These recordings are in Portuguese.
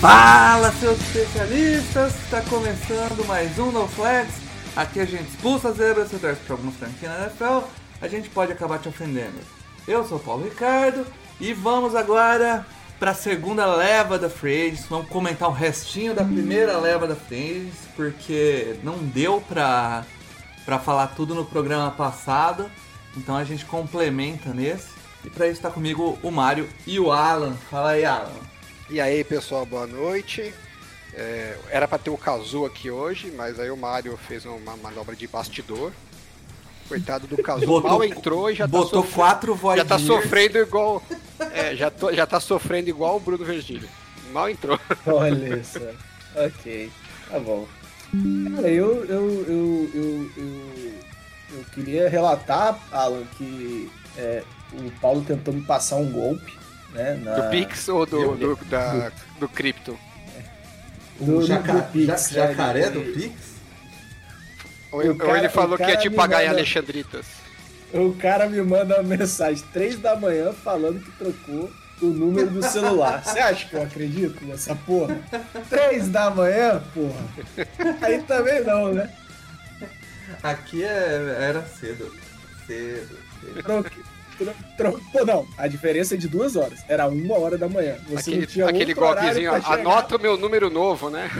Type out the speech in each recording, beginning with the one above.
Fala, seus especialistas! Está começando mais um No Flags. Aqui a gente expulsa as zebras, você torce para alguma franquia na NFL, a gente pode acabar te ofendendo. Eu sou o Paulo Ricardo e vamos agora para a segunda leva da Free Agents. Vamos comentar o restinho da primeira leva da Free Agents, porque não deu para para falar tudo no programa passado, então a gente complementa nesse. E para isso está comigo o Mário e o Alan. Fala aí, Alan. E aí, pessoal, boa noite. É, era para ter o Kazu aqui hoje, mas aí o Mario fez uma manobra de bastidor. Coitado do Kazu, Botou- mal entrou e já tá, Botou sofrendo, quatro voz já tá sofrendo igual. É, já, tô- já tá sofrendo igual o Bruno Virgílio. Mal entrou. Olha só. ok, tá bom. Cara, eu, eu, eu, eu, eu, eu queria relatar, Alan, que é, o Paulo tentou me passar um golpe, né? Na, Do Pix ou do, do, da, do Crypto? do, O jaca- do Pix, ja- jacaré do Pix? Ou, O ou cara- ele falou que ia te me pagar em manda- Alexandritas? O cara me manda uma mensagem três da manhã falando que trocou o número do celular. Você acha que eu acredito nessa porra? Três da manhã, porra? Aí também não, né? Aqui é- era cedo. Cedo. cedo. Troque. Pô, não, a diferença é de duas horas. Era uma hora da manhã. Você não Aquele, tinha aquele outro horário golpezinho, anota o meu número novo, né?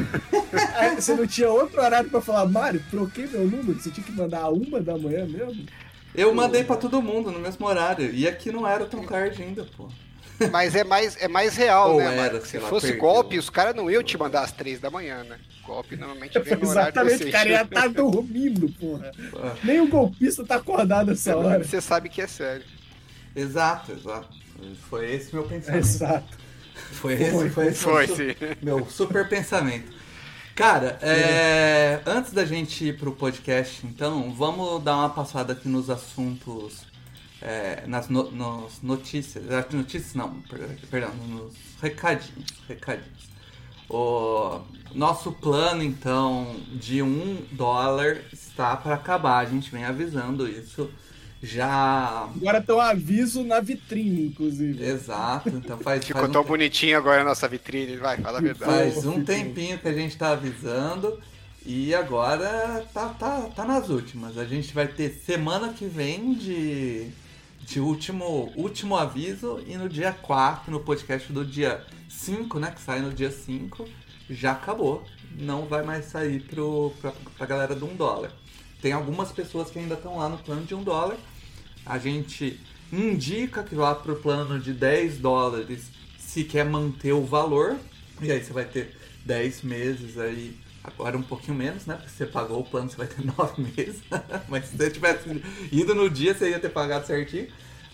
Aí Você não tinha outro horário pra falar, Mário, troquei meu número. Você tinha que mandar a uma da manhã mesmo? Eu mandei pra todo mundo no mesmo horário. E aqui não era tão tarde ainda, pô. Mas é mais, é mais real, Ou né? era? Se lá, fosse perdeu. golpe, os caras não iam te mandar às três da manhã, né? Golpe normalmente vem no horário Exatamente, o cara ia estar dormindo, porra. Ah, Nem o golpista tá acordado essa hora. Você sabe que é sério. Exato, exato. Foi esse meu pensamento. Exato. Foi esse, foi esse Foi, meu, su- sim. meu super pensamento. Cara, é, antes da gente ir pro podcast, então, vamos dar uma passada aqui nos assuntos, é, nas no- nos notícias, ah, notícias não, per- perdão, nos recadinhos, recadinhos. O nosso plano, então, de um dólar está para acabar, a gente vem avisando isso já... Agora tem um aviso na vitrine, inclusive. Exato, então faz, Ficou faz um tão bonitinho agora a nossa vitrine, vai, fala a verdade. Faz um tempinho que a gente tá avisando e agora tá, tá, tá nas últimas. A gente vai ter semana que vem de, de último, último aviso e no dia 4, no podcast do dia 5, né? Que sai no dia 5, já acabou. Não vai mais sair pro, pra, pra galera do 1 dólar. Tem algumas pessoas que ainda estão lá no plano de 1 dólar. A gente indica que vá pro plano de 10 dólares se quer manter o valor. E aí você vai ter 10 meses aí, agora um pouquinho menos, né? Porque você pagou o plano, você vai ter 9 meses. Mas se você tivesse ido no dia, você ia ter pagado certinho.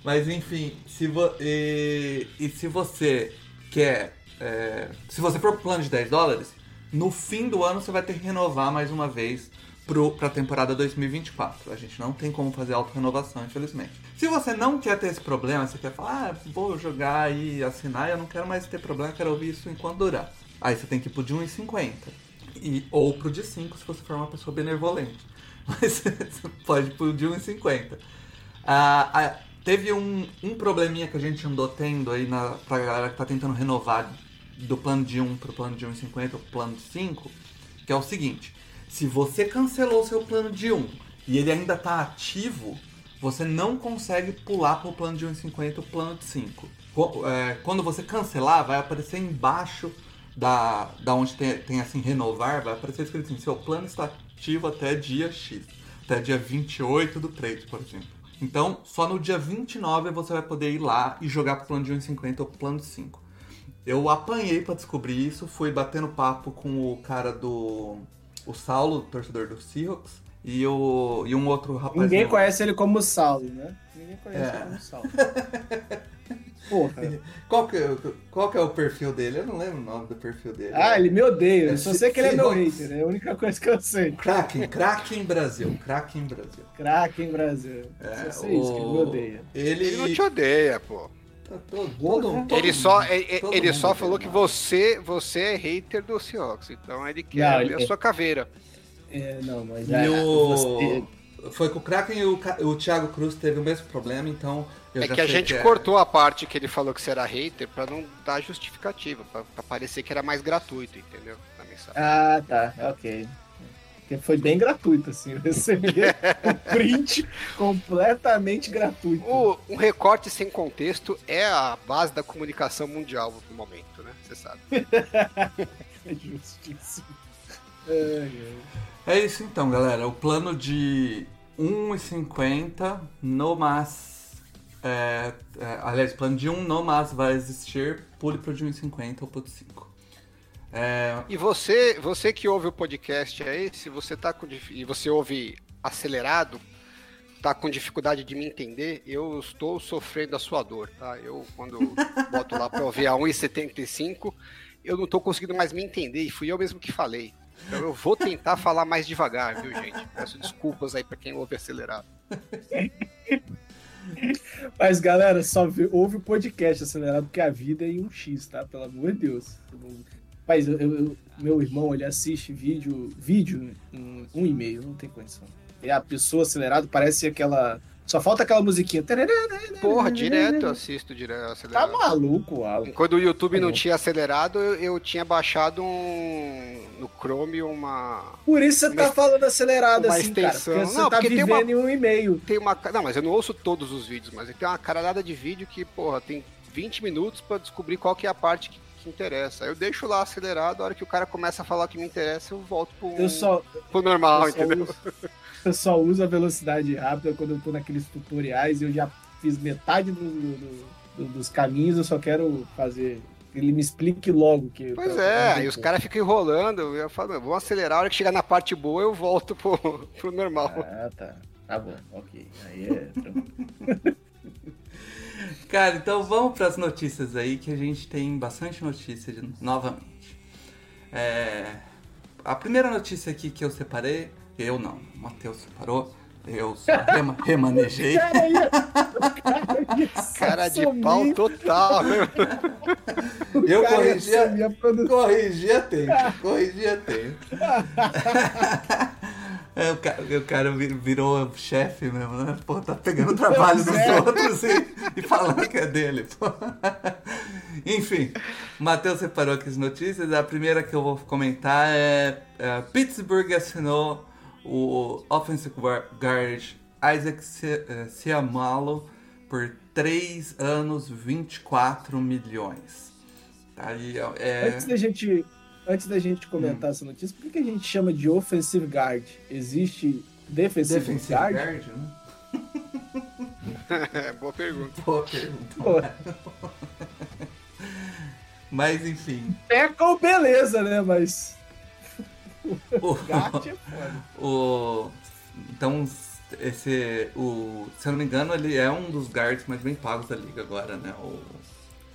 Mas enfim, se vo e, e se você quer. é, se você for pro plano de 10 dólares, no fim do ano você vai ter que renovar mais uma vez pro, pra temporada 2024. A gente não tem como fazer auto-renovação, infelizmente. Se você não quer ter esse problema, você quer falar, ah, vou jogar e assinar, eu não quero mais ter problema, quero ouvir isso enquanto durar. Aí você tem que ir pro de 1,50. E, ou pro de 5 se você for uma pessoa benevolente. Mas você pode ir pro de 1,50. Ah, ah, teve um, um probleminha que a gente andou tendo aí na, pra galera que tá tentando renovar do plano de 1 pro plano de 1,50 ou plano de 5, que é o seguinte, se você cancelou seu plano de 1 e ele ainda tá ativo, você não consegue pular pro plano de 1,50 ou plano de 5. Qu- é, Quando você cancelar, vai aparecer embaixo da, da onde tem, tem assim renovar, vai aparecer escrito assim, seu plano está ativo até dia X, até dia 28 do 3, por exemplo. Então, só no dia 29 você vai poder ir lá e jogar pro plano de 1,50 ou plano de 5. Eu apanhei pra descobrir isso, fui batendo papo com o cara do. O Saulo, torcedor do Seahawks, e, o, e um outro rapaz. Ninguém conhece ele como Saulo, né? Ninguém conhece É. ele como Saulo. Porra. Qual que, é- qual que é o perfil dele? Eu não lembro o nome do perfil dele. Ah, ele me odeia. É Eu só sei que ele é meu hater. É a única coisa que eu sei. Kraken, Kraken Brasil. Kraken Brasil. Kraken Brasil. É, só sei isso, que ele me odeia. Ele, Ele não te odeia, pô. Tá todo, Ele só, ele, todo ele só falou que você, você é hater do Seahawks. Então ele quer Não, ver ele- a sua caveira. É, não, mas E é, o... você- Foi com o Kraken e o, o Thiago Cruz teve o mesmo problema, então eu É já que a gente é- cortou a parte que ele falou que você era hater pra não dar justificativa, pra, pra parecer que era mais gratuito, entendeu? Na mensagem. Ah, tá, ok. Porque foi bem gratuito, assim. Eu recebi um print completamente gratuito. O- um recorte sem contexto é a base da comunicação mundial no momento, né? Você sabe. É justíssimo. Ai, ai. É isso então, galera. O plano de 1,50 no mas. É, é, aliás, plano de 1 no mas vai existir. Pule pro de 1,50 ou pro de 5. É, E você, você que ouve o podcast aí, se você tá com e você ouve acelerado, tá com dificuldade de me entender, eu estou sofrendo a sua dor, tá? Eu quando boto lá para ouvir a 1,75, eu não tô conseguindo mais me entender e fui eu mesmo que falei. Então eu vou tentar falar mais devagar, viu, gente? Peço desculpas aí para quem ouve acelerado. Mas, galera, só ouve o podcast acelerado, porque a vida é em um X, tá? Pelo amor de Deus. Mas eu- eu- meu irmão, ele assiste vídeo, vídeo em um e meio, não tem condição. E a pessoa acelerado parece aquela. Só falta aquela musiquinha. Porra, direto eu assisto direto Tá acelerado. maluco, Alan. Quando o YouTube não Tá bom. tinha acelerado, eu, eu tinha baixado um no Chrome uma Por isso você tá Uma- falando acelerado assim, cara. extensão. Porque você Não, tá porque tem vivendo uma- em um e meio. tem uma. Não, mas eu não ouço todos os vídeos, mas tem uma caralhada de vídeo que, porra, tem 20 minutos pra descobrir qual que é a parte que, que interessa. Eu deixo lá acelerado, a hora que o cara começa a falar o que me interessa, eu volto pro, Eu só, pro normal, eu só entendeu? uso, eu só uso a velocidade rápida quando eu tô naqueles tutoriais e eu já fiz metade do- do- do- dos caminhos, eu só quero fazer. Ele me explique logo que. Pois pra- é, pra- aí os caras ficam enrolando, eu falo, "Meu, vamos acelerar, a hora que chegar na parte boa, eu volto pro, pro normal. Ah, tá. Tá bom, ok. Aí é. Cara, então vamos para as notícias aí, que a gente tem bastante notícia de- novamente. É, a primeira notícia aqui que eu separei, eu não, o Matheus separou, eu só rema- remanejei. Cara, de pau total, né? o Eu cara ia corrigi a- sumir a produção. Corrigir a tempo, corrigir a tempo. É, o, cara, o cara vi- virou chefe mesmo, né? Pô, tá pegando o trabalho dos É. outros e, e falando que é dele, pô. Enfim, o Matheus separou aqui as notícias. A primeira que eu vou comentar é, é Pittsburgh assinou o offensive guard Isaac Siamalo por 3 anos, 24 milhões. Tá aí, é... Antes da gente, antes da gente comentar essa notícia, por que que a gente chama de offensive guard? Existe defensive, Defensive guard? guard, né? É, boa pergunta. Boa pergunta. Pô, Mas enfim, tackle, beleza, né? Mas o, guard é foda. o- então esse o se eu não me engano ele é um dos guards mais bem pagos da liga agora, né? O,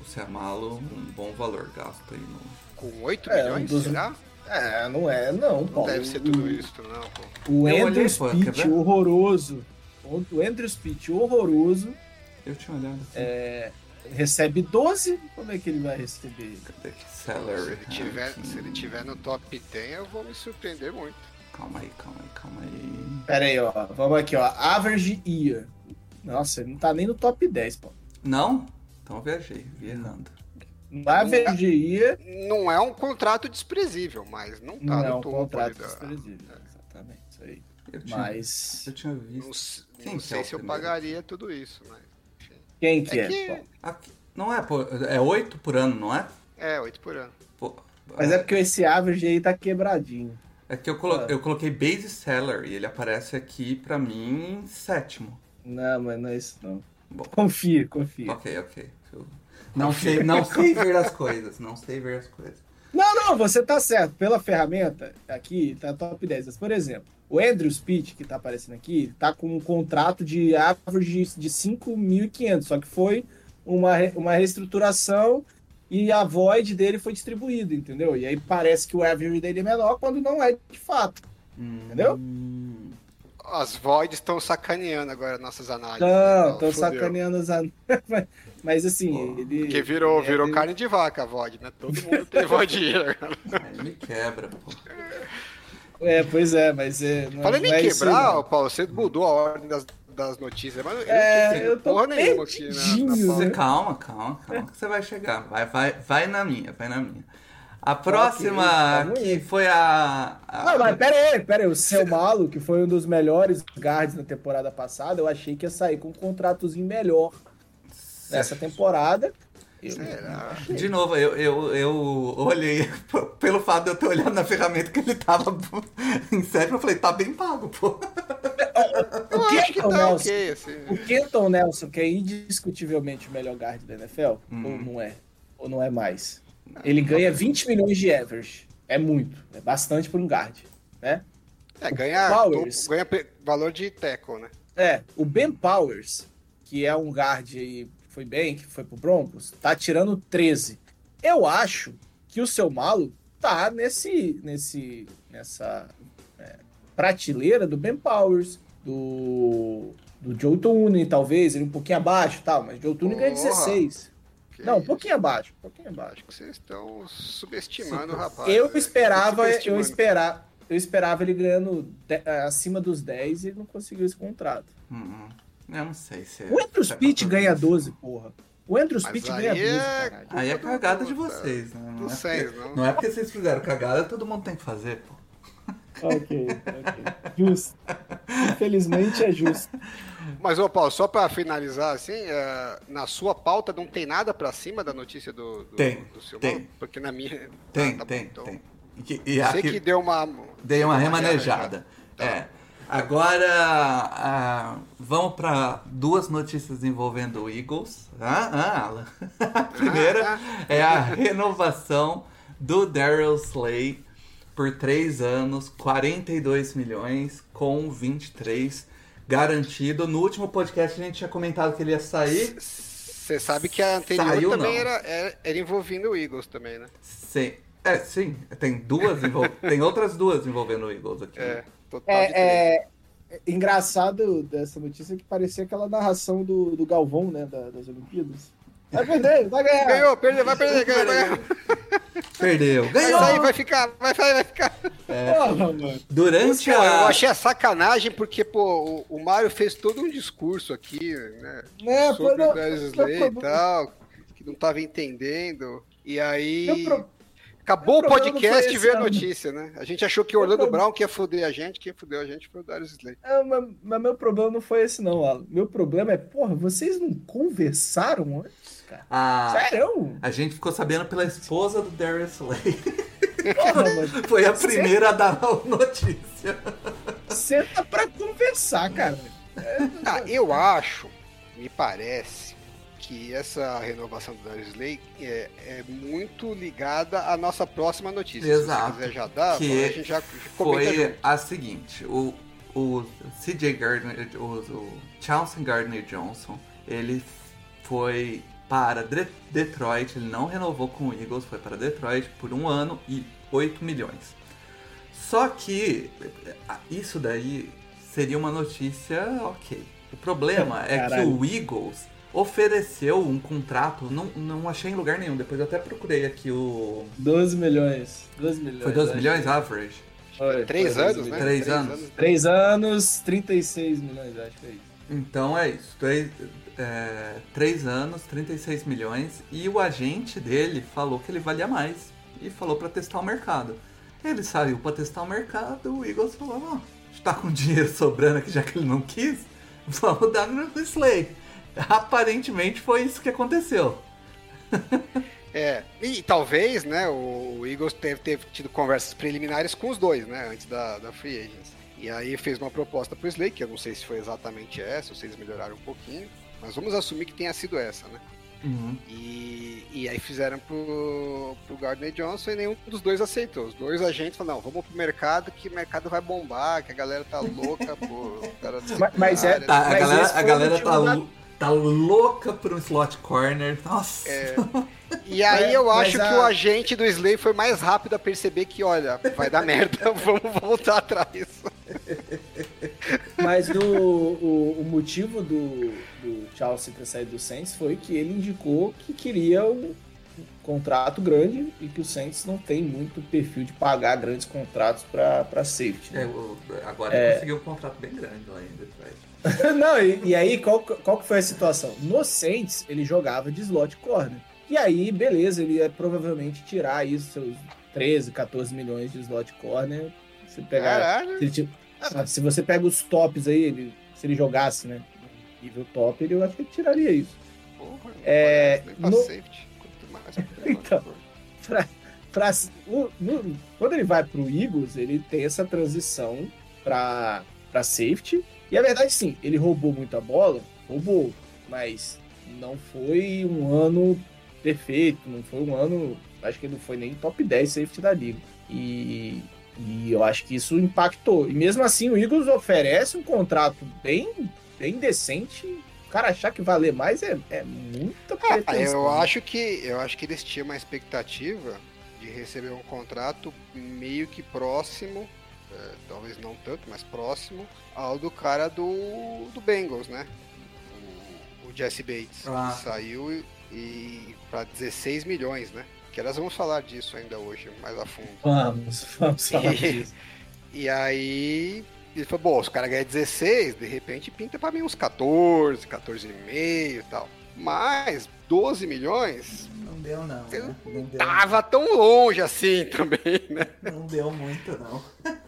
o Siamalo, um bom valor gasto aí no Com 8 É, milhões, um dos- será? É, não é, não, Não Paulo. deve ser tudo isso, não, pô. O Eu Andrew Speech horroroso. O Andrew Speech horroroso eu tinha olhado assim. É. recebe 12. Como é que ele vai receber? Cadê que Se salary? ele, tiver, se ele tiver no top 10, eu vou me surpreender muito. Calma aí, calma aí, calma aí. Pera aí, ó. Vamos aqui, ó. Average year. Nossa, ele não tá nem no top 10, pô. Não? Então eu viajei, vi errando. No Average year Não é um contrato desprezível, mas não tá não é no um topo contrato da- desprezível. Exatamente, isso aí. Eu tinha, Mas. eu tinha Não, visto. não que é sei o se eu pagaria tudo isso, mas. enfim. Quem que É é? que- não é, pô, é 8 por ano, não é? É, 8 por ano. Pô, Mas é porque esse average aí tá quebradinho. É que eu, colo Ah. eu coloquei base salary, ele aparece aqui pra mim em sétimo. Não, mas não é isso não. Bom. Confia, confia. Ok, ok. Eu não sei, não sei ver as coisas, não sei ver as coisas. Não, não, você tá certo. Pela ferramenta, aqui tá top 10. Mas, por exemplo, o Andrew Speed, que tá aparecendo aqui, tá com um contrato de average de 5.500, só que foi uma, uma reestruturação e a void dele foi distribuída, entendeu? E aí parece que o average dele é menor quando não é de fato. Entendeu? As voids estão sacaneando agora nossas análises. Não, né? estão sacaneando as an- Mas assim, ele. Porque virou, é, virou ele- carne de vaca a VOD, né? Todo mundo tem VOD agora. aí me quebra, pô. É, pois é, mas é. Não, Falando é isso, quebrar, não. ô, Paulo, você mudou a ordem das, das notícias, mas É, eu tô porra nenhuma aqui. Você calma, calma, calma, que você vai chegar. Vai, vai, vai na minha, vai na minha. A próxima, calma que aí. foi a. a- Não, mas pera aí, pera aí. O seu Malo, que foi um dos melhores guards na temporada passada, eu achei que ia sair com um contratozinho melhor nessa temporada. Eu-? De novo, eu, eu, eu olhei pelo fato de eu ter olhado na ferramenta que ele tava em sétimo, eu falei, tá bem pago, pô. O que Kenton tá Nelson, ok, assim. o Kenton Nelson, que é indiscutivelmente o melhor guard da NFL, Uhum. ou não é? Ou não é mais? Ele ganha 20 milhões de average. É muito, é bastante por um guard, né? É, ganha, Powers. ganha valor de tackle, né? É, o Ben Powers, que é um guard aí, foi bem, que foi pro Broncos, tá tirando 13. Eu acho que o seu malo tá nesse, nesse, nessa é, prateleira do Ben Powers, do, do Joe Tooney, talvez, ele um pouquinho abaixo e tal, mas Joe Tooney ganha Porra. 16. Que Não, um isso. pouquinho abaixo, um pouquinho abaixo. Acho que vocês estão subestimando o rapaz. Eu né? esperava, eu esperava, eu esperava ele ganhando de- acima dos 10 e ele não conseguiu esse contrato. Hum, eu não sei se. O Andrew se é Pitt ganha 12, porra. O Andrew Pitt ganha 12, é-. Aí é cagada de Puta, vocês, né? Não Não é, sei, porque, não. não é porque vocês fizeram cagada, todo mundo tem que fazer, pô. Ok, ok. Justo. Infelizmente é justo. Mas, ô Paulo, só pra finalizar, assim, é, na sua pauta não tem nada pra cima da notícia do, do, Tem, do seu tem. mal? Porque na minha. Tem, Ah, tá bom, tem, então. tem. E, que- e aqui que deu uma. dei uma uma remanejada. Tá. É. Agora, ah, vamos para duas notícias envolvendo o Eagles. Ah, ah, Alan. A primeira Ah, é a renovação do Daryl Slay por três anos, 42 milhões, com 23 garantido. No último podcast a gente tinha comentado que ele ia sair. Você sabe que a anterior Saiu, também era, era, era envolvendo o Eagles também, né? Sim. É, sim. Tem duas envol... tem outras duas envolvendo o Eagles aqui. É, total. É, é- é engraçado dessa notícia que parecia aquela narração do, do Galvão, né, da- das Olimpíadas. Vai perder, vai ganhar. Ganhou, perdeu, vai perder, ganhou, vai ganhar. Perdeu. Vai Ganhou! sair, vai ficar, vai sair, vai ficar. Porra, mano. Durante Pô, eu a. achei a sacanagem porque, pô, o, o Mário fez todo um discurso aqui, né? Pô, sobre não, o Slay e tal, que não tava entendendo. E aí. Pro- Acabou o podcast e veio a notícia, né? A gente achou que o Orlando problema- Brown que ia foder a gente, quem fudeu a gente foi o Darius Slay. É, mas, mas meu problema não foi esse, não, Alan. Meu problema é, porra, vocês não conversaram antes, cara? a... Sério? a gente ficou sabendo pela esposa do Darius Slay. Foi a primeira a dar a notícia. Senta pra conversar, cara. Ah, eu acho, me parece, que essa renovação do Darius Slay é, é muito ligada à nossa próxima notícia. Exato. Se você quiser já dar, Que a gente já comenta Foi junto. a seguinte: o, o CJ Gardner, o, o Gardner Johnson, ele foi para De- Detroit, ele não renovou com o Eagles, foi para Detroit por um ano e 8 milhões. Só que isso daí seria uma notícia ok. O problema é que o Eagles ofereceu um contrato, não, não achei em lugar nenhum, depois eu até procurei aqui o. 12 milhões. 12 milhões. Foi 12 acho milhões que- average? Foi, Três foi 12 anos, né? milhões. Três anos. Três anos, 36 milhões, acho que é isso. Então é isso. É, três anos, 36 milhões. E o agente dele falou que ele valia mais. E falou pra testar o mercado. Ele saiu pra testar o mercado. O Eagles falou: Ó, a gente tá com dinheiro sobrando aqui já que ele não quis. Vamos dar no Slay. Aparentemente foi isso que aconteceu. É, e talvez, né, o Eagles teve, teve tido conversas preliminares com os dois, né, antes da, da Free Agents. E aí fez uma proposta pro Slay, que eu não sei se foi exatamente essa, ou se eles melhoraram um pouquinho, mas vamos assumir que tenha sido essa, né. Uhum. E, e aí fizeram pro, pro Gardner Johnson e nenhum dos dois aceitou. Os dois agentes falaram, não, vamos pro mercado, que o mercado vai bombar, que a galera tá louca, pô. Mas- mas é- secundária, Tá, a Mas galera, a galera tá, da- lou- tá louca por um slot corner. Nossa. É. E aí eu acho a- que o agente do Slay foi mais rápido a perceber que, olha, vai dar merda, vamos voltar atrás. Mas o, o, o motivo do, do Chelsea ter saído do Saints foi que ele indicou que queria um, um contrato grande e que o Saints não tem muito perfil de pagar grandes contratos para safety. É, né? o- agora ele conseguiu um contrato bem grande lá em Detroit. não, e, e aí qual, qual que foi a situação? No Saints ele jogava de slot corner. E aí, beleza, ele ia provavelmente tirar aí seus 13, 14 milhões de slot corner. Se pegar. Se, ele Ah, se você pega os tops aí, ele- se ele jogasse, né? Nível top, ele, eu acho que ele tiraria isso. Porra, É, no- safety. Mais Então. Pra, pra- no- quando ele vai pro Eagles, ele tem essa transição pra, pra safety. E a verdade, sim, ele roubou muita bola, roubou, mas não foi um ano perfeito, não foi um ano. Acho que não foi nem top 10 safety da liga. E, e eu acho que isso impactou. E mesmo assim, o Eagles oferece um contrato bem, bem decente. O cara achar que valer mais é, é muita Ah, pretensão. eu acho que eu acho que eles tinham uma expectativa de receber um contrato meio que próximo, é, talvez não tanto, mas próximo ao do cara do, do Bengals, né? O, o Jesse Bates Ah. que saiu e, e para 16 milhões, né? Que nós vamos falar disso ainda hoje mais a fundo. Vamos, vamos falar E- disso. E aí ele falou, bom, os caras ganham 16, de repente pinta pra mim uns 14, 14,5 e tal. Mas 12 milhões Não deu, não. Né? Não deu, tava tão longe assim também, né? não deu muito, não.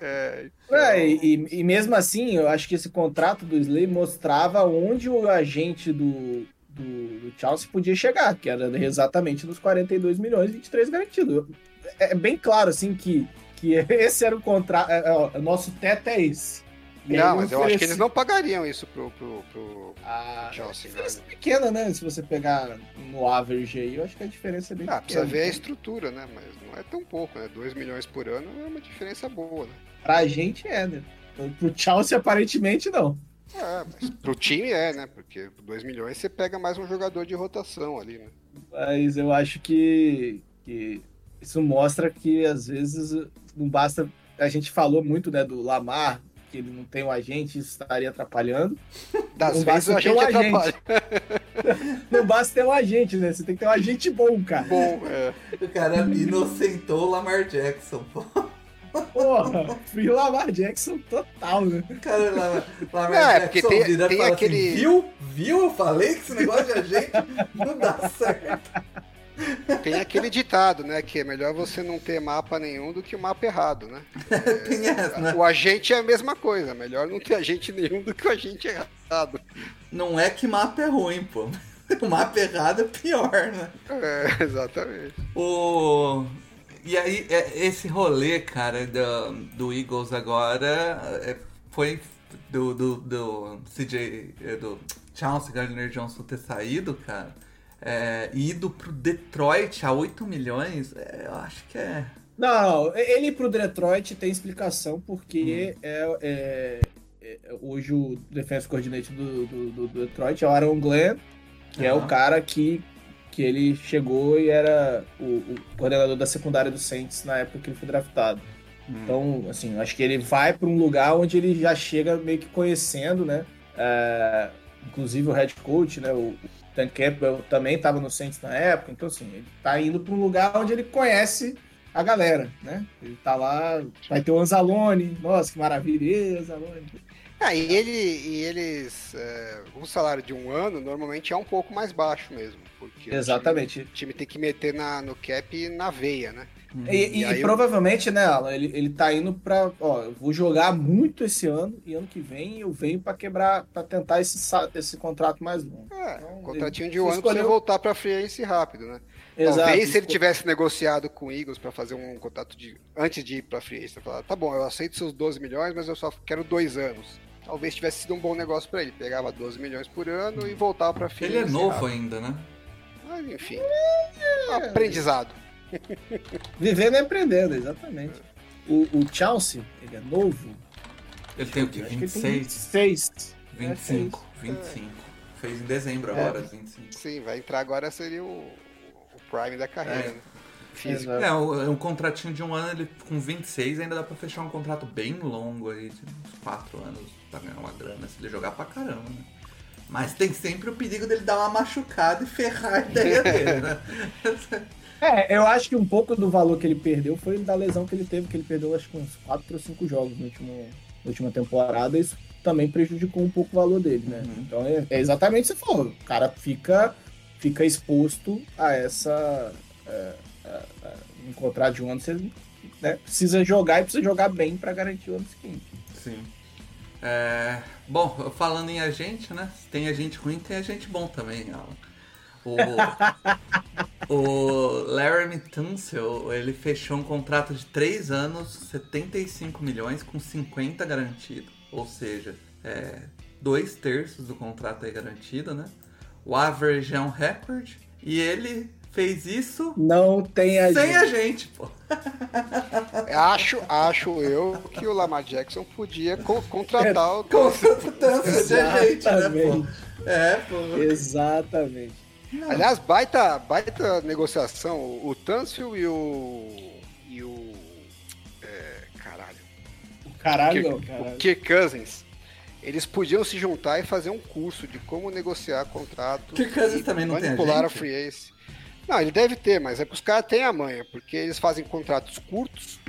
É, É, e, e mesmo assim, eu acho que esse contrato do Slay mostrava onde o agente do, do, do Chelsea podia chegar, que era exatamente nos 42 milhões e 23 garantido. É bem claro, assim, que, que esse era o contrato. é, o nosso teto é esse. Aí não, mas eu acho que eles não pagariam isso pro, pro, pro Ah, Chelsea. né? pequena, né? Se você pegar no average aí, eu acho que a diferença é bem Ah, precisa pequena. ver a estrutura, né? Mas não é tão pouco, né? 2 milhões por ano é uma diferença boa, né? Pra gente é, né? Pro Chelsea, aparentemente, não. É, mas pro time é, né? Porque 2 milhões você pega mais um jogador de rotação ali, né? Mas eu acho que, que isso mostra que às vezes não basta. A gente falou muito né, do Lamar, que ele não tem um agente, isso estaria atrapalhando. Das Não vezes basta ter um agente. atrapalha. Não basta ter um agente, né? Você tem que ter um agente bom, cara. Bom, é. O cara inocentou o Lamar Jackson, pô. Porra, fui o Lamar Jackson total, né? Cara, Lamar, Lamar Não, é, Jackson porque tem- vira tem fala aquele- assim, viu? Viu? Eu falei que esse negócio de agente não dá certo. Tem aquele ditado, né? Que é melhor você não ter mapa nenhum do que o mapa errado, né? Tem essa, né? O agente é a mesma coisa. Melhor não ter agente nenhum do que o agente errado. Não é que mapa é ruim, pô. O mapa errado é pior, né? É, exatamente. O... E aí, é- esse rolê, cara, do, do Eagles agora é, foi do, do, do CJ, é, do Charles Gardner Johnson ter saído, cara, é, e ido pro Detroit a 8 milhões, é, eu acho que é. Não, ele ir pro Detroit tem explicação, porque é, é- é- hoje o defense coordinator do, do, do- Detroit é o Aaron Glenn, que é Aham. o cara que, que ele chegou e era o, o coordenador da secundária do Saints na época que ele foi draftado. Então, assim, acho que ele vai para um lugar onde ele já chega meio que conhecendo, né? É, inclusive o head coach, né? O Dan Campbell também estava no Saints na época. Então, assim, ele tá indo para um lugar onde ele conhece a galera, né? Ele tá lá, vai ter o Anzalone. Nossa, que maravilha, Anzalone. Ah, e, ele, e eles. é, o salário de um ano normalmente é um pouco mais baixo mesmo. Porque o Exatamente. time, o time tem que meter na, no cap na veia, né? E, e- E e eu- provavelmente, né, Alan, ele, ele tá indo pra. Ó, eu vou jogar muito esse ano e ano que vem eu venho pra quebrar, pra tentar esse, esse contrato mais longo. É, Então, um contratinho de um ano pra você escolheu- voltar pra free agency rápido, né? Exato. Talvez se ele tivesse negociado com o Eagles pra fazer um contrato de. Antes de ir pra free agency, falar, tá bom, eu aceito seus 12 milhões, mas eu só quero dois anos. Talvez tivesse sido um bom negócio pra ele. Pegava 12 milhões por ano e voltava pra free Ele é novo ainda, né? Mas enfim. Aprendizado. Vivendo e aprendendo, exatamente. O, o Chelsea, ele é novo. Ele tem o quê? Eu acho que ele tem 26? 26. 25, 25. Fez em dezembro É. agora, 25. Sim, vai entrar agora seria o, o Prime da carreira. É. né? Físico. Exato. É, um, é um contratinho de um ano, ele com 26 ainda dá pra fechar um contrato bem longo aí, de uns 4 anos, pra ganhar uma grana, se ele jogar pra caramba, né? Mas tem sempre o perigo dele dar uma machucada e ferrar a ideia dele, né? É, eu acho que um pouco do valor que ele perdeu foi da lesão que ele teve, que ele perdeu acho que uns 4 ou 5 jogos no último, na última temporada. Isso também prejudicou um pouco o valor dele, né? Uhum. Então é, é exatamente o que você falou. O cara fica, fica exposto a essa. É, é, é, um contrato de um ano, você né, precisa jogar e precisa jogar bem pra garantir o ano seguinte. Sim. É, bom, falando em agente, né? Tem agente ruim, tem agente bom também, Alan. O, o Laramie Tunsil, ele fechou um contrato de 3 anos, 75 milhões, com 50 garantido. Ou seja, é, dois terços do contrato é garantido, né? O average é um recorde. E ele fez isso Não tem a sem a gente, pô. Acho, acho eu que o Lamar Jackson podia co- contratar o tanto de agente, né, Exatamente. pô? É, pô. Exatamente. Aliás, baita, baita negociação. O Tâncio e o. E o. é, caralho. Não, o caralho. Kirk Cousins. Eles podiam se juntar e fazer um curso de como negociar contrato. Kirk Cousins e também não tem manipular a agente? free agency. Não, ele deve ter, mas é que os caras têm a manha, porque eles fazem contratos curtos,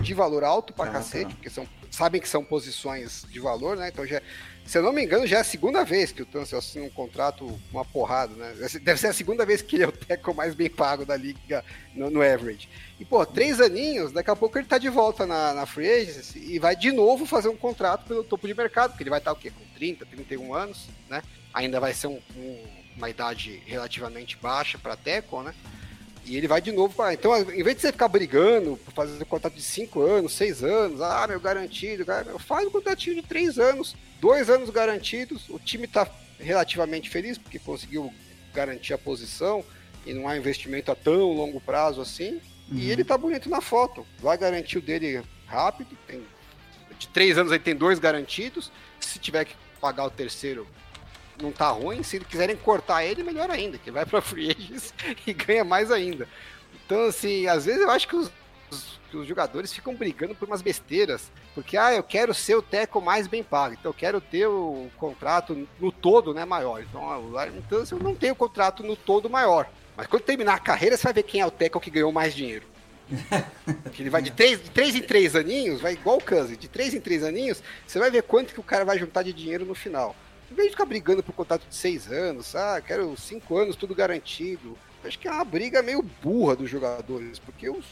de valor alto pra Ah, cacete, tá. porque são, sabem que são posições de valor, né? Então já, se eu não me engano, já é a segunda vez que o Tunsil assina um contrato uma porrada, né? Deve ser a segunda vez que ele é o teco mais bem pago da liga no, no average. E, pô, três aninhos, daqui a pouco ele tá de volta na, na free agency e vai de novo fazer um contrato pelo topo de mercado, porque ele vai estar o quê? Com 30, 31 anos, né? Ainda vai ser um- um- uma idade relativamente baixa para teco, né? E ele vai de novo para. Então, em vez de você ficar brigando por fazer um contrato de 5 anos, 6 anos, ah, meu garantido, meu, faz um contratinho de 3 anos, 2 anos garantidos. O time tá relativamente feliz porque conseguiu garantir a posição e não há investimento a tão longo prazo assim. E ele tá bonito na foto. Vai garantir o dele rápido. Tem, de 3 anos ele tem dois garantidos. Se tiver que pagar o terceiro, não tá ruim. Se quiserem cortar ele, melhor ainda, que vai pra free agents e ganha mais ainda. Então, assim, às vezes eu acho que os, que os jogadores ficam brigando por umas besteiras. Porque, ah, eu quero ser o teco mais bem pago. Então, eu quero ter o contrato no todo, né, maior. Então, ah, o Larry Tunsil não tem o contrato no todo maior. Mas quando terminar a carreira, você vai ver quem é o teco que ganhou mais dinheiro. Ele vai de três, de três em três aninhos, vai igual o Kansas, de três em três aninhos, você vai ver quanto que o cara vai juntar de dinheiro no final. Em vez de ficar brigando por contrato de seis anos, ah, quero cinco anos, tudo garantido. Acho que é uma briga meio burra dos jogadores, porque os,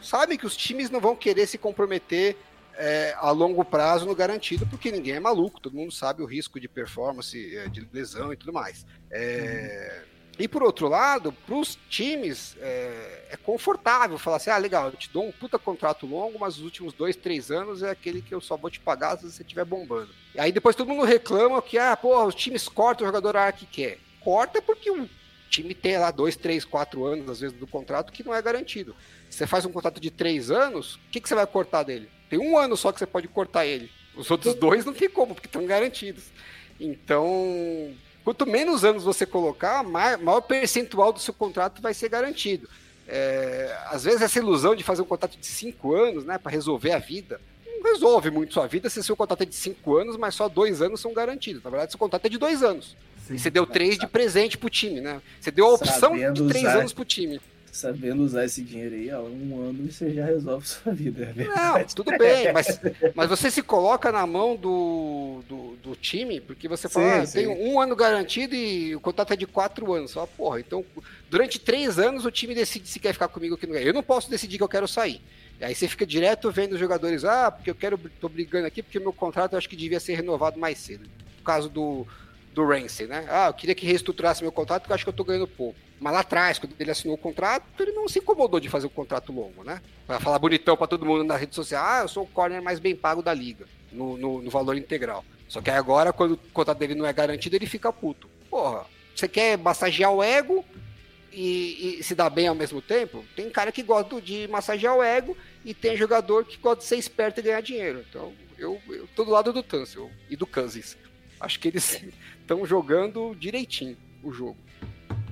sabem que os times não vão querer se comprometer é, a longo prazo no garantido, porque ninguém é maluco, todo mundo sabe o risco de performance, é, de lesão e tudo mais. É, E por outro lado, para os times é, é confortável falar assim: ah, legal, eu te dou um puta contrato longo, mas os últimos dois, três anos é aquele que eu só vou te pagar se você estiver bombando. E aí depois todo mundo reclama que, ah, porra, os times cortam o jogador a hora que quer. Corta porque o time tem lá dois, três, quatro anos, às vezes, do contrato que não é garantido. Você faz um contrato de três anos, o que, que você vai cortar dele? Tem um ano só que você pode cortar ele. Os outros dois não tem como, porque estão garantidos. Então, quanto menos anos você colocar, mai- maior percentual do seu contrato vai ser garantido. É, às vezes essa ilusão de fazer um contrato de cinco anos, né, para resolver a vida, não resolve muito sua vida se seu contrato é de cinco anos, mas só dois anos são garantidos. Na verdade, seu contrato é de dois anos. Sim. E você deu três de presente pro time, né? Você deu a opção de três usar. anos pro time. Sabendo usar esse dinheiro aí, ó, um ano você já resolve sua vida. É Não, tudo bem, mas, mas você se coloca na mão do, do, do time, porque você fala, Sim, ah, tenho um ano garantido e o contrato é de quatro anos. Fala, porra, então durante três anos o time decide se quer ficar comigo ou que não quer. Eu não posso decidir que eu quero sair. E aí você fica direto vendo os jogadores, ah, porque eu quero, tô brigando aqui porque meu contrato eu acho que devia ser renovado mais cedo. No caso do, do Ramsey, né? Ah, eu queria que reestruturasse meu contrato porque eu acho que eu tô ganhando pouco. Mas lá atrás, quando ele assinou o contrato, ele não se incomodou de fazer um contrato longo, né? Pra falar bonitão pra todo mundo na rede social, ah, eu sou o corner mais bem pago da liga, no, no, no valor integral. Só que agora, quando o contrato dele não é garantido, ele fica puto. Porra, você quer massagear o ego e, e se dar bem ao mesmo tempo? Tem cara que gosta de massagear o ego e tem jogador que gosta de ser esperto e ganhar dinheiro. Então, eu, eu tô do lado do Tunsil e do Cousins. Acho que eles estão jogando direitinho o jogo.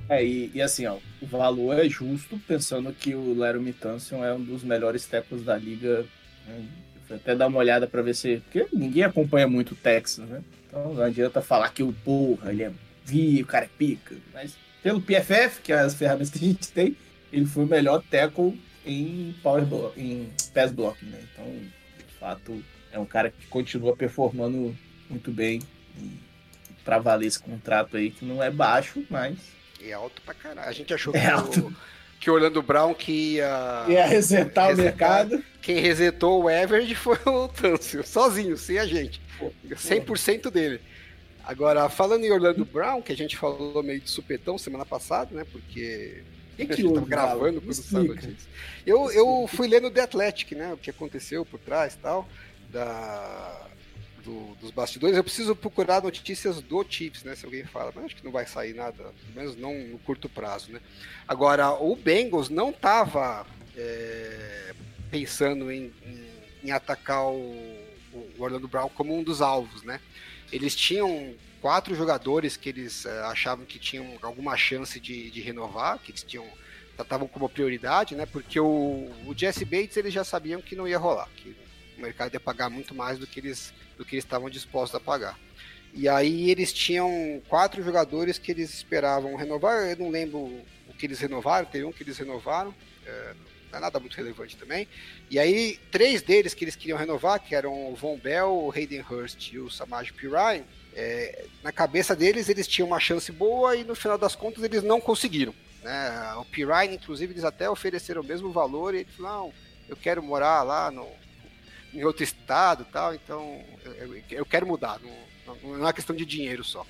É, e, e, assim, ó, o valor é justo, pensando que o Laramie Tunsil é um dos melhores tackles da liga. Né? Até dar uma olhada para ver se. Porque ninguém acompanha muito o Texas, né? Então não adianta falar que o porra, ele é vi, o cara é pica. Mas pelo PFF, que é as ferramentas que a gente tem, ele foi o melhor tackle em power block, em pass blocking, né? Então, de fato, é um cara que continua performando muito bem para valer esse contrato aí, que não é baixo, mas é alto pra caralho. A gente achou é que, alto. o, que Orlando Brown que ia. Ia resetar, resetar o mercado. Quem resetou o Everett foi o Tâncio, sozinho, sem a gente. 100% dele. Agora, falando em Orlando Brown, que a gente falou meio de supetão semana passada, né? Porque que que houve, gravando quando saiu notícia. Eu, eu fui lendo The Athletic, né? O que aconteceu por trás e tal. Da, do, dos bastidores. Eu preciso procurar notícias do Chiefs, né? Se alguém fala, mas acho que não vai sair nada, pelo menos não no curto prazo, né? Agora, o Bengals não estava é, pensando em, em, em atacar o, o, Orlando Brown como um dos alvos, né? Eles tinham quatro jogadores que eles é, achavam que tinham alguma chance de, de renovar, que eles tinham tratavam como prioridade, né? Porque o, o Jesse Bates eles já sabiam que não ia rolar, que o mercado ia pagar muito mais do que eles do que eles estavam dispostos a pagar. E aí eles tinham quatro jogadores que eles esperavam renovar. Eu não lembro o que eles renovaram, teve um que eles renovaram, é, não é nada muito relevante também. E aí, três deles que eles queriam renovar, que eram o Von Bell, o Hayden Hurst e o Samaj Pirai, é, na cabeça deles eles tinham uma chance boa e no final das contas eles não conseguiram. Né? O Pirai, inclusive, eles até ofereceram o mesmo valor e ele falou: não, eu quero morar lá no, em outro estado tal, então eu, eu quero mudar, não, não é questão de dinheiro só.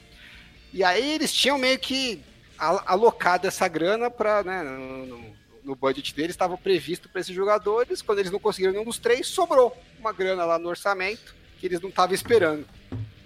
E aí eles tinham meio que alocado essa grana para, né, no, no, budget deles, estava previsto para esses jogadores, quando eles não conseguiram nenhum dos três, sobrou uma grana lá no orçamento que eles não estavam esperando.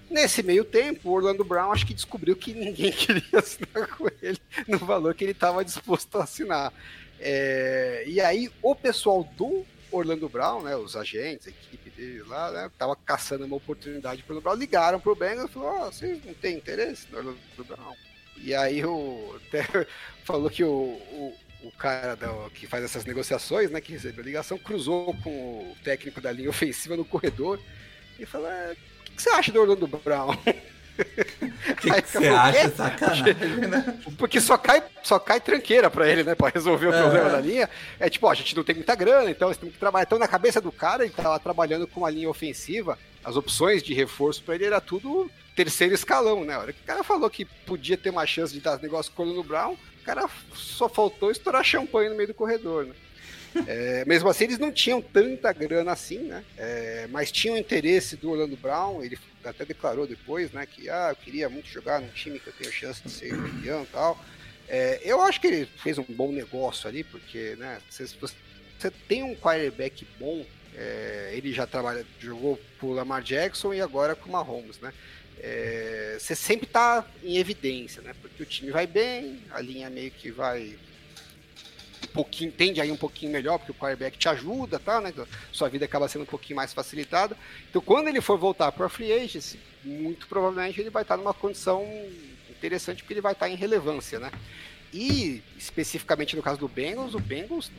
Nesse meio tempo, o Orlando Brown acho que descobriu que ninguém queria assinar com ele no valor que ele estava disposto a assinar. É, e aí, o pessoal do Orlando Brown, né, os agentes, a equipe dele lá, né, tava caçando uma oportunidade para o Brown, ligaram pro Bengals e falou, oh, vocês não têm interesse no Orlando Brown? E aí o até falou que o, o, o cara da, que faz essas negociações, né, que recebeu a ligação, cruzou com o técnico da linha ofensiva no corredor e falou, é, o que, que você acha do Orlando Brown? Que, você acha? Sacanagem, né? Porque só cai, só cai tranqueira pra ele, né? Pra resolver o problema da linha. É tipo, ó, a gente não tem muita grana, então você tem que trabalhar. Então, na cabeça do cara, ele tava trabalhando com uma linha ofensiva, as opções de reforço pra ele era tudo terceiro escalão, né? A hora que o cara falou que podia ter uma chance de dar negócio com o Brown, o cara só faltou estourar champanhe no meio do corredor, né? É, mesmo assim, eles não tinham tanta grana assim, né? É, mas tinham interesse do Orlando Brown. Ele até declarou depois, né? Que ah, eu queria muito jogar num time que eu tenho chance de ser campeão e tal. É, eu acho que ele fez um bom negócio ali, porque, né? Se você tem um quarterback bom, é, ele já trabalha, jogou por Lamar Jackson e agora com o Mahomes, né? É, você sempre está em evidência, né? Porque o time vai bem, a linha meio que vai pouquinho, tende aí um pouquinho melhor, porque o quarterback te ajuda, tá, né? Sua vida acaba sendo um pouquinho mais facilitada. Então, quando ele for voltar para a free agency, muito provavelmente ele vai estar numa condição interessante, porque ele vai estar em relevância, né? E, especificamente no caso do Bengals, o Bengals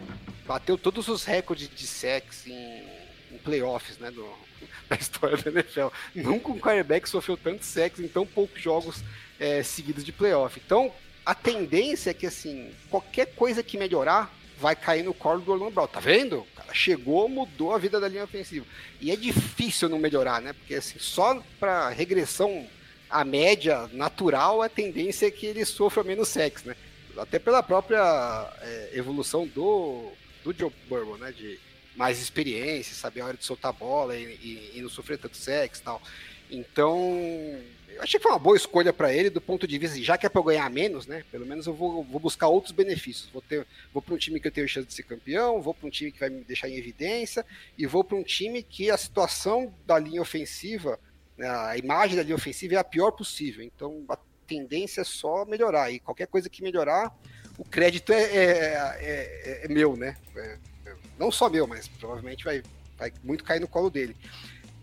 bateu todos os recordes de sacks em, em playoffs, né? Do, da história da NFL. Nunca um quarterback sofreu tantos sacks em tão poucos jogos é, seguidos de playoff. Então, a tendência é que, assim, qualquer coisa que melhorar vai cair no colo do Orlando Brown. Tá vendo? O cara chegou, mudou a vida da linha ofensiva. E é difícil não melhorar, né? Porque, assim, só para regressão à média natural, a tendência é que ele sofra menos sexo, né? Até pela própria é, evolução do, do Joe Burrow, né? De mais experiência, saber a hora de soltar a bola e, e, e não sofrer tanto sexo e tal. Então, achei que foi uma boa escolha para ele do ponto de vista, já que é para eu ganhar menos, né? Pelo menos eu vou, vou buscar outros benefícios. Vou ter, vou para um time que eu tenho chance de ser campeão, vou para um time que vai me deixar em evidência e vou para um time que a situação da linha ofensiva, né, a imagem da linha ofensiva é a pior possível. Então, a tendência é só melhorar e qualquer coisa que melhorar, o crédito é, é, é, é meu, né? É, não só meu, mas provavelmente vai, vai muito cair no colo dele.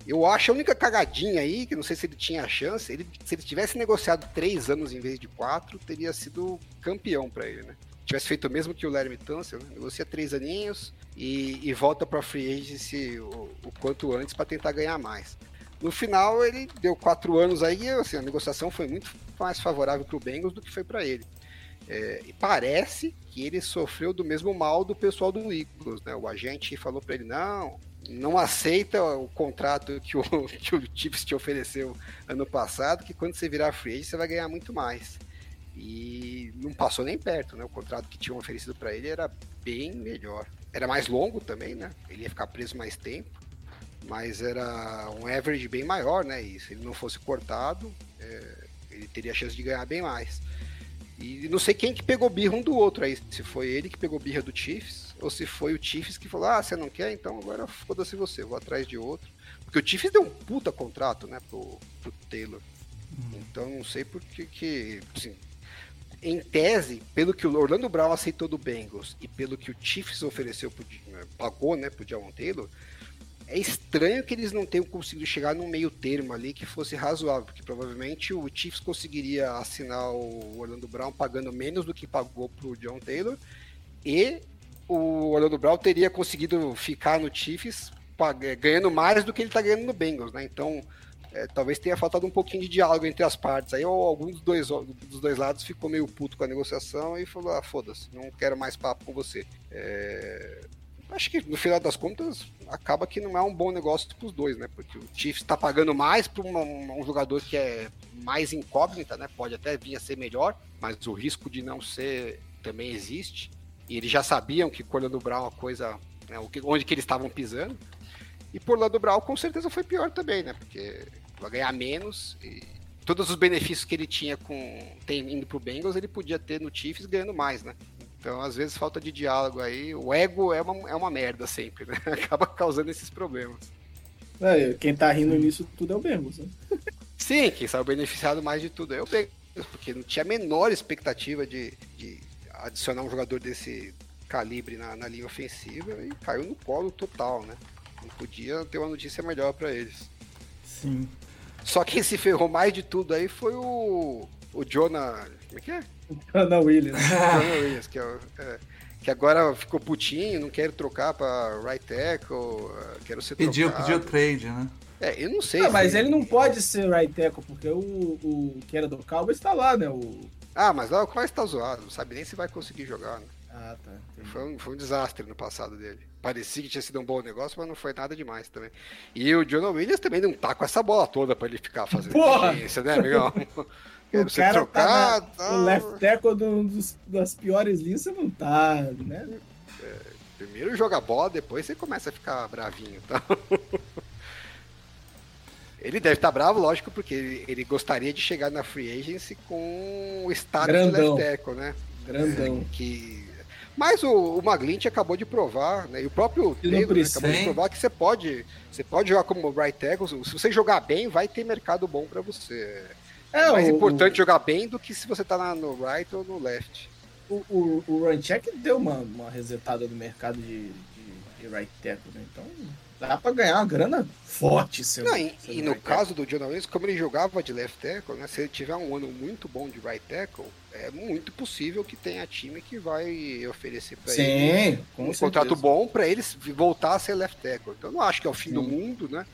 Eu acho a única cagadinha aí, que não sei se ele tinha a chance, ele, se ele tivesse negociado três anos em vez de quatro, teria sido campeão para ele, né? Tivesse feito o mesmo que o Larry Tunsil, né? negocia três aninhos e, e volta para free agency o, o quanto antes para tentar ganhar mais. No final, ele deu quatro anos aí, assim, a negociação foi muito mais favorável para o Bengals do que foi para ele. É, e parece que ele sofreu do mesmo mal do pessoal do Eagles, né? O agente falou para ele, não, não aceita o contrato que o, que o Chiefs te ofereceu ano passado, que quando você virar free agent, você vai ganhar muito mais. E não passou nem perto, né? O contrato que tinham oferecido para ele era bem melhor. Era mais longo também, né? Ele ia ficar preso mais tempo, mas era um average bem maior, né? E se ele não fosse cortado, é, ele teria a chance de ganhar bem mais. E não sei quem que pegou birra um do outro aí, se foi ele que pegou birra do Chiefs, ou se foi o Chiefs que falou, ah, você não quer, então agora foda-se você, vou atrás de outro. Porque o Chiefs deu um puta contrato, né, pro, pro Taylor. Uhum. Então não sei por que, que assim, em tese, pelo que o Orlando Brown aceitou do Bengals e pelo que o Chiefs ofereceu, pro, né, pagou, né, pro Javon Taylor, é estranho que eles não tenham conseguido chegar num meio termo ali que fosse razoável, porque provavelmente o Chiefs conseguiria assinar o Orlando Brown pagando menos do que pagou pro John Taylor e o Orlando Brown teria conseguido ficar no Chiefs ganhando mais do que ele está ganhando no Bengals, né? Então, é, talvez tenha faltado um pouquinho de diálogo entre as partes. Aí ou algum dos dois, dos dois lados ficou meio puto com a negociação e falou: ah, foda-se, não quero mais papo com você. É, acho que no final das contas acaba que não é um bom negócio para os dois, né? Porque o Chiefs está pagando mais para um, um, jogador que é mais incógnita, né? Pode até vir a ser melhor, mas o risco de não ser também existe. E eles já sabiam que com o Orlando Brown a coisa, né, onde que eles estavam pisando. E por Orlando Brown com certeza foi pior também, né? Porque vai ganhar menos e todos os benefícios que ele tinha com tem, indo pro Bengals, ele podia ter no Chiefs ganhando mais, né? Então, às vezes, falta de diálogo aí. O ego é uma, é uma merda sempre, né? Acaba causando esses problemas. É, quem tá rindo nisso tudo é o Bengals, né? Sim, quem saiu beneficiado mais de tudo é o Bengals, porque não tinha a menor expectativa de, de adicionar um jogador desse calibre na, na linha ofensiva e caiu no colo total, né? Não podia ter uma notícia melhor para eles. Sim. Só quem se ferrou mais de tudo aí foi o, o Jonah. Como é que é? Jonah Williams. Williams, que, é, é, que agora ficou putinho, não quer trocar para right tackle, quero ser pediu, trocado. Pediu trade, né? É, eu não sei. Ah, mas ele não pode ser right tackle, porque o, o que era do Cowboys está lá, né? O... Ah, mas lá o Cowboys tá zoado, não sabe nem se vai conseguir jogar, né? Ah, tá. Foi um, foi um desastre no passado dele. Parecia que tinha sido um bom negócio, mas não foi nada demais também. E o John Williams também não tá com essa bola toda para ele ficar fazendo Porra! né, amigão? o cara trocar, tá, na, tá... o left tackle do, dos, das piores linhas, você não tá, né? É, primeiro joga bola, depois você começa a ficar bravinho, tá? Ele deve estar tá bravo, lógico, porque ele, ele, gostaria de chegar na free agency com o status Grandão. de left tackle, né? Grandão. É, que mas o, o Maglint acabou de provar, né? E o próprio Taylor né, acabou de provar que você pode, você pode jogar como right tackle. Se você jogar bem, vai ter mercado bom para você. É, é mais o, importante jogar bem do que se você tá na, no right ou no left. O, o, o Runcheck deu uma, uma resetada no mercado de, de, de right tackle, né? Então dá para ganhar uma grana forte. Seu, Não, e, e no caso do John Williams, como ele jogava de left tackle, né? Se ele tiver um ano muito bom de right tackle, é muito possível que tenha time que vai oferecer para ele um certeza. contrato bom para eles voltar a ser left tackle. Então não acho que é o fim Sim. do mundo, né?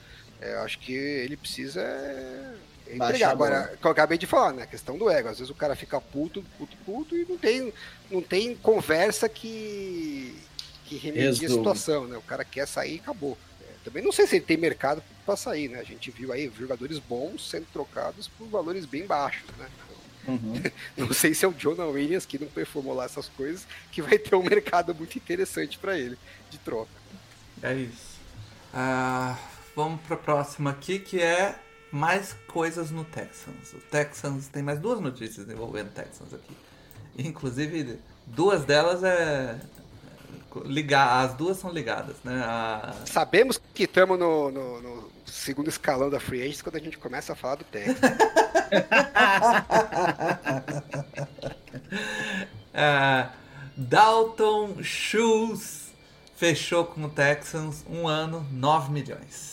É, acho que ele precisa é, entregar. Agora, que eu acabei de falar, né? A questão do ego. Às vezes o cara fica puto, puto, puto e não tem, não tem conversa que, que remedia a situação, né? O cara quer sair e acabou. É, também não sei se ele tem mercado para sair, né? A gente viu aí jogadores bons sendo trocados por valores bem baixos, né? Uhum. Não sei se é o Jonah Williams, que não performou lá essas coisas, que vai ter um mercado muito interessante para ele de troca. É isso. Uh, vamos para a próxima aqui, que é mais coisas no Texans. O Texans tem mais duas notícias envolvendo Texans aqui. Inclusive, duas delas é ligar, as duas são ligadas, né? A... Sabemos que estamos no, no, no, segundo escalão da Free Agents quando a gente começa a falar do Texans. uh, Dalton Schultz fechou com o Texans um ano, 9 milhões.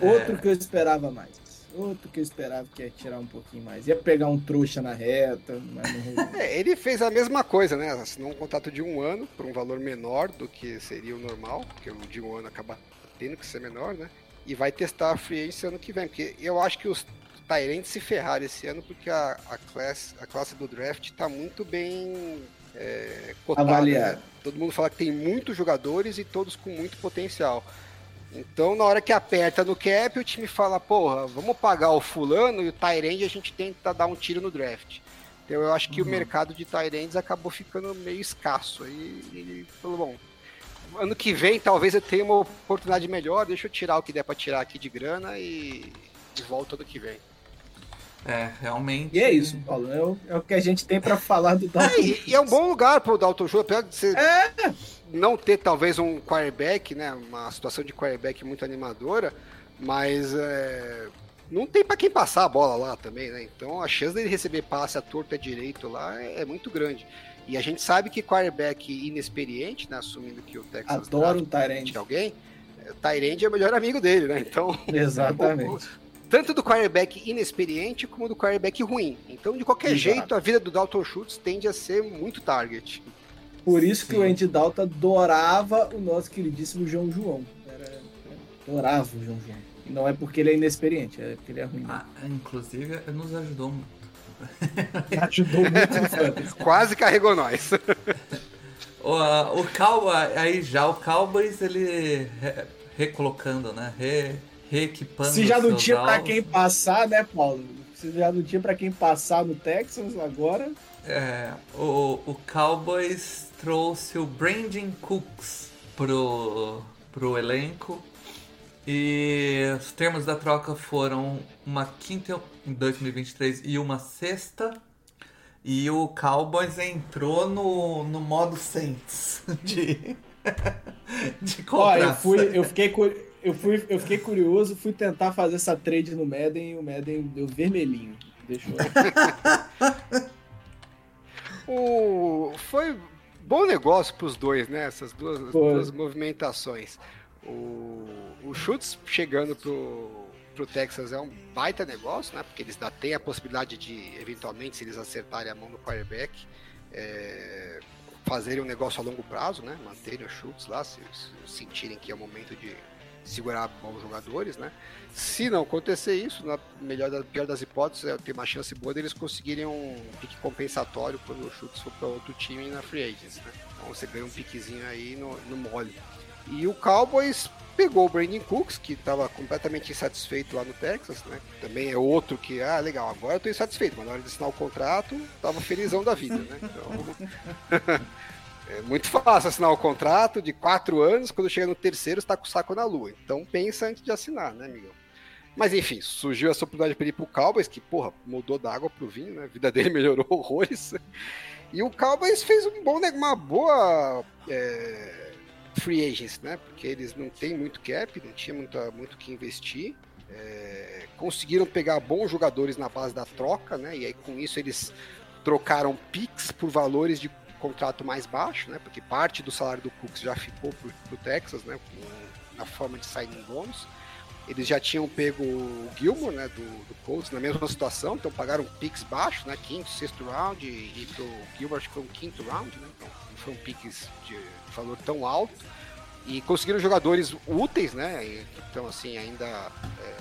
Outro é... que eu esperava mais. Outro que eu esperava que ia tirar um pouquinho mais. Ia pegar um trouxa na reta, mas não é, Ele fez a mesma coisa, né? Assinou um contrato de um ano por um valor menor do que seria o normal, porque o de um ano acaba tendo que ser menor, né? E vai testar a free esse ano que vem, porque eu acho que os Tyrants se ferraram esse ano porque a, a, classe, a classe do draft está muito bem é, cotada. Né? Todo mundo fala que tem muitos jogadores e todos com muito potencial. Então, na hora que aperta no cap, o time fala, porra, vamos pagar o fulano e o Tyrande a gente tenta dar um tiro no draft. Então eu acho que uhum. o mercado de Tyrands acabou ficando meio escasso. Aí ele falou, bom, ano que vem talvez eu tenha uma oportunidade melhor, deixa eu tirar o que der para tirar aqui de grana e, e volto ano que vem. É, realmente. E é isso, Paulo. É o, é o que a gente tem para falar do Dalton. É, e, e, é um bom lugar para o Dalton Schultz, apesar de é. Não ter talvez um quarterback, né? Uma situação de quarterback muito animadora, mas é, não tem para quem passar a bola lá também, né? Então a chance dele receber passe a torta direito lá é, é muito grande. E a gente sabe que quarterback inexperiente, né, assumindo que o Texas adora o Tyrande alguém, o Tyrande é o melhor amigo dele, né? Então, exatamente. tanto do quarterback inexperiente como do quarterback ruim. Então, de qualquer Exato. jeito, a vida do Dalton Schultz tende a ser muito target. Por isso Sim. que o Andy Dalton adorava o nosso queridíssimo João João. Era, adorava o João João. E não é porque ele é inexperiente, é porque ele é ruim. Ah, inclusive, nos ajudou muito. ajudou muito. Quase carregou nós. o, uh, o Cowboy, aí já o Cowboys, ele re, recolocando, né? Re, reequipando. Se já não tinha para quem passar, né, Paulo? Se já não tinha para quem passar no Texas agora. É, o, o Cowboys trouxe o Brandon Cooks pro, pro elenco. E os termos da troca foram uma quinta em 2023 e uma sexta. E o Cowboys entrou no, no modo Saints de, de comprar. Eu, fui, eu fiquei eu, fui, eu fiquei curioso, fui tentar fazer essa trade no Madden e o Madden deu vermelhinho. Deixou. o... Foi bom negócio para os dois, né? Essas duas, duas movimentações. O, o Schutz chegando pro, pro Texas é um baita negócio, né? Porque eles ainda têm a possibilidade de, eventualmente, se eles acertarem a mão no quarterback, é, fazerem um negócio a longo prazo, né? Manterem o Schultz lá, se, se sentirem que é o momento de segurar bons jogadores, né? Se não acontecer isso, na melhor da pior das hipóteses, é ter uma chance boa deles conseguirem um pique compensatório quando o chute for para outro time na free agents, né? Então você ganha um piquezinho aí no, no mole. E o Cowboys pegou o Brandon Cooks, que estava completamente insatisfeito lá no Texas, né? Também é outro que, ah, legal, agora eu estou insatisfeito, mas na hora de assinar o contrato, tava felizão da vida, né? Então, É muito fácil assinar o contrato de quatro anos, quando chega no terceiro está com o saco na lua. Então pensa antes de assinar, né, Miguel? Mas enfim, surgiu essa oportunidade para ir pro Cowboys, que, porra, mudou da água pro vinho, né? A vida dele melhorou horrores. E o Cowboys fez um bom, uma boa é, free agents, né? Porque eles não têm muito cap, não tinha muito, muito que investir. É, conseguiram pegar bons jogadores na base da troca, né? E aí com isso eles trocaram picks por valores de contrato mais baixo, né? Porque parte do salário do Cooks já ficou para o Texas, né? Na forma de signing bônus. Eles já tinham pego o Gilmore, né? Do, do Colts na mesma situação, então pagaram picks baixos, né? Quinto, sexto round e, pro Gilmore acho que foi um quinto round, né? Então não foi um picks de valor tão alto e conseguiram jogadores úteis, né? Então assim ainda é,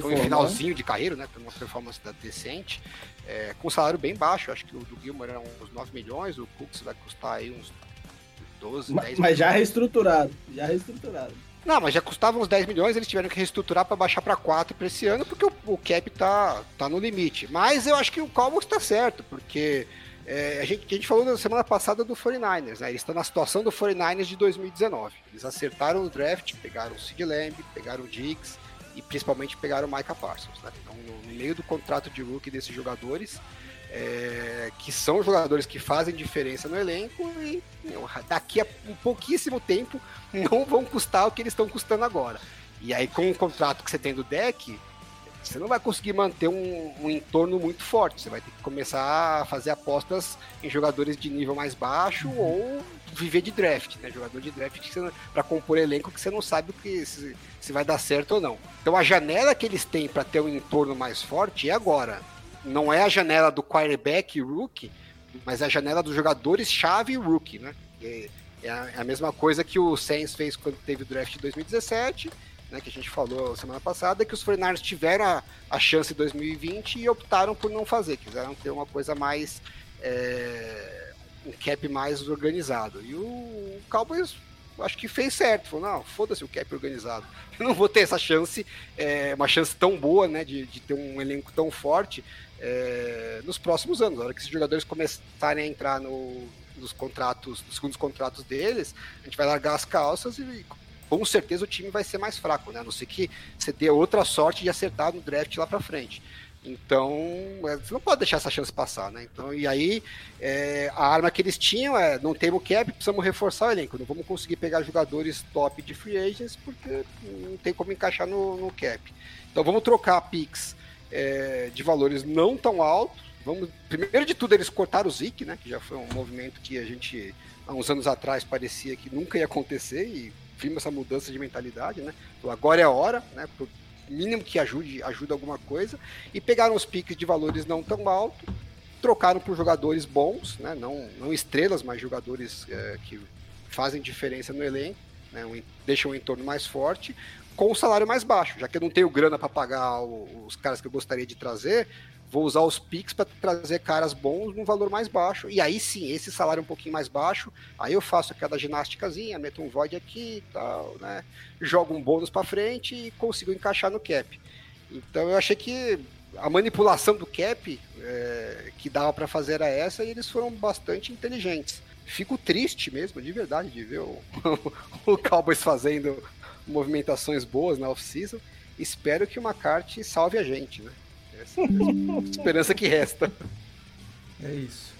foi um finalzinho de carreira, né? Uma performance decente. É, com salário bem baixo, acho que o do Gilmore era uns 9 milhões, o Cooks vai custar aí uns 12, mas, 10 Mas já reestruturado, já reestruturado. Não, mas já custava uns 10 milhões, eles tiveram que reestruturar para baixar para 4 para esse ano, porque o, o, cap tá, tá no limite. Mas eu acho que o Cowboys está certo, porque é, a, gente, a gente falou na semana passada do 49ers, né? Eles estão na situação do 49ers de 2019. Eles acertaram o draft, pegaram o Sid Lamb, pegaram o Diggs, e principalmente pegaram o Micah Parsons. Né? Então, no meio do contrato de rookie desses jogadores, é, que são jogadores que fazem diferença no elenco e daqui a um pouquíssimo tempo não vão custar o que eles estão custando agora. E aí, com o contrato que você tem do deck, você não vai conseguir manter um, um, entorno muito forte. Você vai ter que começar a fazer apostas em jogadores de nível mais baixo ou viver de draft, né? Jogador de draft para compor elenco que você não sabe o que se, se, vai dar certo ou não. Então a janela que eles têm para ter um entorno mais forte é agora. Não é a janela do quarterback rookie, mas é a janela dos jogadores chave rookie, né? É, a, é a mesma coisa que o Saints fez quando teve o draft de 2017 né, que a gente falou semana passada, que os 49 tiveram a, a chance em 2020 e optaram por não fazer, quiseram ter uma coisa mais. É, um cap mais organizado. E o, o Cowboys acho que fez certo. Falou, não, foda-se o cap organizado. Eu não vou ter essa chance, é, uma chance tão boa, né, de, de ter um elenco tão forte é, nos próximos anos. Na hora que esses jogadores começarem a entrar no, nos contratos, nos segundos contratos deles, a gente vai largar as calças e com certeza o time vai ser mais fraco, né? A não ser que você dê outra sorte de acertar no draft lá para frente. Então, é, você não pode deixar essa chance passar, né? Então, e aí, é, a arma que eles tinham é: não temos cap, precisamos reforçar o elenco. Não vamos conseguir pegar jogadores top de free agents porque não tem como encaixar no, no cap. Então, vamos trocar picks é, de valores não tão altos. Vamos, primeiro de tudo, eles cortaram o Zik, né? Que já foi um movimento que a gente, há uns anos atrás, parecia que nunca ia acontecer e firma essa mudança de mentalidade, né? Agora é a hora, né? Por mínimo que ajude, ajuda alguma coisa. E pegaram os piques de valores não tão altos, trocaram por jogadores bons, né? Não, não estrelas, mas jogadores é, que fazem diferença no elenco, né? Um, deixam o entorno mais forte, com o salário mais baixo. Já que eu não tenho grana para pagar os caras que eu gostaria de trazer, vou usar os Pix para trazer caras bons num valor mais baixo. E aí sim, esse salário um pouquinho mais baixo, aí eu faço aquela ginásticazinha, meto um void aqui e tal, né? Jogo um bônus para frente e consigo encaixar no cap. Então eu achei que a manipulação do cap é, que dava para fazer era essa e eles foram bastante inteligentes. Fico triste mesmo, de verdade, de ver o, o Cowboys fazendo movimentações boas na off-season. Espero que o McCarthy salve a gente, né? esperança que resta. É isso.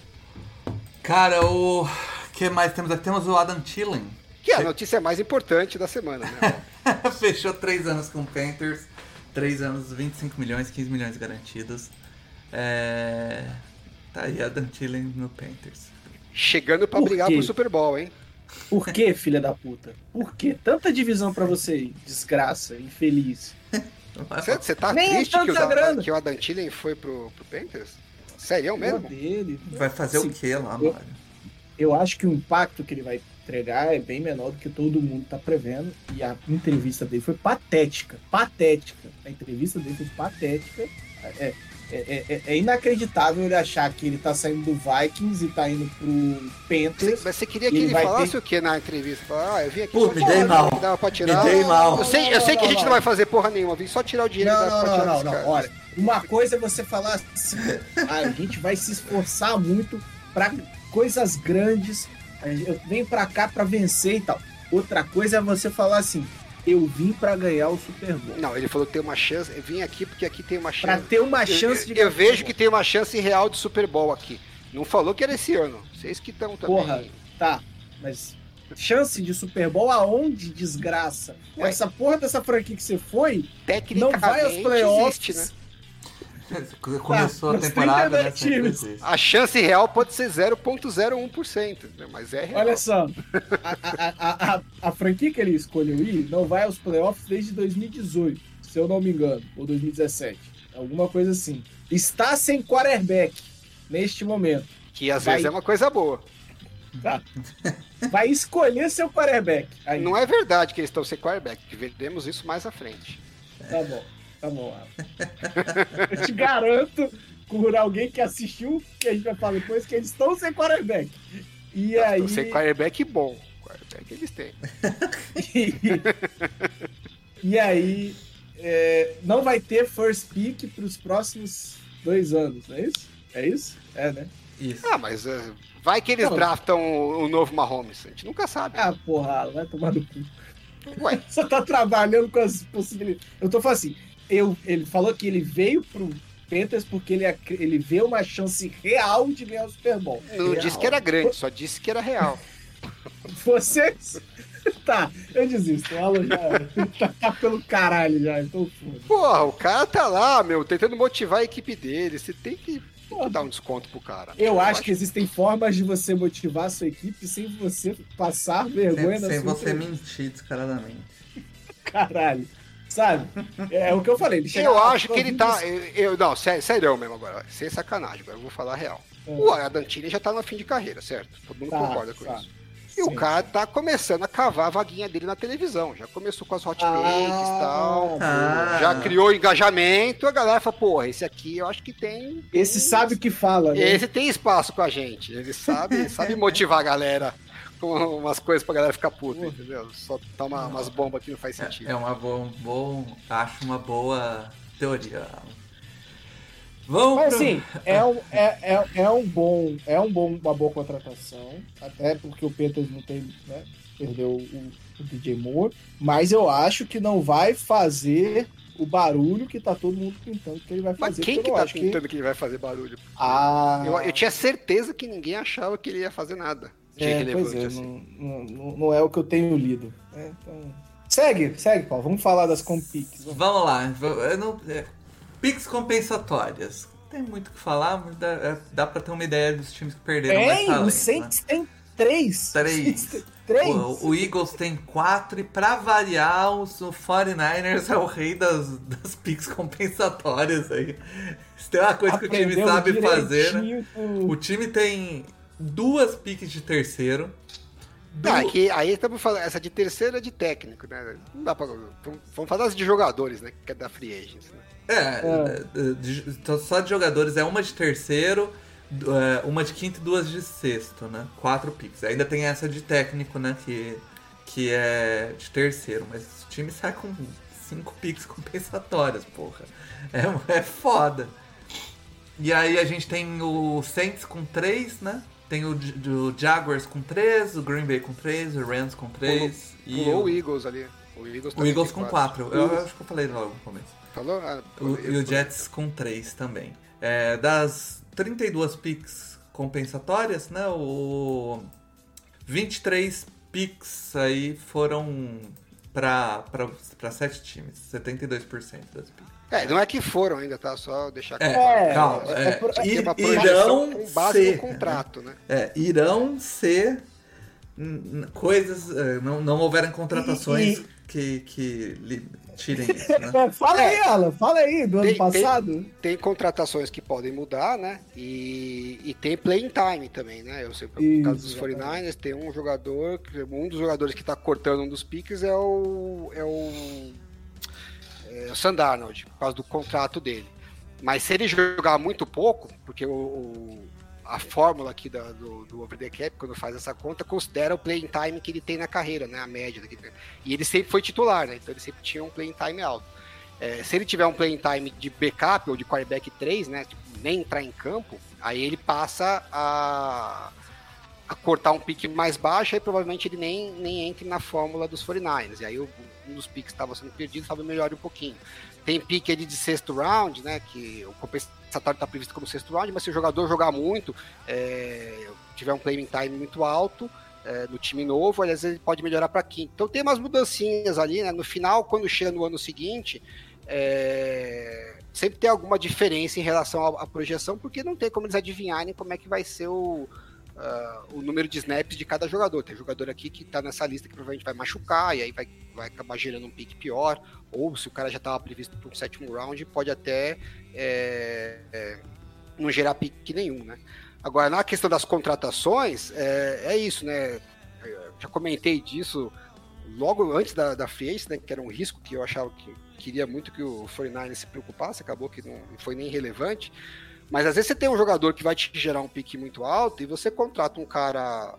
Cara, o que mais temos aqui? Temos o Adam Thielen. Que é a notícia mais importante da semana, né? Fechou três anos com o Panthers. Três anos, 25 milhões, 15 milhões garantidos. É... Tá aí Adam Thielen no Panthers. Chegando para brigar pro Super Bowl, hein? Por que, filha da puta? Por que tanta divisão para você, desgraça, infeliz? Você tá Nem triste que o, grana. que o Adam Thielen foi pro, pro Panthers? Sério mesmo? Dele. Vai fazer Sim. o que lá, eu, eu acho que o impacto que ele vai entregar é bem menor do que todo mundo tá prevendo. E a entrevista dele foi patética. Patética. A entrevista dele foi patética. É, é, é, é, é, inacreditável ele achar que ele tá saindo do Vikings e tá indo pro Panthers. Mas você queria que ele, ele falasse ter... o que na entrevista? Falar, ah, eu vim aqui Pô, me dei mal. Tirar. Me dei mal. Eu sei, eu sei não, que a gente não, não vai fazer porra nenhuma, vim só tirar o dinheiro não, da não, não, não, não, olha, uma coisa é você falar assim, ah, a gente vai se esforçar muito para coisas grandes, eu venho para cá para vencer e tal. Outra coisa é você falar assim, eu vim para ganhar o Super Bowl. Não, ele falou que tem uma chance. Eu vim aqui porque aqui tem uma chance. Para ter uma chance eu, de. Eu, eu vejo que tem uma chance real de Super Bowl aqui. Não falou que era esse ano. Vocês que estão também. Porra, tá. Mas chance de Super Bowl aonde, desgraça? Ué. Essa porra dessa franquia que você foi, não vai aos playoffs. Existe, né? Começou ah, a temporada, né? A chance real pode ser 0,01%, né? mas é real. Olha só, a, a, a, a, franquia que ele escolheu ir não vai aos playoffs desde 2018, se eu não me engano, ou 2017. Alguma coisa assim. Está sem quarterback neste momento. Que às vai... vezes é uma coisa boa. Tá. Vai escolher seu quarterback. Aí. Não é verdade que eles estão sem quarterback, veremos isso mais à frente. Tá bom. Tá bom, Eu te garanto, por alguém que assistiu, que a gente vai falar depois, que eles estão sem quarterback. E aí... Sem quarterback bom. Quarterback eles têm. e, e aí, é, não vai ter first pick para os próximos dois anos, não é isso? É isso? É, né? Isso. Ah, mas uh, vai que eles não, draftam o, o, novo Mahomes. A gente nunca sabe. Ah, porra, vai tomar no cu. Ué. Você tá trabalhando com as possibilidades. Eu tô falando assim, eu, ele falou que ele veio pro Panthers porque ele, ele vê uma chance real de ganhar o Super Bowl. Não real. disse que era grande, só disse que era real. Vocês. Tá, eu eu desisto. O Alan já tá, tá pelo caralho já, então foda. Porra, o cara tá lá, meu, tentando motivar a equipe dele. Você tem que dar um desconto pro cara. Eu acho que existem formas de você motivar a sua equipe sem você passar vergonha Sem, na sem sua você entrevista. mentir descaradamente. Caralho. Sabe? É, o que eu falei. Ele Eu acho que ele "Pô, tá. Eu, eu- não, sério, sério mesmo agora. Sem sacanagem, agora eu vou falar a real. É. O Adantini já tá no fim de carreira, certo? Todo mundo Tá, concorda com tá. isso. E o Sim. cara tá começando a cavar a vaguinha dele na televisão. Já começou com as hot Ah, takes e tal. Ah. Já criou engajamento. A galera fala, porra, esse aqui eu acho que tem. Esse sabe o que fala, né? Esse tem espaço com a gente. Ele sabe, sabe motivar a galera umas coisas pra galera ficar puta, entendeu? Só dar uma- umas bombas que não faz sentido. É, é uma boa, um bom, acho uma boa teoria. Vamos Mas pro- assim, é um, é, é, é um bom, é um bom, uma boa contratação, até porque o Peters não tem, né, perdeu o, o DJ Moore, mas eu acho que não vai fazer o barulho que tá todo mundo pintando que ele vai Mas fazer. quem porque que tá acho pintando que... ele vai fazer barulho? Ah, Eu, eu tinha certeza que ninguém achava que ele ia fazer nada é, pois é, assim. não, não, não é o que eu tenho lido. É, então... Segue, segue, Paulo. Vamos falar das compics. Vamos. Vamos lá. Eu não, é, compensatórias. Não tem muito o que falar, mas dá, é, dá pra ter uma ideia dos times que perderam mais Tem, talento, o né? Saints tem três. Três. três. O, o Eagles tem quatro e pra variar, os- o 49ers é o rei das, das picks compensatórias aí. Se tem uma coisa que o time Aprendeu sabe fazer, né? O time tem duas picks de terceiro. du- Ah, que aí estamos falando, essa de terceira é de técnico, né? Não dá pra. Vamos falar das de jogadores, né? Que é da Free Agents, né? É, de- então só de jogadores é uma de terceiro, é, uma de quinto e duas de sexto, né? Quatro picks. Ainda tem essa de técnico, né? Que, que é de terceiro, mas o time sai com cinco picks compensatórias, porra. É, é foda. E aí a gente tem o Saints com três, né? Tem o, J- o Jaguars com três, o Green Bay com três, o Rams com três e Pulou o, o Eagles ali. O Eagles, o Eagles com quatro. Eu, eu acho que eu falei logo no começo. Falou? Ah, O- e o Jets com 3 também. É, das 32 picks compensatórias, né? O 23 picks aí foram para 7 times, 72% das picks. É, não é que foram ainda, tá? Só deixar É, claro. calma, é é, por- Isso aqui é ir- projeção irão com base ser, no contrato, né? é, irão ser coisas, é, não, não houveram contratações E- que, que li- tirem isso, né? É, fala aí, Alan, fala aí, do ano Tem- tem- passado. Tem contratações que podem mudar, né? E, e tem playing time também, né? Eu sei, no Isso, caso dos exatamente. 49ers, tem um jogador, que- um dos jogadores que tá cortando um dos piques é o. É o. É o Sam Darnold, por causa do contrato dele. Mas se ele jogar muito pouco, porque o, o- a fórmula aqui da- do, do Over the Cap, quando faz essa conta, considera o playing time que ele tem na carreira, né? A média. daqui. E ele sempre foi titular, né? Então ele sempre tinha um playing time alto. É, se ele tiver um playing time de backup ou de quarterback 3, né? Tipo, nem entrar em campo, aí ele passa a, a cortar um pique mais baixo, aí provavelmente ele nem, nem entre na fórmula dos 49ers. E aí um dos piques que estava sendo perdido, talvez melhore um pouquinho. Tem pique ali de sexto round, né? Que o compensatório está previsto como sexto round, mas se o jogador jogar muito, é, tiver um playing time muito alto, é, no time novo, vezes ele pode melhorar para quinto. Então tem umas mudancinhas ali, né? No final, quando chega no ano seguinte, é, sempre tem alguma diferença em relação à, à projeção, porque não tem como eles adivinharem como é que vai ser o, ah, o número de snaps de cada jogador. Tem jogador aqui que tá nessa lista que provavelmente vai machucar, e aí vai, vai acabar gerando um pique pior, ou se o cara já estava previsto para um sétimo round, pode até é, é, não gerar pique nenhum, né? Agora, na questão das contratações, é, é isso, né? Eu já comentei disso logo antes da, da Free né? Que era um risco que eu achava que queria muito que o 49 se preocupasse, acabou que não foi nem relevante. Mas às vezes você tem um jogador que vai te gerar um pique muito alto e você contrata um cara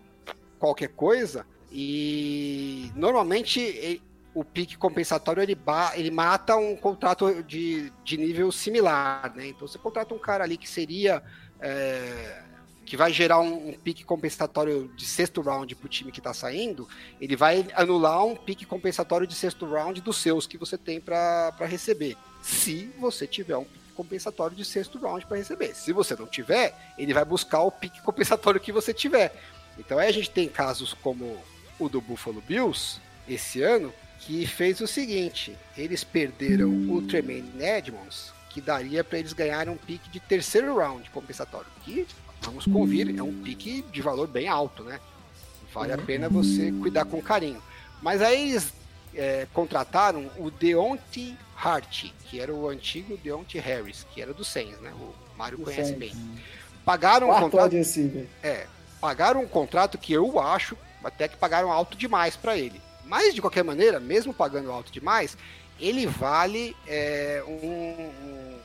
qualquer coisa e normalmente ele- o pique compensatório ele, ele mata um contrato de, de nível similar, né? Então você contrata um cara ali que seria é, que vai gerar um, um pique compensatório de sexto round para o time que está saindo, ele vai anular um pique compensatório de sexto round dos seus que você tem para receber. Se você tiver um compensatório de sexto round para receber. Se você não tiver, ele vai buscar o pique compensatório que você tiver. Então aí a gente tem casos como o do Buffalo Bills, esse ano que fez o seguinte: eles perderam o Tremaine Edmonds, que daria para eles ganharem um pique de terceiro round compensatório. Que, vamos convir, é um pique de valor bem alto, né? Vale a pena você cuidar com carinho. Mas aí eles é, contrataram o Deontay Hart, que era o antigo Deontay Harris, que era do Saints, né? O Mário conhece bem. Pagaram um contrato. É, pagaram um contrato que eu acho até que pagaram alto demais para ele. Mas de qualquer maneira, mesmo pagando alto demais, ele vale é, um, um,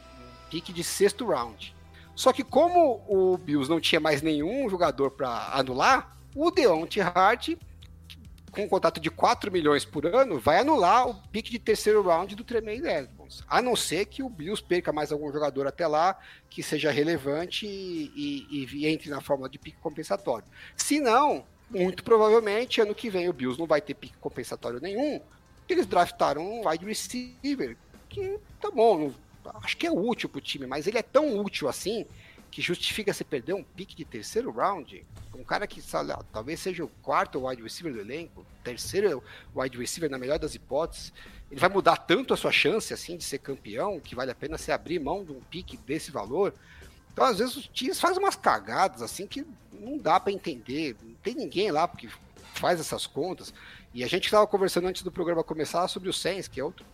pique de sexto round. Só que como o Bills não tinha mais nenhum jogador para anular, o Deontay Hart com um contrato de 4 milhões por ano, vai anular o pique de terceiro round do Tremaine Edmonds. A não ser que o Bills perca mais algum jogador até lá, que seja relevante e, e, e entre na fórmula de pique compensatório. Se não, muito provavelmente, ano que vem o Bills não vai ter pique compensatório nenhum. Eles draftaram um wide receiver, que tá bom, acho que é útil pro time, mas ele é tão útil assim que justifica você perder um pique de terceiro round, um cara que sabe, talvez seja o quarto wide receiver do elenco, terceiro wide receiver na melhor das hipóteses, ele vai mudar tanto a sua chance assim de ser campeão que vale a pena você abrir mão de um pique desse valor. Então, às vezes, os times fazem umas cagadas assim que não dá para entender. Não tem ninguém lá porque faz essas contas. E a gente estava conversando antes do programa começar sobre o Sens, que é outro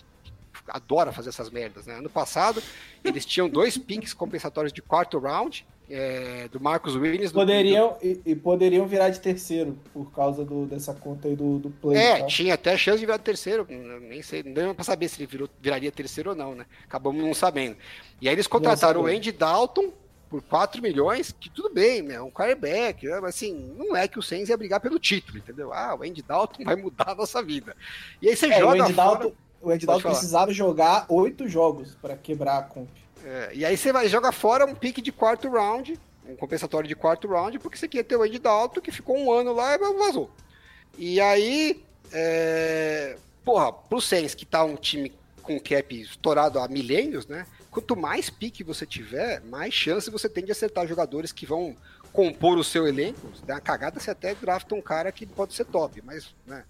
adora fazer essas merdas, né? Ano passado, eles tinham dois picks compensatórios de quarto round, é, do Marcos Williams. Poderiam, do... E, e, poderiam virar de terceiro, por causa do, dessa conta aí do, do play. É, tá? tinha até chance de virar de terceiro. Nem sei, não para saber se ele virou, viraria terceiro ou não, né? Acabamos não sabendo. E aí eles contrataram o Andy Dalton por 4 milhões, que tudo bem, né? Um quarterback, né? mas assim, não é que o Sainz ia brigar pelo título, entendeu? Ah, o Andy Dalton vai mudar a nossa vida. E aí você é, joga o Andy fora... Dalton o Ed Dalton precisava jogar oito jogos para quebrar a comp. É, e aí você vai jogar fora um pique de quarto round, um compensatório de quarto round, porque você queria ter o Ed Dalton, que ficou um ano lá e vazou. E aí, é... porra, pro Saints, que tá um time com cap estourado há milênios, né? Quanto mais pique você tiver, mais chance você tem de acertar jogadores que vão compor o seu elenco. Se der uma cagada, você até drafta um cara que pode ser top, mas, né?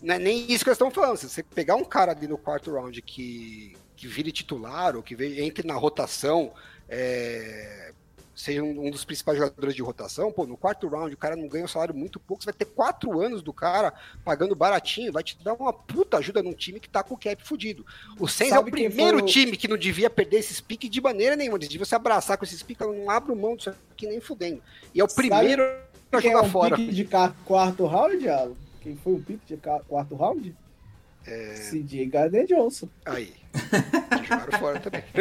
Não é nem isso que eles estão falando. Se você pegar um cara ali no quarto round que, que vire titular ou que entre na rotação, é, seja um, um, dos principais jogadores de rotação, pô, no quarto round o cara não ganha um salário muito pouco, você vai ter quatro anos do cara pagando baratinho, vai te dar uma puta ajuda num time que tá com o cap fudido. O Saints é o primeiro time que não devia perder esses piques de maneira nenhuma, deviam se abraçar com esses piques, não abre mão disso aqui nem fudendo. E é o primeiro a jogar é um fora. Pique de quarto round, Alan? Quem foi o pick de quarto round? É... CJ Gardner Johnson. Aí. Jogaram fora também.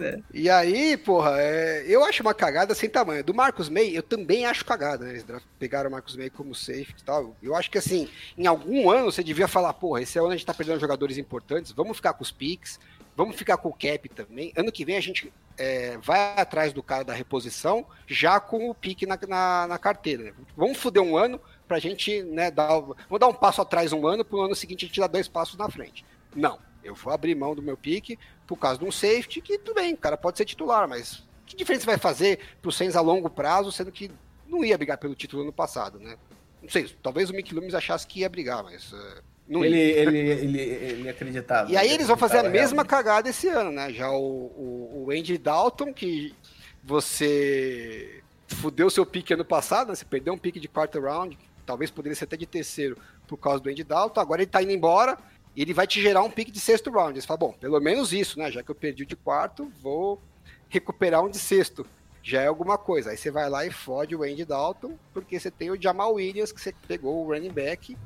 é. E aí, porra, é... eu acho uma cagada sem tamanho. Do Marcos May, eu também acho cagada, né? Eles pegaram o Marcos May como safe e tal. Eu acho que assim, em algum ano você devia falar, porra, esse ano a gente tá perdendo jogadores importantes, vamos ficar com os picks, vamos ficar com o cap também. Ano que vem a gente é, vai atrás do cara da reposição já com o pique na, na, na carteira. Vamos foder um ano para a gente né, dar, vamos dar um passo atrás um ano, para o ano seguinte a gente dar dois passos na frente. Não, eu vou abrir mão do meu pique por causa de um safety que tudo bem, o cara pode ser titular, mas que diferença vai fazer para o Sainz a longo prazo, sendo que não ia brigar pelo título ano passado, né? Não sei, talvez o Mick Loomis achasse que ia brigar, mas uh, ele, ele, ele, ele acreditava. E aí eles vão fazer a mesma realmente. cagada esse ano, né? Já o, o, o Andy Dalton, que você fudeu seu pique ano passado, né? Você perdeu um pique de quarto round, talvez poderia ser até de terceiro por causa do Andy Dalton. Agora ele tá indo embora e ele vai te gerar um pique de sexto round. Você fala, bom, pelo menos isso, né? Já que eu perdi o de quarto, vou recuperar um de sexto. Já é alguma coisa. Aí você vai lá e fode o Andy Dalton, porque você tem o Jamal Williams, que você pegou o running back,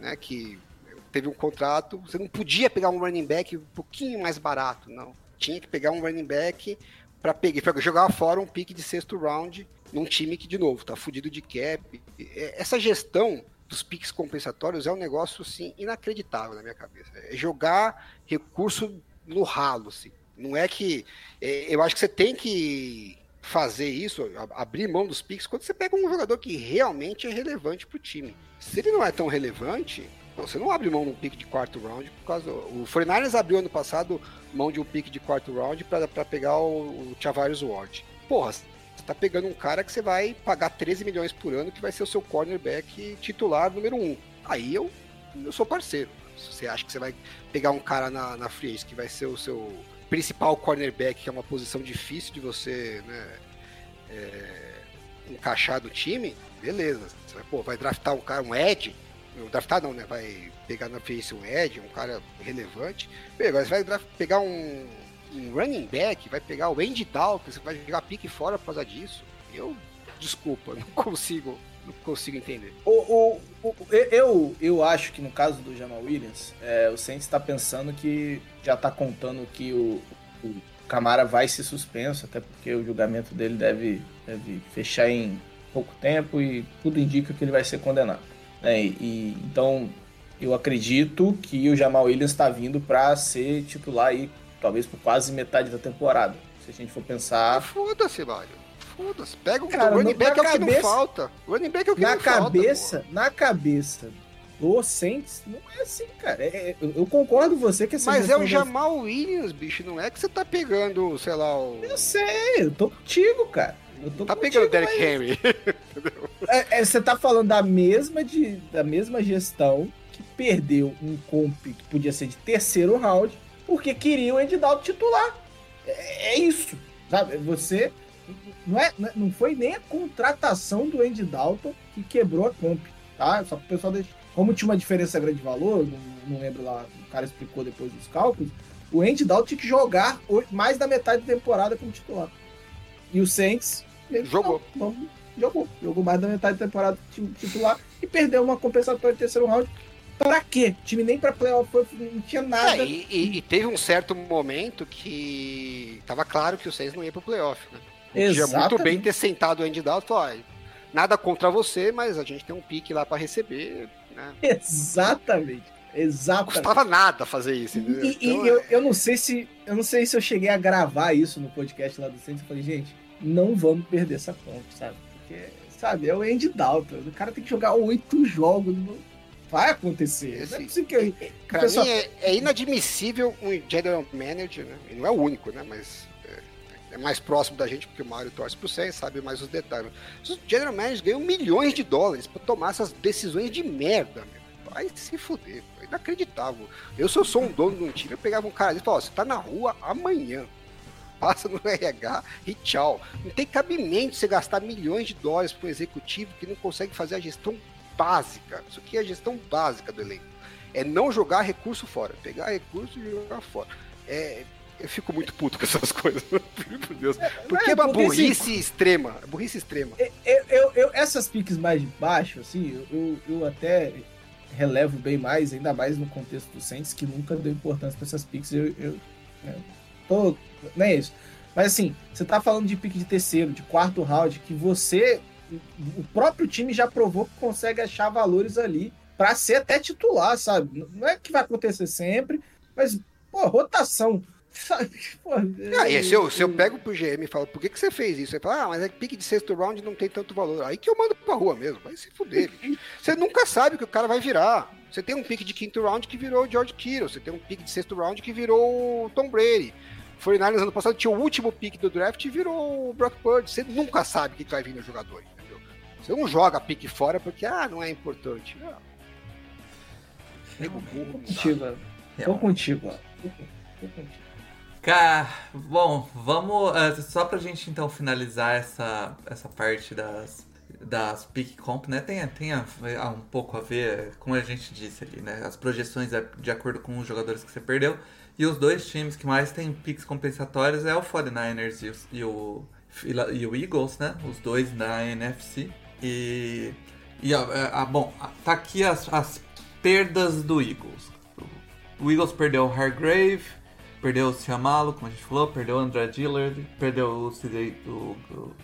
né? Que teve um contrato, você não podia pegar um running back um pouquinho mais barato, não. Tinha que pegar um running back para pegar, pra jogar fora um pique de sexto round num time que, de novo, tá fudido de cap. Essa gestão dos piques compensatórios é um negócio, assim, inacreditável na minha cabeça. É jogar recurso no ralo, assim. Não é que... É, eu acho que você tem que fazer isso, abrir mão dos piques, quando você pega um jogador que realmente é relevante para o time. Se ele não é tão relevante, você não abre mão de um pique de quarto round por causa. O 49ers abriu ano passado mão de um pique de quarto round para pegar o, o Ward. Porra, você tá pegando um cara que você vai pagar 13 milhões por ano, que vai ser o seu cornerback titular número 1. aí eu, eu sou parceiro. Se você acha que você vai pegar um cara na, na free que vai ser o seu principal cornerback, que é uma posição difícil de você né, é, encaixar do time, beleza. Você vai, pô, vai draftar um cara, um Ed, draftar não, né? Vai pegar na face um Ed, um cara relevante. Você vai pegar um, um running back, vai pegar o Andy Dalton, você vai jogar pique fora por causa disso. Eu, desculpa, não consigo, não consigo entender. O, o, o eu, eu acho que no caso do Jamal Williams, é, o Saints está pensando que já está contando que o, o Camara vai ser suspenso, até porque o julgamento dele deve, deve fechar em pouco tempo e tudo indica que ele vai ser condenado. É, e, então eu acredito que o Jamal Williams está vindo para ser titular aí, talvez por quase metade da temporada. Se a gente for pensar. Foda-se, Mário. Foda-se. Pega o Cara, running back é o que não falta. O running back é o que na não cabeça, falta. Na cabeça do Saints, não é assim, cara. É, eu, eu, concordo com você que essa Mas é o Jamal Williams, bicho. Não é que você tá pegando, sei lá, o. Eu sei, eu tô contigo, cara. Tá pegando o Derek. Henry. é, é, você tá falando da mesma, de, da mesma gestão que perdeu um comp que podia ser de terceiro round porque queria o Andy Dalton titular. É, é isso, sabe? Você não, é, não foi nem a contratação do Andy Dalton que quebrou a comp, tá? Só para o pessoal deixar. Como tinha uma diferença grande de valor, não, não, lembro lá, o cara explicou depois dos cálculos, o Andy Dalton tinha que jogar mais da metade da temporada como titular. E o Saints jogou. Não, não, jogou. Jogou mais da metade da temporada titular e perdeu uma compensatória de terceiro round Pra quê? O time nem pra playoff não tinha nada. É, e, e, e, teve um certo momento que tava claro que o Saints não ia pro playoff, né? Podia muito bem ter sentado o Andy Dalton e falar, nada contra você, mas a gente tem um pique lá para receber, né? Exatamente. Exatamente. Não custava nada fazer isso. E, então, eu, é... eu não sei se eu não sei se eu cheguei a gravar isso no podcast lá do Saints. Eu falei, gente, não vamos perder essa conta, sabe? Porque, sabe, é o Andy Dalton. O cara tem que jogar oito jogos. Vai acontecer. Não é possível que. Pra pessoal... mim é, é, inadmissível um general manager, né? E não é o único, né? Mas é, é mais próximo da gente, porque o Mario torce pro 100, sabe mais os detalhes. Os general managers ganham milhões de dólares para tomar essas decisões de merda, meu. Vai se fuder, inacreditável. Eu, se eu sou um dono de um time, eu pegava um cara e falava: você tá na rua amanhã. Passa no RH e tchau. Não tem cabimento você gastar milhões de dólares para um executivo que não consegue fazer a gestão básica. Isso aqui é a gestão básica do elenco. É não jogar recurso fora. Pegar recurso e jogar fora. É, eu fico muito puto com essas coisas, por Deus. É, porque é, uma porque, burrice assim, extrema. Burrice extrema. Eu, eu, eu, essas piques mais de baixo, assim, eu, eu até relevo bem mais, ainda mais no contexto do Saints, que nunca deu importância para essas piques. Eu, eu, não é isso. Mas assim, você tá falando de pique de terceiro, de quarto round, que você o próprio time já provou que consegue achar valores ali para ser até titular, sabe? Não é que vai acontecer sempre, mas, pô, rotação. Sabe? Pô, ah, e se eu, se eu pego pro GM e falo, por que, que você fez isso? Ele fala, ah, mas é que pique de sexto round não tem tanto valor. Aí que eu mando pra rua mesmo, vai se fuder. você nunca sabe o que o cara vai virar. Você tem um pique de quinto round que virou o George Kittle, você tem um pique de sexto round que virou o Tom Brady. 49ers ano passado tinha o último pique do draft e virou o Brock Purdy. Você nunca sabe o que vai vir no jogador. Você não joga pique fora porque, ah, não é importante. Não. Nego burro. Contigo, mano. Tô contigo, Cara, bom, vamos. Uh, só pra gente então finalizar essa, essa parte das, das pick comp, né? Tem, tem a, a, um pouco a ver, como a gente disse ali, né? As projeções é de acordo com os jogadores que você perdeu. E os dois times que mais têm picks compensatórios é o 49ers e e o, e o Eagles, né? Os dois da NFC. E, e a, a, bom, tá aqui as, as perdas do Eagles. O Eagles perdeu o Hargrave, perdeu o Siamalo, como a gente falou, perdeu o André Dillard, perdeu o, CD, o, o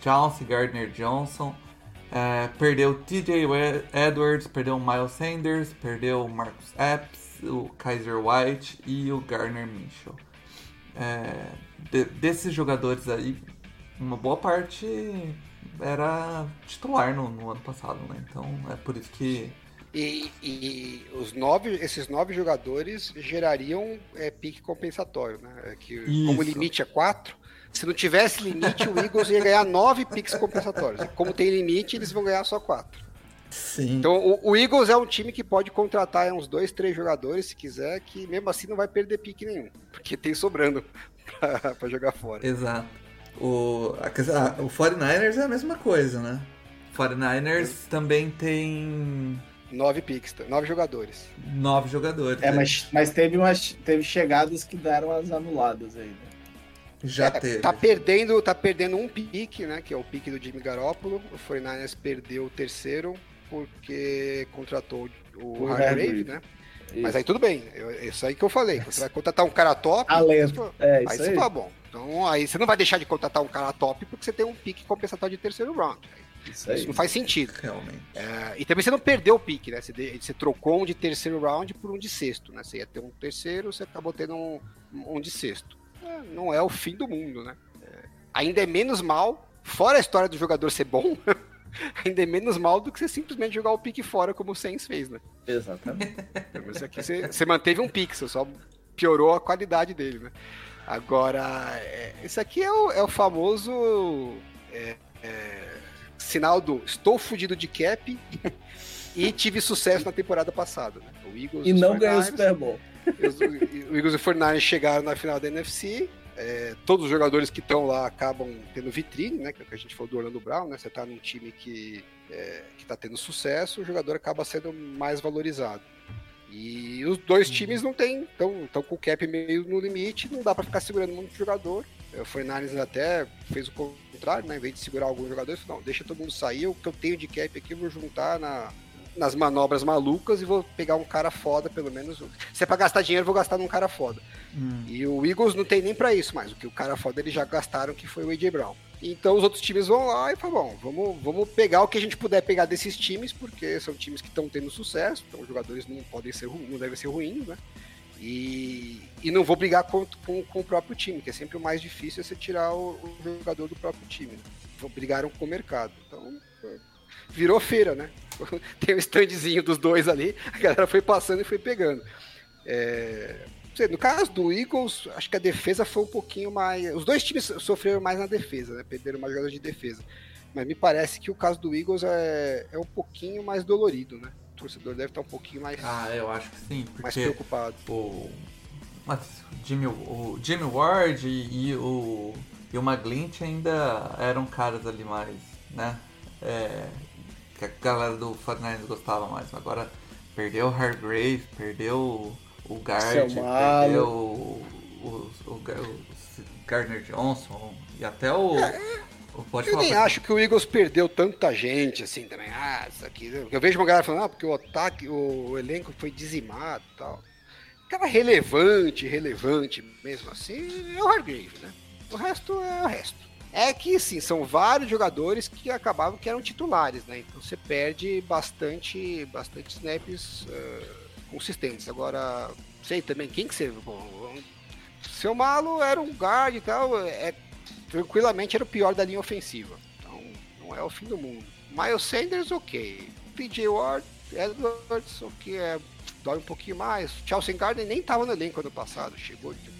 Chauncey Gardner Johnson, é, perdeu o TJ Edwards, perdeu o Miles Sanders, perdeu o Marcus Epps, o Kaiser White e o Garner Mitchell. É, de, desses jogadores aí, uma boa parte era titular no, no ano passado, né? Então é por isso que. E, e, os nove, esses nove jogadores gerariam é, pique compensatório, né? É que, como o limite é quatro, se não tivesse limite, o Eagles ia ganhar nove piques compensatórios. Como tem limite, eles vão ganhar só quatro. Sim. Então o, o Eagles é um time que pode contratar uns dois, três jogadores se quiser, que mesmo assim não vai perder pique nenhum, porque tem sobrando pra, pra jogar fora. Exato. O, a, ah, o 49ers é a mesma coisa, né? 49ers também tem Nove picks, tá? nove jogadores. nove jogadores. É, né? mas, mas teve, umas, teve chegadas que deram as anuladas aí, né? Já É, teve. Tá perdendo, tá perdendo um pique, né? Que é o pique do Jimmy Garoppolo. O 49ers perdeu o terceiro porque contratou o O Hargrave, né? Isso. Mas aí tudo bem, eu- é isso aí que eu falei. Você vai contratar um cara top. Talento. É, aí você aí. fala, bom. Então aí você não vai deixar de contratar um cara top porque você tem um pique compensatório de terceiro round. Isso aí. Isso não faz sentido. Realmente. É, e também você não perdeu o pique, né? Você, de- você trocou um de terceiro round por um de sexto, né? Você ia ter um terceiro, você acabou tendo um, um de sexto. É, não é o fim do mundo, né? É, ainda é menos mal, fora a história do jogador ser bom, ainda é menos mal do que você simplesmente jogar o pique fora, como o Sainz fez, né? Exatamente. Menos aqui você, você manteve um pixel, só piorou a qualidade dele, né? Agora, é, isso aqui é o, é o famoso é, é, sinal do estou fudido de cap e tive sucesso na temporada passada. Né? O Eagles E não ganhou o 49ers, Super Bowl. os- O Eagles e o 49ers chegaram na final da NFC. É, todos os jogadores que estão lá acabam tendo vitrine, né? Que é o que a gente falou do Orlando Brown, né? Você tá num time que, é, que tá tendo sucesso, o jogador acaba sendo mais valorizado. E os dois times não tem, estão com o cap meio no limite, não dá para ficar segurando muito jogador. É, O 49ers até fez o contrário, né? Em vez de segurar alguns jogadores, não, deixa todo mundo sair, o que eu tenho de cap aqui eu vou juntar na, nas manobras malucas e vou pegar um cara foda, pelo menos. Se é pra gastar dinheiro, vou gastar num cara foda. Hum. E o Eagles não tem nem pra isso mais. O que o cara foda eles já gastaram, que foi o AJ Brown. Então os outros times vão lá e falam, bom, vamos, vamos pegar o que a gente puder pegar desses times, porque são times que estão tendo sucesso, então os jogadores não podem ser não devem ser ruins, né? E, e não vou brigar com, com, com o próprio time, que é sempre o mais difícil é você tirar o, o jogador do próprio time. Né? Brigaram com o mercado. Então, virou feira, né? Tem um standzinho dos dois ali, a galera foi passando e foi pegando. É, no caso do Eagles, acho que a defesa foi um pouquinho mais. Os dois times sofreram mais na defesa, né? Perderam mais jogadores de defesa. Mas me parece que o caso do Eagles é, é um pouquinho mais dolorido, né? O torcedor deve estar um pouquinho mais, Ah, eu acho que sim, mais preocupado. o, Jimmy, o Jimmy Ward e, e o, e o McGlinch ainda eram caras ali mais, né? É, que a galera do 49ers gostava mais. Agora perdeu o Hargrave, perdeu o, Guard, perdeu o, o, o, o Gardner Johnson e até o. pode Eu nem pra- acho que o Eagles perdeu tanta gente assim também. Ah, isso aqui. Eu vejo uma galera falando, ah, porque o ataque, o, o elenco foi dizimado e tal. Cara relevante, relevante mesmo assim, é o Hargrave, né? O resto é o resto. É que sim, são vários jogadores que acabavam que eram titulares, né? Então você perde bastante, bastante snaps eh, consistentes. Agora, sei também quem que você. Bom, seu Malo era um guard e tal, é, tranquilamente era o pior da linha ofensiva. Então, não é o fim do mundo. Miles Sanders, ok. PJ Ward, Edwards, ok. É, dói um pouquinho mais. Chelsea Garden nem tava no elenco ano passado, chegou de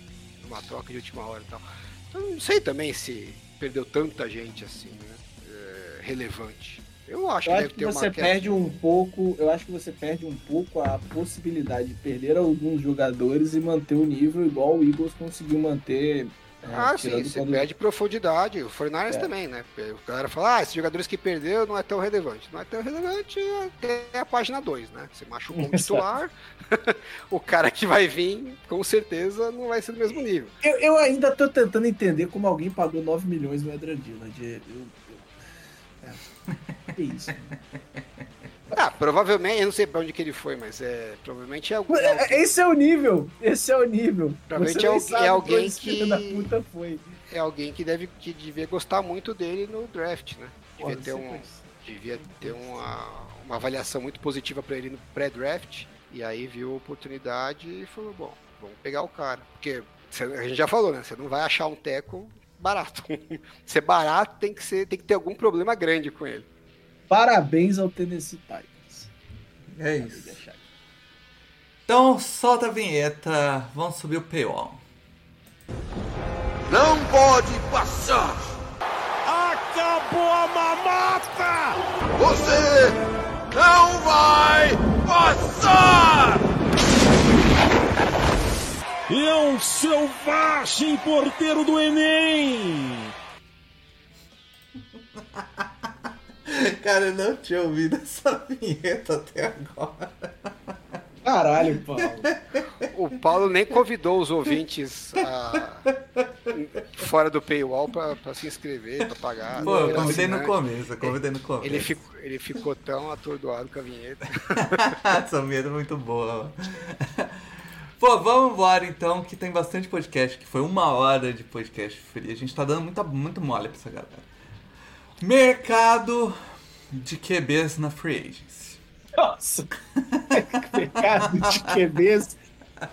uma troca de última hora e tal. Então, não sei também se perdeu tanta gente assim, né? É, relevante. Eu acho Eu que acho deve que ter você perde um pouco, eu acho que você perde um pouco a possibilidade de perder alguns jogadores e manter o nível igual o Eagles conseguiu manter. É, Ah, sim, você quando- perde profundidade. O Fornares É. também, né? O galera fala, ah, esses jogadores que perdeu não é tão relevante. Não é tão relevante até a página 2, né? Você machucou um titular, o cara que vai vir, com certeza, não vai ser do mesmo nível. Eu, eu ainda tô tentando entender como alguém pagou 9 milhões no Adrian Dillard. Eu, eu, é. Que isso? Ah, provavelmente, eu não sei pra onde que ele foi, mas é, provavelmente é algum. É, Esse é o nível. Esse é o nível. Provavelmente é é alguém que- da puta foi. É alguém que deve que devia gostar muito dele no draft, né? Devia ter, um, devia ter uma, uma avaliação muito positiva pra ele no pré-draft. E aí viu a oportunidade e falou: bom, vamos pegar o cara. Porque a gente já falou, né? Você não vai achar um teco barato. Ser barato tem que, ser, tem que ter algum problema grande com ele. Parabéns ao Tennessee Titans. É isso. Então solta a vinheta, vamos subir o paywall. Não pode passar! Acabou a mamata! Você não vai passar! E é um selvagem porteiro do Enem! Cara, eu não tinha ouvido essa vinheta até agora. Caralho, Paulo. O Paulo nem convidou os ouvintes a- fora do paywall pra, pra se inscrever, pra pagar. Pô, eu convidei no começo, eu convidei no começo. Ele ficou, ele ficou tão atordoado com a vinheta. Essa vinheta é muito boa. Pô, vamos embora então, que tem bastante podcast, que foi uma hora de podcast free. A gente tá dando muita, muito mole pra essa galera. Mercado de QBs na Free Agency. Nossa. Mercado de QBs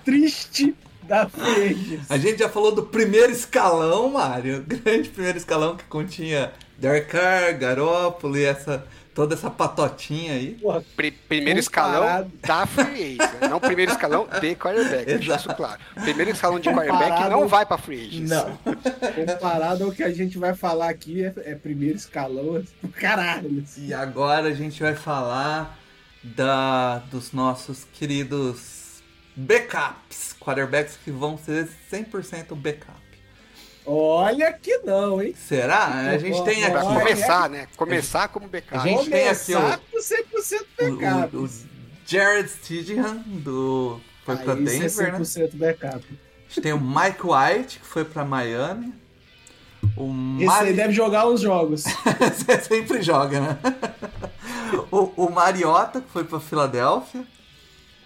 triste da frente. A gente já falou do primeiro escalão, Mário. Grande primeiro escalão que continha Derek Carr, Garoppolo e essa, toda essa patotinha aí. Porra, Pri- primeiro Comparado. escalão da free agent, né? não primeiro escalão de quarterback, isso claro. Primeiro escalão de quarterback Comparado. não vai pra free agent. não. Comparado ao que a gente vai falar aqui, é, é primeiro escalão do caralho. assim. E agora a gente vai falar da, dos nossos queridos backups, quarterbacks que vão ser 100% backup. Olha que não, hein? Será? A gente tem Pra aqui começar, né? Começar como backup. A gente tem aqui Começar com 100% o, backup. o, o Jared Stidham do foi pra Aí, Denver, isso é né? 100% backup. A gente tem o Mike White que foi pra Miami. O Esse Mari... aí deve jogar os jogos. Você sempre joga, né? o, o Mariota, que foi pra Filadélfia.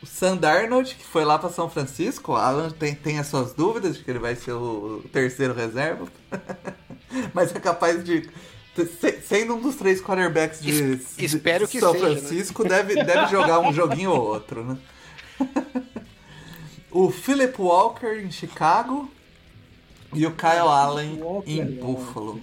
O Sam Darnold, que foi lá pra São Francisco. O Alan tem, tem as suas dúvidas de que ele vai ser o terceiro reserva. Mas é capaz de. se- Sendo um dos três quarterbacks de, Es- espero de que São seja, né? Francisco, deve, deve jogar um joguinho ou outro, né? o Philip Walker em Chicago. E o Kyle Allen Walker, em. Buffalo.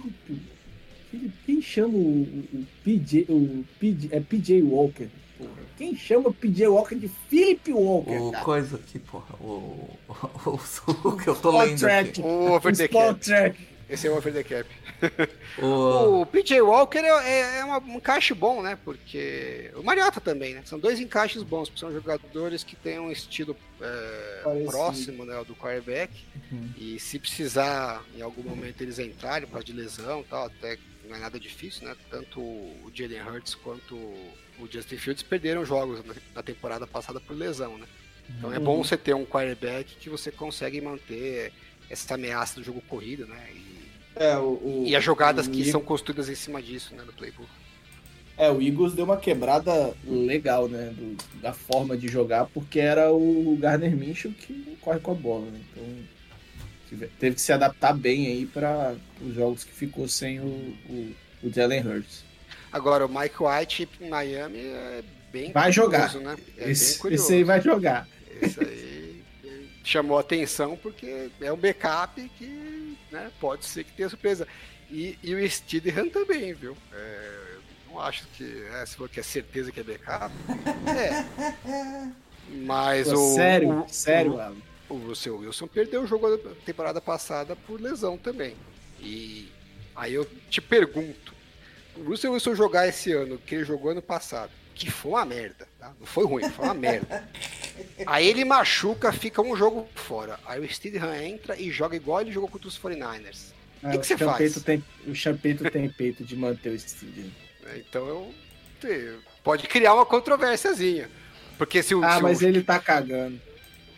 Quem chama o, o- o PJ, o PJ, é PJ Walker? Porra. Quem chama PJ Walker de Philip Walker? O cara? coisa aqui, porra. O, o, o, o que eu tô Spot lendo track. aqui. O over the cap. track. Esse é o over the cap. O, O PJ Walker é, é- é um encaixe bom, né? Porque. O Mariota também, né? São dois encaixes bons, porque são jogadores que têm um estilo é, próximo né, ao do quarterback. Uhum. E se precisar, em algum momento, eles entrarem por causa de lesão e tal, até não é nada difícil, né? Tanto o Jalen Hurts quanto o Justin Fields perderam jogos na- temporada passada por lesão, né? Então é bom você ter um quarterback que você consegue manter essa ameaça do jogo corrido, né? E É, o, o- e as jogadas o que são construídas em cima disso, né, no playbook. É, o Eagles deu uma quebrada legal, né? do- da forma de jogar, porque era o Garner Minshew que corre com a bola, né? Então teve que se adaptar bem aí para os jogos que ficou sem o, o, o Jalen Hurts. Agora, o Mike White em Miami é bem Vai jogar. curioso, né? É bem esse, curioso. esse aí vai jogar. Esse aí chamou atenção porque é um backup que né, pode ser que tenha surpresa. E, e o Steedham também, viu? É, não acho que. É, se for que é certeza que é backup. É. Mas Pô, o. sério, o, sério, o- o Russell Wilson perdeu o jogo da temporada passada por lesão também. E aí eu te pergunto: o Russell Wilson jogar esse ano, que ele jogou ano passado, que foi uma merda, tá? Não foi ruim, foi uma merda. Aí ele machuca, fica um jogo fora. Aí o Steedham entra e joga igual ele jogou contra os 49ers. Ah, que o que você faz? Tem, o Champeito tem peito de manter o Steedham. né? Então eu. Pode criar uma controvérsiazinha. Porque se o, Ah, se o- mas ele tá cagando.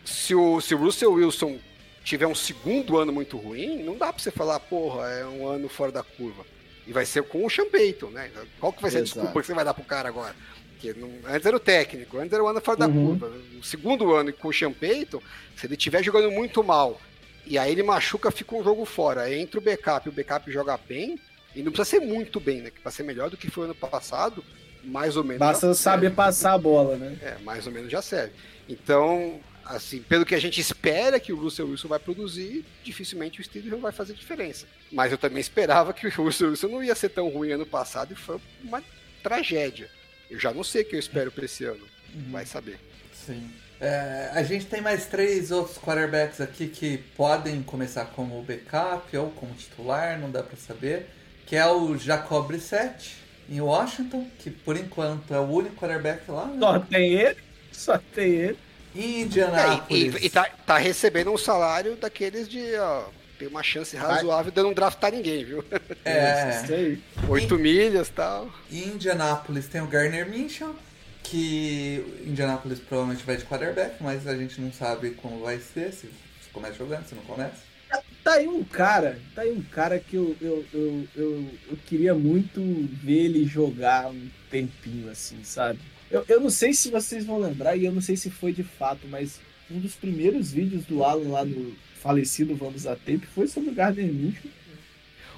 se o, se o Russell Wilson tiver um segundo ano muito ruim, não dá pra você falar, porra, é um ano fora da curva. E vai ser com o Sean Payton, né? Qual que vai ser a Exato. desculpa que você vai dar pro cara agora? Porque não- antes era o técnico, antes era o ano fora da Uhum. curva. O segundo ano com o Sean Payton, se ele estiver jogando muito mal, e aí ele machuca, fica um jogo fora. Aí entra o backup, e o backup joga bem, e não precisa ser muito bem, né? Que pra ser melhor do que foi ano passado, mais ou menos. Basta saber passar a bola, né? é, mais ou menos já serve. Então, assim, pelo que a gente espera que o Russell Wilson vai produzir, dificilmente o Steelers vai fazer diferença. Mas eu também esperava que o Russell Wilson não ia ser tão ruim ano passado e foi uma tragédia. Eu já não sei o que eu espero para esse ano. Vai saber. Sim. É, a gente tem mais três outros quarterbacks aqui que podem começar como backup ou como titular, não dá pra saber. Que é o Jacob Brissett, em Washington, que por enquanto é o único quarterback lá. né? Só tem ele, só tem ele. E É, e, Indianápolis. e- e tá, tá recebendo um salário daqueles de, ó, tem uma chance razoável de não draftar ninguém, viu? É. Isso aí. 8 milhas e tal. Em Indianápolis tem o Garner Minshew, que Indianápolis provavelmente vai de quarterback, mas a gente não sabe como vai ser, se, se começa jogando, se não começa. Tá aí um cara, tá aí um cara que eu, eu, eu, eu, eu queria muito ver ele jogar um tempinho assim, sabe? Eu, eu não sei se vocês vão lembrar, e eu não sei se foi de fato, mas um dos primeiros vídeos do Alan lá no falecido Vamos a Tape foi sobre o Gardner Minshew.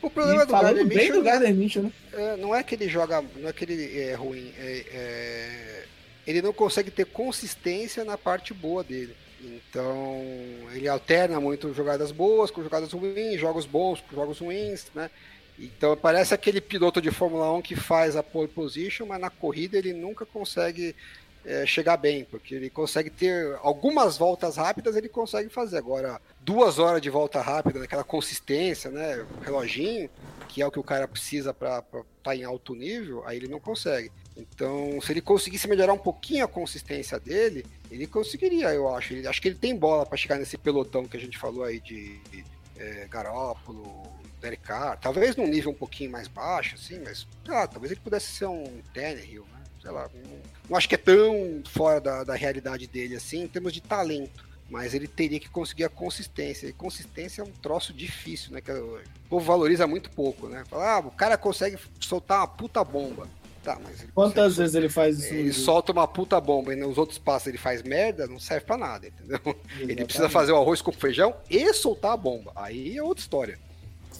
O problema E do falando Gardner bem Minshew do Gardner Minshew, né? é, não é que ele joga, não é que ele é ruim, é- é- ele não consegue ter consistência na parte boa dele. Então, ele alterna muito jogadas boas com jogadas ruins, jogos bons com jogos ruins, né? Então, parece aquele piloto de Fórmula 1 que faz a pole position, mas na corrida ele nunca consegue é, chegar bem, porque ele consegue ter algumas voltas rápidas, ele consegue fazer. Agora, duas horas de volta rápida, naquela consistência, né? Reloginho, que é o que o cara precisa para estar em alto nível, aí ele não consegue. Então, se ele conseguisse melhorar um pouquinho a consistência dele, ele conseguiria, eu acho. Ele, acho que ele tem bola para chegar nesse pelotão que a gente falou aí de, de é, Garópolo, Derek Carr. Talvez num nível um pouquinho mais baixo, assim, mas ah, talvez ele pudesse ser um Tannehill, né? Sei lá, não, não acho que é tão fora da, da realidade dele assim, em termos de talento. Mas ele teria que conseguir a consistência. E consistência é um troço difícil, né? Que o povo valoriza muito pouco, né? Fala, ah, o cara consegue soltar uma puta bomba. Tá, mas ele Quantas vezes ele faz isso? ele solta uma puta bomba e nos outros passos ele faz merda, não serve pra nada, entendeu? Ele Exatamente. precisa fazer o arroz com feijão e soltar a bomba. Aí é outra história.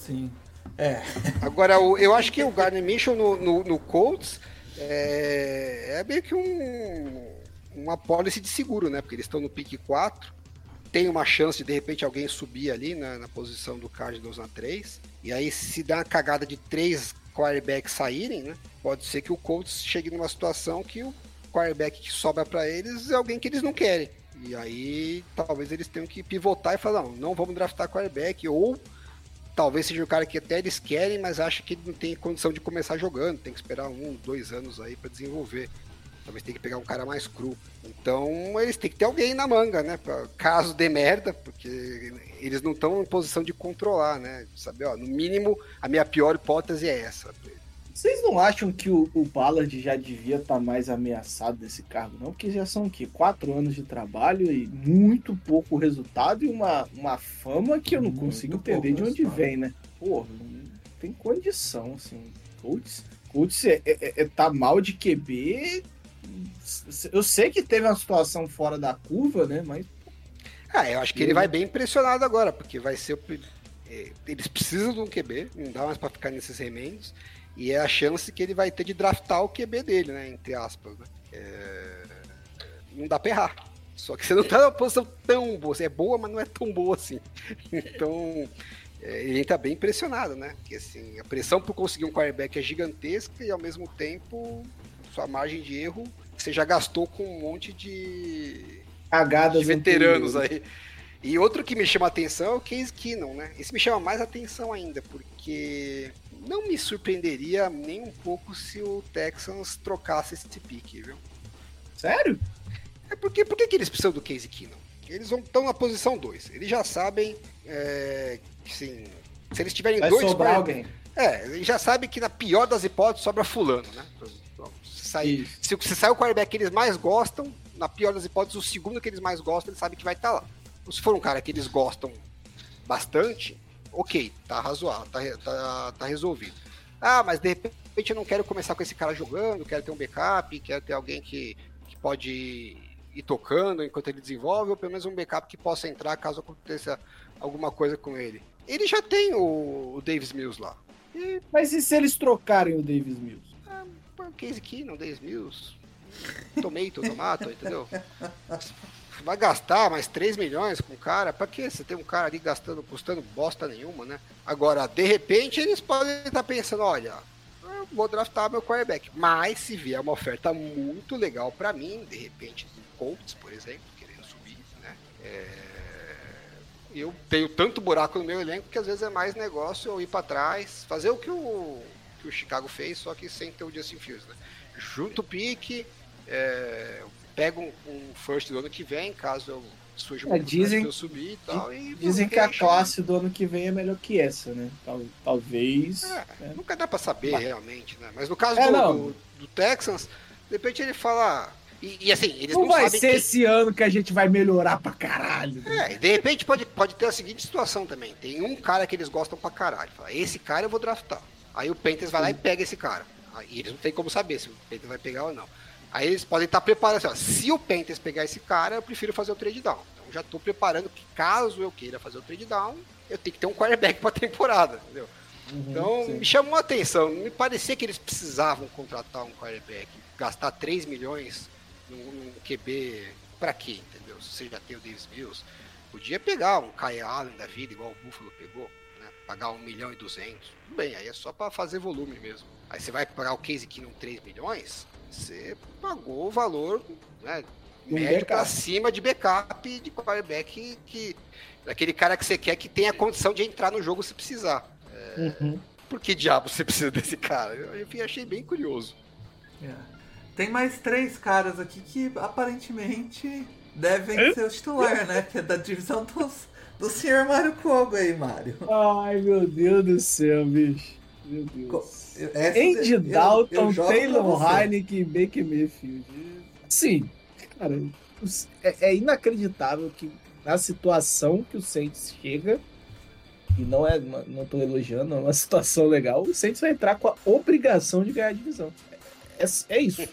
Sim. É. Agora, eu acho que o Gardner Minshew no, no, no Colts é, é meio que um, uma policy de seguro, né? Porque eles estão no pique 4, tem uma chance de de repente alguém subir ali na, na posição do Cardinals na 3, e aí se dá uma cagada de três quarterbacks saírem, né? Pode ser que o Colts chegue numa situação que o quarterback que sobra para eles é alguém que eles não querem. E aí talvez eles tenham que pivotar e falar, não, não vamos draftar quarterback, ou talvez seja o cara que até eles querem, mas acha que não tem condição de começar jogando, tem que esperar um, dois anos aí para desenvolver. Talvez tenha que pegar um cara mais cru. Então eles têm que ter alguém na manga, né? Pra, caso dê merda, porque eles não estão em posição de controlar, né? Saber, ó, no mínimo, a minha pior hipótese é essa. Vocês não acham que o, o Ballard já devia estar mais ameaçado desse cargo, não? Porque já são o quê? Quatro anos de trabalho e muito pouco resultado e uma, uma fama que eu não Muito consigo entender de onde vem, né? Porra, não tem condição, assim. Colts, Colts é, é- é- tá mal de QB. Eu sei que teve uma situação fora da curva, né? Mas Ah, eu acho que ele vai bem impressionado agora, porque vai ser o. é, Eles precisam de um QB, não dá mais pra ficar nesses remendos. E é a chance que ele vai ter de draftar o QB dele, né? Entre aspas, né? É, Não dá pra errar. Só que você não tá numa posição tão boa. Você é boa, mas não é tão boa assim. Então, é, ele tá bem impressionado, né? Porque assim, a pressão por conseguir um quarterback é gigantesca e ao mesmo tempo sua margem de erro você já gastou com um monte de cagadas de veteranos anteriores. aí. E outro que me chama a atenção é o Case Keenum, né? Esse me chama mais atenção ainda, porque não me surpreenderia nem um pouco se o Texans trocasse esse pique, viu? Sério? É porque por que, eles precisam do Case Keenum? Eles estão na posição 2. Eles já sabem é, que assim, se eles tiverem Vai dois sobrar alguém. É, eles já sabem que na pior das hipóteses sobra fulano, né? Então, Se sair, se, se sair o quarterback que eles mais gostam, na pior das hipóteses, o segundo que eles mais gostam, eles sabem que vai estar lá. Se for um cara que eles gostam bastante, ok, tá razoável, tá, tá, tá resolvido. Ah, mas de repente eu não quero começar com esse cara jogando, quero ter um backup, quero ter alguém que, que pode ir tocando enquanto ele desenvolve, ou pelo menos um backup que possa entrar caso aconteça alguma coisa com ele. Ele já tem o, o Davis Mills lá. E Mas e se eles trocarem o Davis Mills? põe o case não Davis Mills. Tomato, tomato, entendeu? Vai gastar mais 3 milhões com o cara? Pra quê? Você tem um cara ali gastando, custando bosta nenhuma, né? Agora, de repente, eles podem estar pensando, olha, eu vou draftar meu quarterback. Mas se vier uma oferta muito legal pra mim, de repente, do Colts, por exemplo, querendo subir, né? É, Eu tenho tanto buraco no meu elenco que às vezes é mais negócio eu ir pra trás, fazer o que o que o Chicago fez, só que sem ter o Justin Fields, né? Junto o pique, é, pega um, um, first do ano que vem, caso eu surja um é, dizem, eu subir e tal. E dizem que a classe do ano que vem é melhor que essa, né? Tal, talvez. É, né? Nunca dá para saber Mas... realmente, né? Mas no caso é, do, do, do, Texans, de repente ele fala. E, e assim, eles não, não vai ser que... esse ano que a gente vai melhorar pra caralho. Né? É, de repente pode, pode ter a seguinte situação também. Tem um cara que eles gostam pra caralho. Fala, esse cara eu vou draftar. Aí o Panthers vai lá e pega esse cara. Aí eles não tem como saber se o Panthers vai pegar ou não. Aí eles podem estar preparados assim, ó, se o Panthers pegar esse cara, eu prefiro fazer o trade down. Então já estou preparando que caso eu queira fazer o trade down, eu tenho que ter um quarterback para a temporada, entendeu? Uhum, então sim. me chamou a atenção, me parecia que eles precisavam contratar um quarterback, gastar 3 milhões num, num QB para quê, entendeu? Se você já tem o Davis Mills, podia pegar um Kyle Allen da vida, igual o Buffalo pegou, né? pagar 1 milhão e 200, tudo bem, aí é só para fazer volume mesmo. Aí você vai pagar o Case Keenum 3 milhões, você pagou o valor né, um médio para cima de backup de quarterback que, daquele cara que você quer que tenha condição de entrar no jogo se precisar. É, uhum. Por que diabo você precisa desse cara? Eu, eu achei bem curioso. É. Tem mais três caras aqui que aparentemente devem ser o titular, né? Que é da divisão dos, do senhor Mário Kogo aí, Mário. Ai, meu Deus do céu, bicho. Meu Deus. Essa, Andy eu, Dalton, eu Taylor Heineken e Baker Mayfield. Sim, cara, é, é, inacreditável que na situação que o Saints chega, e não é, não tô elogiando, é uma situação legal, o Saints vai entrar com a obrigação de ganhar a divisão. É, é isso.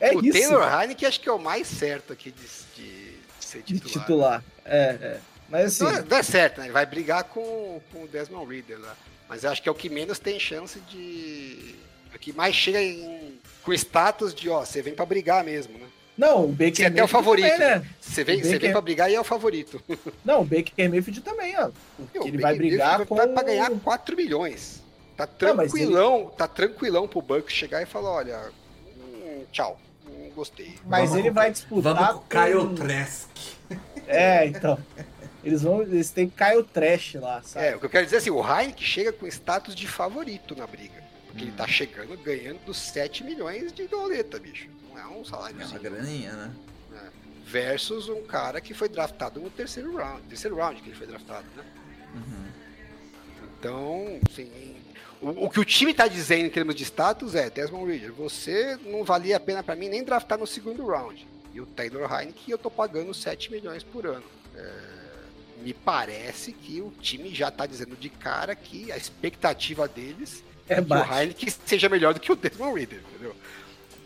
É o isso. Taylor Heineken acho que é o mais certo aqui de, de ser titular. De titular, é, é. Mas assim. Não, é, não é certo, né? Ele vai brigar com, com o Desmond Reader lá. Mas eu acho que é o que menos tem chance de. É o que mais chega em... com status de, ó, você vem para brigar mesmo, né? Não, o Baker Você é até o favorito. Também, né? Você vem, Baker... você vem pra brigar e é o favorito. Não, o Baker Mayfield também, ó. Meu, ele vai brigar Mayfield com... Vai pra ganhar 4 milhões. Tá tranquilão, Não, ele... tá tranquilão pro Bucks chegar e falar, olha, hum, tchau, não gostei. Mas Vamos ele vai disputar Vamos com Kyle Trask. É, então. Eles vão. Eles têm Kyle Trash lá, sabe? É, o que eu quero dizer é assim, o Heineken chega com status de favorito na briga. Porque hum. ele tá chegando ganhando dos 7 milhões de doleta, bicho. Não é um salário. É uma graninha, né? É. Versus um cara que foi draftado no terceiro round. Terceiro round que ele foi draftado, né? Uhum. Então, assim, o, o, que o time tá dizendo em termos de status é, Desmond Reader, você não valia a pena para mim nem draftar no segundo round. E o Taylor Heineken eu tô pagando 7 milhões por ano. É me parece que o time já está dizendo de cara que a expectativa deles é, é que o Heineken seja melhor do que o Desmond Reader, entendeu?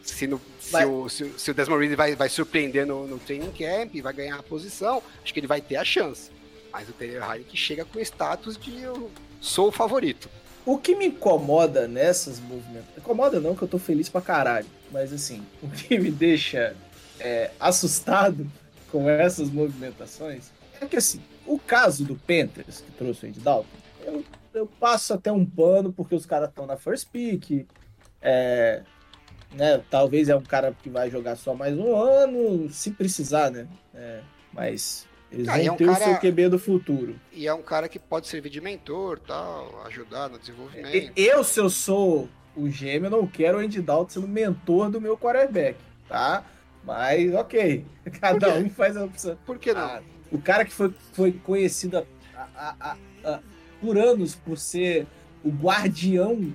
Se, no, se, o, se, se, o, Desmond Reader vai, vai surpreender no, no training camp e vai ganhar a posição, acho que ele vai ter a chance. Mas o Taylor Heineken chega com status de eu sou o favorito. O que me incomoda nessas movimentos. Incomoda não, que eu tô feliz pra caralho. Mas assim, o que me deixa é, assustado com essas movimentações é que assim, o caso do Panthers, que trouxe o Andy Dalton, eu, eu passo até um pano porque os caras estão na first pick. É, né, talvez é um cara que vai jogar só mais um ano, se precisar, né? É, mas eles ah, vão é um ter cara... o seu QB do futuro. E é um cara que pode servir de mentor, tal, ajudar no desenvolvimento. Eu, se eu sou o gêmeo, não quero o Andy Dalton sendo mentor do meu quarterback, tá? Mas, ok. Cada um faz a opção. Por que não? Ah, o cara que foi, foi conhecido a, a, a, por anos por ser o guardião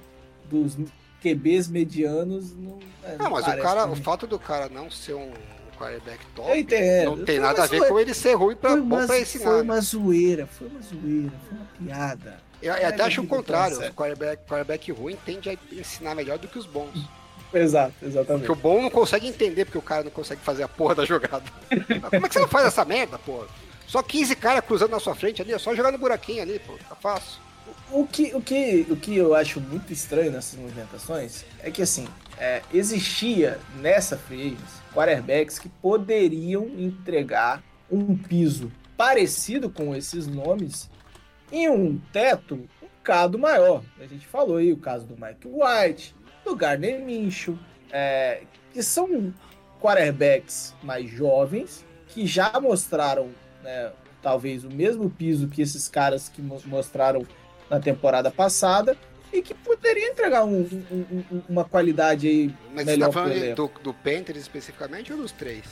dos QBs medianos. Não, é, não, não mas o cara, o fato do cara não ser um quarterback top entendo, não tem nada a ver com ele ser ruim pra, bom pra ensinar. Foi uma zoeira, foi uma zoeira, foi uma piada. Eu, eu até acho o contrário, o quarterback, quarterback ruim tende a ensinar melhor do que os bons. Exato, exatamente. Porque o bom não consegue entender porque o cara não consegue fazer a porra da jogada. Como é que você não faz essa merda, porra? Só 15 caras cruzando na sua frente ali, é só jogar no buraquinho ali, pô, tá fácil. O que, o, que, o que eu acho muito estranho nessas movimentações é que, assim, é, existia nessa free quarterbacks que poderiam entregar um piso parecido com esses nomes e um teto um bocado maior. A gente falou aí o caso do Mike White, do Gardner Minshew, é, que são quarterbacks mais jovens, que já mostraram né, talvez o mesmo piso que esses caras que mostraram na temporada passada, e que poderia entregar um- um- um- uma qualidade aí Mas você melhor tá pro falando elenco. do, do Panthers especificamente ou dos três?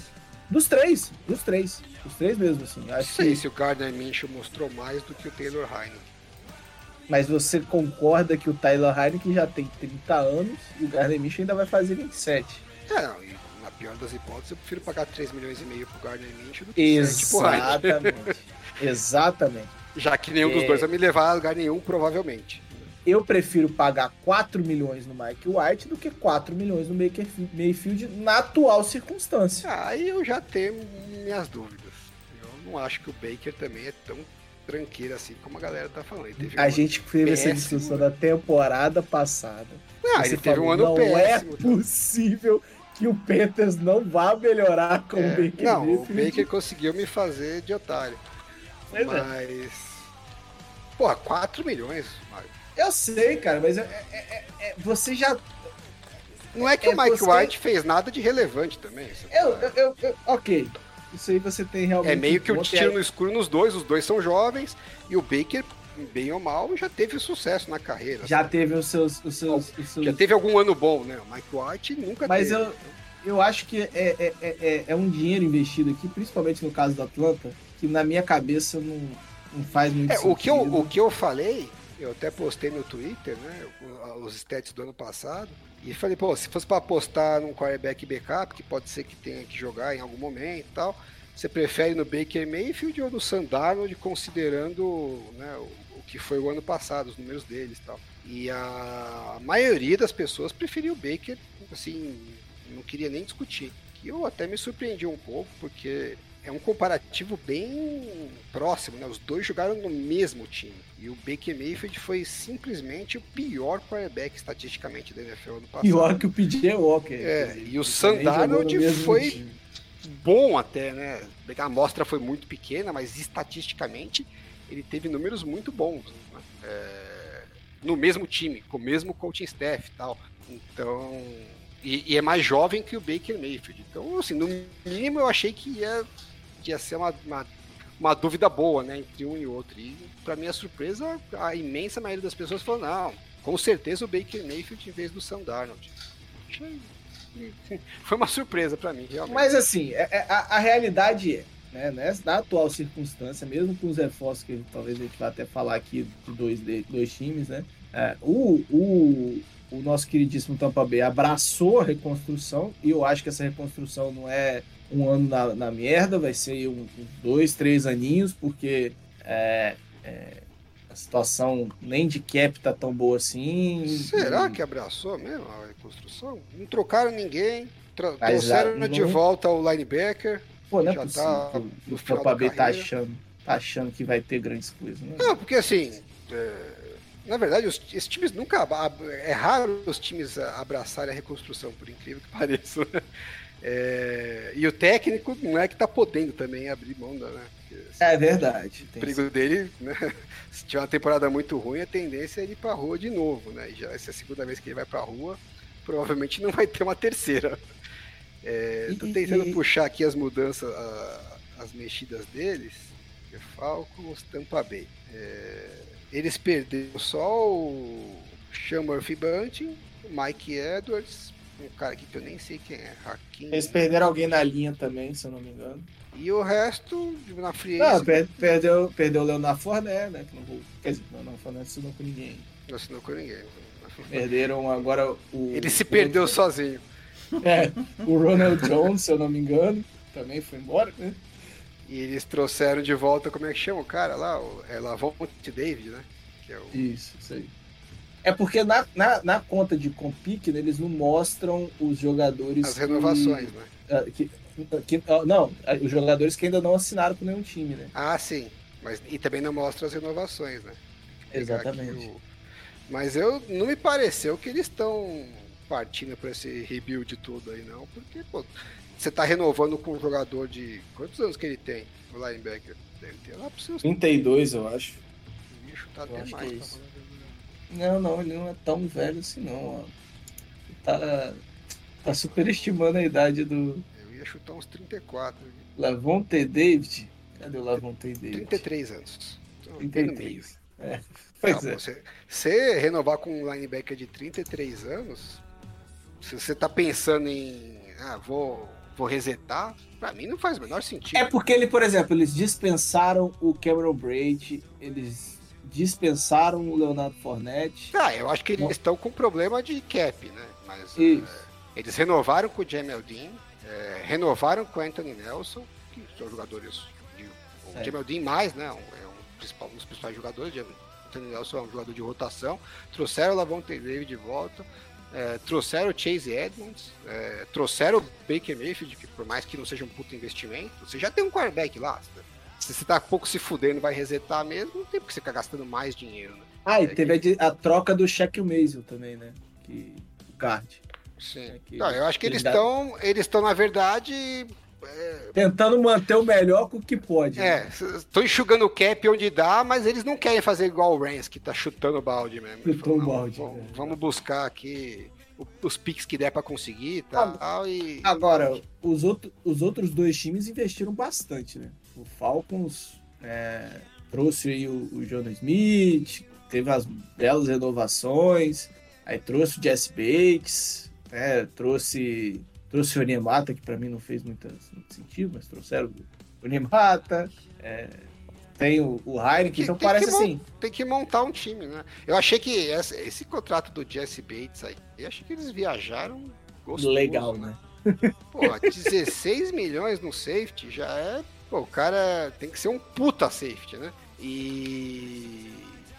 Dos três, dos três. Dos três mesmo, assim. Não Acho sei que, se o Gardner Minshew mostrou mais do que o Taylor Heine. mas você concorda que o Tyler Heineken já tem 30 anos e o Gardner Minshew ainda vai fazer 27. É, não, e pior das hipóteses, eu prefiro pagar 3 milhões e meio pro Gardner Minshew do que 7 pro Heine. Exatamente. Exatamente. Já que nenhum dos É. dois vai me levar a lugar nenhum, provavelmente. Eu prefiro pagar 4 milhões no Mike White do que 4 milhões no Mayfield na atual circunstância. Aí eu já tenho minhas dúvidas. Eu não acho que o Baker também é tão tranqueiro assim como a galera tá falando. A um gente teve essa péssimo. discussão da temporada passada. Ah, ele teve um falou, ano não péssimo. é possível que o Panthers não vá melhorar com o É, Baker não, o. Baker conseguiu me fazer de otário. Pois é. Mas. Pô, 4 milhões, Mário. Eu sei, cara, mas é- é- é- é- você já. Não é que É, o Mike você- White fez nada de relevante também. Eu, eu, eu- eu- ok. Isso aí você tem realmente. É meio que um o ponto, tiro é- no escuro nos dois, os dois são jovens, e o Baker, bem ou mal, já teve sucesso na carreira. Já sabe? teve os seus. Os seus, os seus- já teve algum ano bom, né? O Mike White nunca Mas teve. eu, eu acho que é, é, é, é- é um dinheiro investido aqui, principalmente no caso do Atlanta, que na minha cabeça não, não faz muito É, sentido. o, que eu, o que eu falei, eu até postei no Twitter, né? Os stats do ano passado. E falei, pô, se fosse para apostar num quarterback backup, que pode ser que tenha que jogar em algum momento e tal, você prefere no Baker Mayfield ou no Sandarnold, considerando né, o que foi o ano passado, os números deles e tal. E a maioria das pessoas preferiu o Baker, assim, não queria nem discutir. E eu até me surpreendi um pouco, porque é um comparativo bem próximo, né? Os dois jogaram no mesmo time. E o Baker Mayfield foi simplesmente o pior quarterback estatisticamente da NFL ano passado. Pior que o PJ Walker. É, e o que Sam também jogou no Darnold mesmo foi- time. Bom até, né? A amostra foi muito pequena, mas estatisticamente ele teve números muito bons. né? É, no mesmo time, com o mesmo coaching staff e tal. Então. E, e é mais jovem que o Baker Mayfield. Então, assim, no mínimo eu achei que ia, que ia ser uma, uma, uma dúvida boa, né? Entre um e outro. E, pra minha surpresa, a imensa maioria das pessoas falou: não, com certeza o Baker Mayfield em vez do Sam Darnold. Foi uma surpresa pra mim, realmente. Mas assim, é- é- a, a realidade é, né, nessa, na atual circunstância, mesmo com os reforços que talvez a gente vá até falar aqui de dois, de, dois times, né? é, o, o, o nosso queridíssimo Tampa Bay abraçou a reconstrução e eu acho que essa reconstrução não é um ano na, na merda, vai ser um, uns dois, três aninhos, porque é, é, a situação nem de cap tá tão boa assim. Será E- que abraçou mesmo a reconstrução? Não trocaram ninguém, tra- Mas, trouxeram de volta o linebacker. Pô, não é já possível tá o Tampa Bay tá achando, tá achando que vai ter grandes coisas, né? Não, porque assim, é, na verdade, os, esses times nunca. É raro os times abraçarem a reconstrução, por incrível que pareça. né? É, e o técnico não é que tá podendo também abrir mão da. Né? Porque, assim, É verdade. O perigo dele, né? Se tiver uma temporada muito ruim, a tendência é ele ir pra rua de novo, né? E já essa é a segunda vez que ele vai pra rua, provavelmente não vai ter uma terceira. É, tô E- tentando e- puxar aqui as mudanças, a- as mexidas deles. Falcons, Tampa Bay. É, eles perderam só o Sean Murphy Bunting, o Mike Edwards, um cara aqui que eu nem sei quem é, Hakim. Eles perderam alguém na linha também, se eu não me engano. E o resto, na free Não, agency, per- perdeu, perdeu o Leonardo Fournet, né? Que não vou, quer dizer, o Leonardo Fournet assinou com ninguém. não assinou com ninguém. Perderam agora o. Ele se o- perdeu sozinho. É, o Ronald Jones, se eu não me engano, também foi embora, né? E eles trouxeram de volta, como é que chama o cara lá? O, é Lavonte David, né? Que é o, Isso, isso aí. É porque na, na, na conta de Compic, né, eles não mostram os jogadores. as que- renovações, né? ah, que- que- ah, não, ah, os jogadores que ainda não assinaram com nenhum time, né? Ah, sim. Mas, e também não mostra as renovações, né? Exatamente. o- Mas eu não me pareceu que eles estão partindo para esse rebuild tudo aí, não. Porque, pô, você tá renovando com um jogador de. Quantos anos que ele tem? O linebacker? Deve ter lá para seus 32, eu acho. bicho, tá Eu até mais. tá. Não, não, ele não é tão velho assim, não. Ó. Tá, tá superestimando a idade do Eu ia chutar uns 34. Lavonte David. Cadê o Lavonte David? 33 anos. Então, bem no meio. 33. É. Pois Não, é. você, você renovar com um linebacker de 33 anos, se você tá pensando em. Ah, vou, vou resetar, pra mim não faz o menor sentido. É porque ele, por exemplo, eles dispensaram o Cameron Braid, eles dispensaram o Leonardo Fournette. Ah, eu acho que eles estão com problema de cap, né? Mas Isso. eles renovaram com o Jamel Dean, é, renovaram com o Anthony Nelson, que são jogadores. De, o É. Jamel Dean mais, né? Um, é um, principal, um dos principais jogadores. O Anthony Nelson é um jogador de rotação. Trouxeram o Lavonte David de volta. É, trouxeram o Chase Edmonds, é, trouxeram o Baker Mayfield, que por mais que não seja um puto investimento, você já tem um quarterback lá. Se você tá pouco se fudendo vai resetar mesmo, não tem porque você ficar gastando mais dinheiro, né? Ah, e É teve a, de- a troca do Shaq Mason também, né? Que, o guard. Sim. É que Não, eu acho que eles estão, eles estão na verdade, Tentando manter o melhor com o que pode. é, né? estão enxugando o cap onde dá, mas eles não querem fazer igual o Rams que tá chutando o balde mesmo. Chutou o balde, vamos, né? vamos buscar aqui os picks que der pra conseguir e Ah, tal, e Agora, os, outro, os outros dois times investiram bastante, né? O Falcons é, trouxe aí o, o Jonah Smith, teve as belas renovações, aí trouxe o Jesse Bates, né? trouxe, trouxe o Onemata, que pra mim não fez muito, muito sentido, mas trouxeram o Onemata, é, tem o, o Heineken, então tem parece que assim, tem que montar um time, né? Eu achei que essa- esse contrato do Jesse Bates aí, eu achei que eles viajaram gostoso, legal, né? Pô, 16 milhões no safety já é. Pô, o cara tem que ser um puta safety, né? E.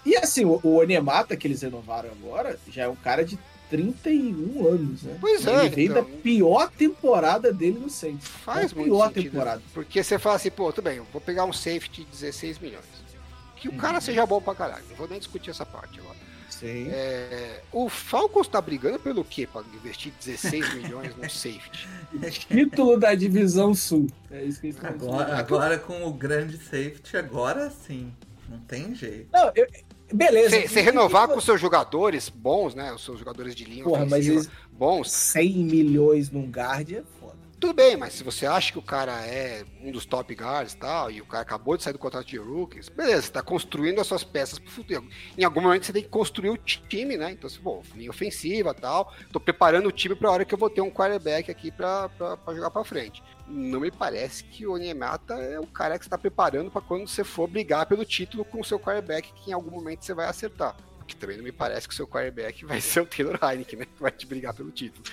E assim, o, o Onemata que eles renovaram agora já é um cara de 31 anos, né? Pois Ele é, veio então. da pior temporada dele no Saints. Faz a muito pior sentido. temporada. Porque você fala assim, pô, tudo bem, eu vou pegar um safety de 16 milhões. Que o cara Uhum. seja bom pra caralho. Não vou nem discutir essa parte agora. Sim. É, o Falcons tá brigando pelo quê pra investir 16 milhões no safety? Título da divisão sul. É isso que eles estão Agora, agora com o grande safety, agora sim. Não tem jeito. Não, eu- beleza. Você renovar com seus jogadores bons, né? Os seus jogadores de linha Porra, mas eles- bons, 100 milhões num guard foda. Tudo bem, mas se você acha que o cara é um dos top guards e tal, e o cara acabou de sair do contrato de rookies, beleza, você tá construindo as suas peças pro futuro. Em algum momento você tem que construir o time, né? Então, assim, bom, linha ofensiva tal, tô preparando o time pra hora que eu vou ter um quarterback aqui pra, pra, pra jogar pra frente. Não me parece que o Onyemata é o cara que você tá preparando pra quando você for brigar pelo título com o seu quarterback, que em algum momento você vai acertar. Porque também não me parece que o seu quarterback vai ser o Taylor Heineken, né? Que vai te brigar pelo título.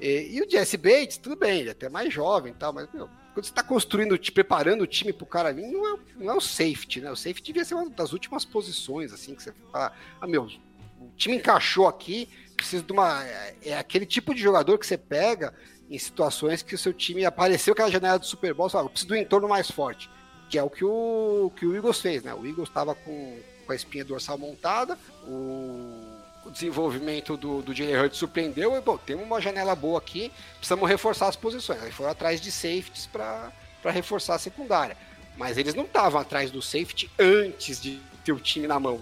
E, e o Jesse Bates, tudo bem, ele é até mais jovem e tal, mas meu, quando você está construindo, te preparando o time pro cara vir, não é, não é o safety, né? O safety devia ser uma das últimas posições, assim, que você fala, ah, meu, o time encaixou aqui, precisa de uma. É, é aquele tipo de jogador que você pega em situações que o seu time apareceu aquela janela do Super Bowl, você fala, eu preciso do entorno mais forte. Que é o que o, que o Eagles fez, né? O Eagles estava com, com a espinha dorsal montada, o o desenvolvimento do, do Jalen Hurts surpreendeu e, bom, temos uma janela boa aqui, precisamos reforçar as posições. Aí foram atrás de safeties para reforçar a secundária. Mas eles não estavam atrás do safety antes de ter o time na mão.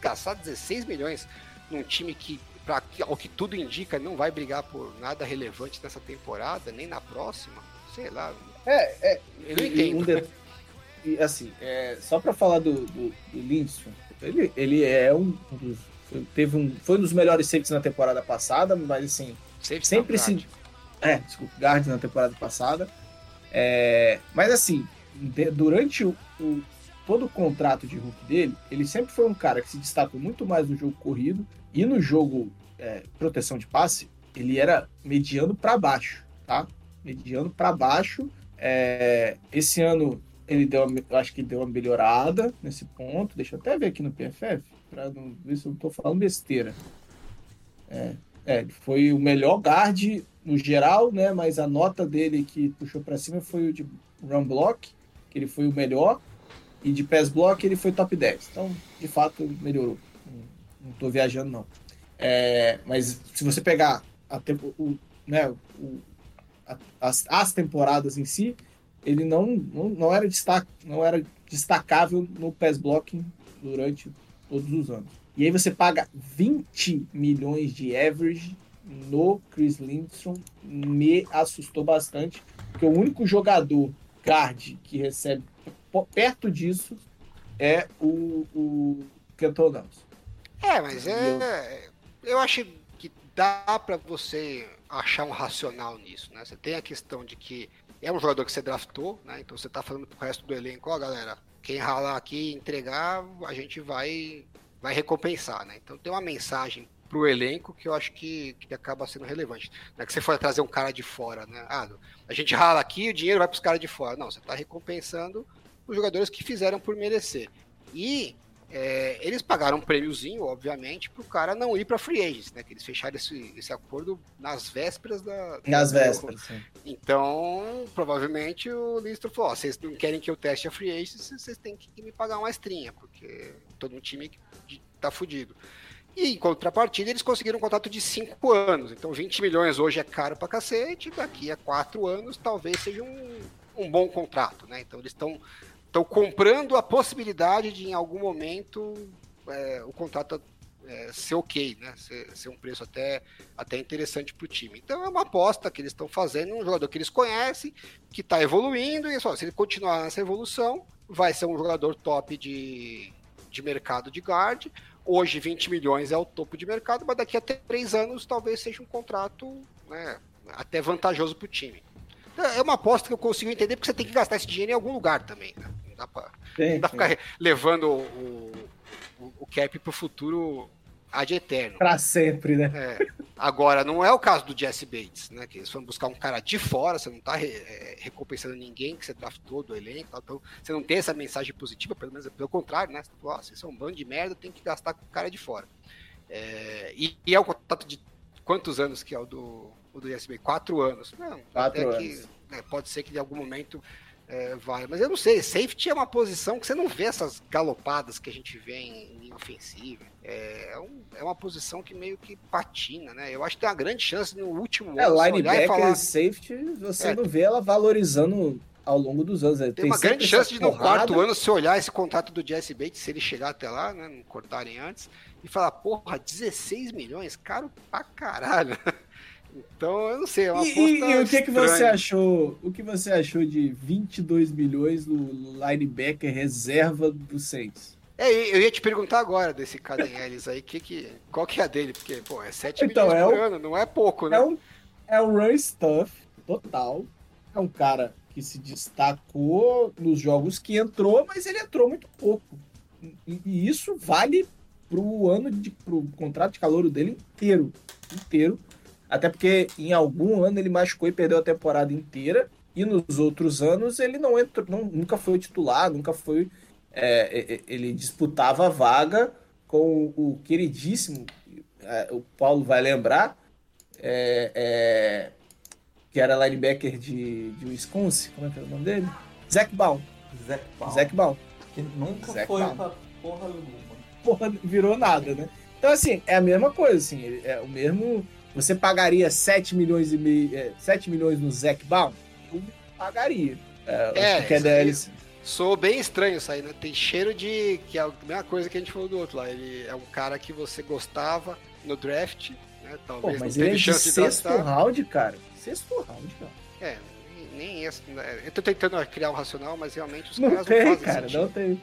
Gastar 16 milhões num time que, pra, ao que tudo indica, não vai brigar por nada relevante nessa temporada, nem na próxima, sei lá. É, é. Eu não entendo. um de- E assim, é, só pra falar do, do, do Lindstrom, ele, ele é um dos. Foi- Teve um, foi um dos melhores safeties na temporada passada, mas assim, Safety Sempre não, se- guard. É, desculpa, guard na temporada passada. É, mas assim, durante o, o- todo o contrato de Hulk dele, ele sempre foi um cara que se destacou muito mais no jogo corrido e no jogo é, proteção de passe, ele era mediano para baixo, tá? Mediano para baixo. É, esse ano ele deu, eu acho que deu uma melhorada nesse ponto. Deixa eu até ver aqui no PFF para não ver se eu não tô falando besteira. É, é, foi o melhor guard no geral, né? Mas a nota dele que puxou para cima foi o de run block, que ele foi o melhor, e de pass block ele foi top 10. Então, de fato, melhorou. Não, tô viajando, não. É, mas se você pegar a tempo, o, né, o, a- as, as temporadas em si, ele não, não, não, era destaque, não era destacável no pass blocking durante todos os anos. E aí você paga 20 milhões de average no Chris Lindstrom, me assustou bastante, porque o único jogador guard que recebe perto disso é o, o Kenton Nelson. É, mas é. Eu acho que dá pra você achar um racional nisso, né? Você tem a questão de que é um jogador que você draftou, né? Então você tá falando pro resto do elenco, ó, galera, quem ralar aqui e entregar, a gente vai, vai recompensar, né? Então tem uma mensagem pro elenco que eu acho que, que acaba sendo relevante. Não é que você for trazer um cara de fora, né? Ah, a gente rala aqui o dinheiro vai pros caras de fora. Não, você tá recompensando os jogadores que fizeram por merecer. E é, eles pagaram um prêmiozinho, obviamente, para o cara não ir para free agents, né? Que eles fecharam esse, esse acordo nas vésperas da. Nas vésperas, sim. Então, provavelmente o Listro falou: ó, vocês não querem que eu teste a free agents, vocês têm que me pagar uma estrinha, porque todo um time tá fudido. E em contrapartida, eles conseguiram um contrato de 5 anos. Então, 20 milhões hoje é caro pra cacete, daqui a 4 anos talvez seja um, um bom contrato, né? Então, eles estão estão comprando a possibilidade de, em algum momento, é, o contrato é, ser ok, né? Ser, ser, um preço até, até interessante para o time. Então é uma aposta que eles estão fazendo, um jogador que eles conhecem, que está evoluindo, e só, se ele continuar nessa evolução, vai ser um jogador top de, de mercado de guard. Hoje 20 milhões é o topo de mercado, mas daqui a três anos talvez seja um contrato né, até vantajoso para o time. É uma aposta que eu consigo entender, porque você tem que gastar esse dinheiro em algum lugar também. Né? Não dá pra, sim, dá ficar levando o, o, o cap pro futuro ad eterno. Pra sempre, né? É. Agora, não é o caso do Jesse Bates, né? Que eles foram buscar um cara de fora, você não tá re, é, recompensando ninguém que você draftou do elenco, então você não tem essa mensagem positiva, pelo menos pelo contrário, né? Você fala, vocês são um bando de merda, tem que gastar com o cara de fora. É, e, e, é o contato de quantos anos que é o do, o do ISB? Quatro anos. Não, Quatro até anos. que né, pode ser que em algum momento é, vai. Mas eu não sei, safety é uma posição que você não vê essas galopadas que a gente vê em, em ofensiva. É, é, um, é, uma posição que meio que patina, né? Eu acho que tem uma grande chance no último é, ano. É, linebacker falar... safety, você é. não vê ela valorizando ao longo dos anos. Tem, tem uma grande chance de no quarto ano se olhar esse contrato do Jesse Bates, se ele chegar até lá, né? Não cortarem antes, e falar, porra, 16 milhões, caro pra caralho. Então, eu não sei, é uma e, e, e, o que, que você achou? O que você achou de 22 milhões no linebacker reserva do Saints? É, eu ia te perguntar agora desse Caden Ellis aí, que, que, qual que é a dele? Porque, pô, é 7 então, milhões é por o, ano, não é pouco, né? É um, é um run stuff total. É um cara que se destacou nos jogos que entrou, mas ele entrou muito pouco. E, e isso vale pro ano de pro contrato de calor dele inteiro, inteiro até porque em algum ano ele machucou e perdeu a temporada inteira. E nos outros anos ele não entrou, não, nunca foi titular, nunca foi. É, é, é ele disputava a vaga com o queridíssimo, é, o Paulo vai lembrar, é, é, que era linebacker de, de Wisconsin, como é que era o nome dele? Zac Baum. Zac Baum. Zac Baum. Que nunca Zac foi Baum. pra porra alguma. Porra, virou nada, né? Então, assim, é a mesma coisa, assim, é o mesmo você pagaria 7 milhões e meio, é, 7 milhões no Zac Baum? Eu pagaria. É, é, que é deles. Sou bem estranho isso aí, né? Tem cheiro de. que é a mesma coisa que a gente falou do outro lá. Ele é um cara que você gostava no draft, né? Talvez Pô, mas não ele é de sexto round, cara. Sexto round, cara. É, nem esse. Né? Eu tô tentando criar um racional, mas realmente os não caras tem, não fazem cara, sentido. não tem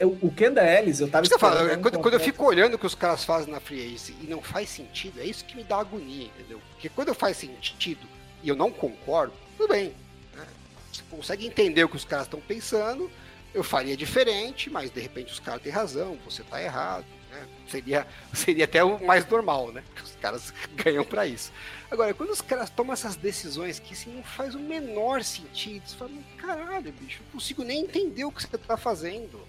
o Kenda Ellis, eu tava falando, quando, quando, eu fico olhando o que os caras fazem na Free Agency e não faz sentido, é isso que me dá agonia, entendeu? Porque quando faz sentido e eu não concordo, tudo bem. Né? Você consegue entender o que os caras estão pensando, eu faria diferente, mas de repente os caras têm razão, você tá errado. Né? Seria, seria até o mais normal, né? Porque os caras ganham para isso. Agora, quando os caras tomam essas decisões que assim, não faz o menor sentido, você fala, caralho, bicho, não consigo nem entender o que você tá fazendo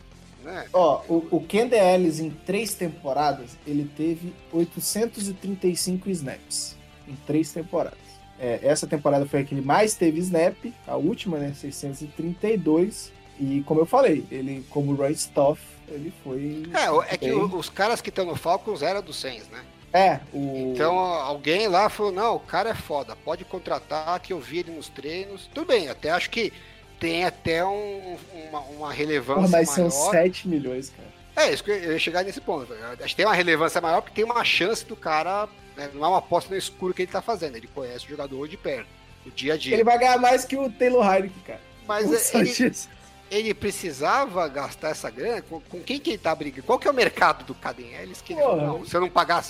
né? Ó, o, o Ellis em três temporadas, ele teve 835 snaps. Em três temporadas. É, essa temporada foi a que ele mais teve snap, a última, né? 632. E como eu falei, ele, como Roy Stoff, ele foi. É, é que os caras que estão no Falcons eram do Saints, né? É, o... Então alguém lá falou: não, o cara é foda, pode contratar, que eu vi ele nos treinos. Tudo bem, até acho que tem até um, uma, uma, relevância mas maior. são 7 milhões, cara. É, isso que eu ia chegar nesse ponto. Acho que tem uma relevância maior porque tem uma chance do cara. Né, não é uma aposta no escuro que ele tá fazendo. Ele conhece o jogador de perto, o dia a dia. Ele vai ganhar mais que o Taylor Heineken, cara. Mas é, ele, ele precisava gastar essa grana? Com, com quem que ele tá brigando? Qual que é o mercado do Caden Ellis? Que ele Porra. não, se eu não pagar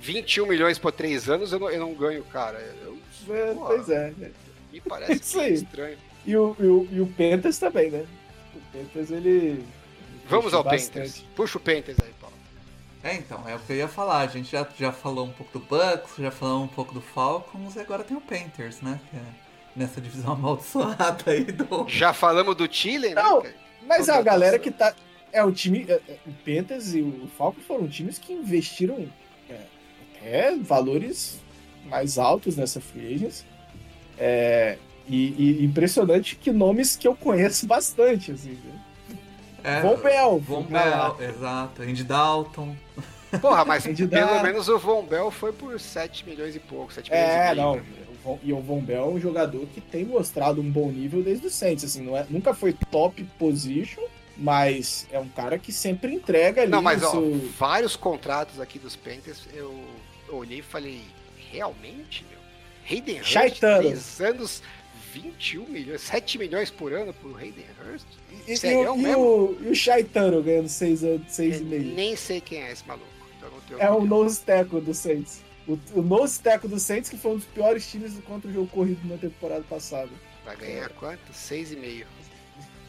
21 milhões por 3 anos, eu não, eu não ganho, cara. Eu- É, pois é. me parece aí. estranho. E o, e, o, e o Panthers também, né? O Panthers, ele. Vamos ao bastante. Panthers. Puxa o Panthers aí, Paulo. É, então, é o que eu ia falar. A gente já, já falou um pouco do Bucks, já falou um pouco do Falcons e agora tem o Panthers, né? Que é nessa divisão amaldiçoada aí do. Já falamos do Chile, né? Não. cara? Mas a galera que tá. É o time. é, é, O Panthers e o Falcons foram times que investiram é, até valores mais altos nessa free agency. É, e, e impressionante que nomes que eu conheço bastante, assim. É, Von Bell. Von lá. Bell, exato. Andy Dalton. Porra, mas de pelo dar- menos o Von Bell foi por 7 milhões e pouco, 7 milhões É, e meio. não. Von- E o Von Bell é um jogador que tem mostrado um bom nível desde o Saints. Assim, não é, nunca foi top position, mas é um cara que sempre entrega ali Não, mas ó, seu- vários contratos aqui dos Panthers, eu olhei e falei, realmente, meu? Hayden Hurst, Shaitano. 3 anos, 21 milhões, 7 milhões por ano pro Hayden Hurst? E, e, Sério o, e, mesmo? o, e o Shaitano ganhando 6 Eu e meio. nem sei quem é esse maluco. Então não tenho É o nose tackle do Saints. O, o nose tackle do Saints, que foi um dos piores times contra o jogo corrido na temporada passada. Vai ganhar quanto? 6,5.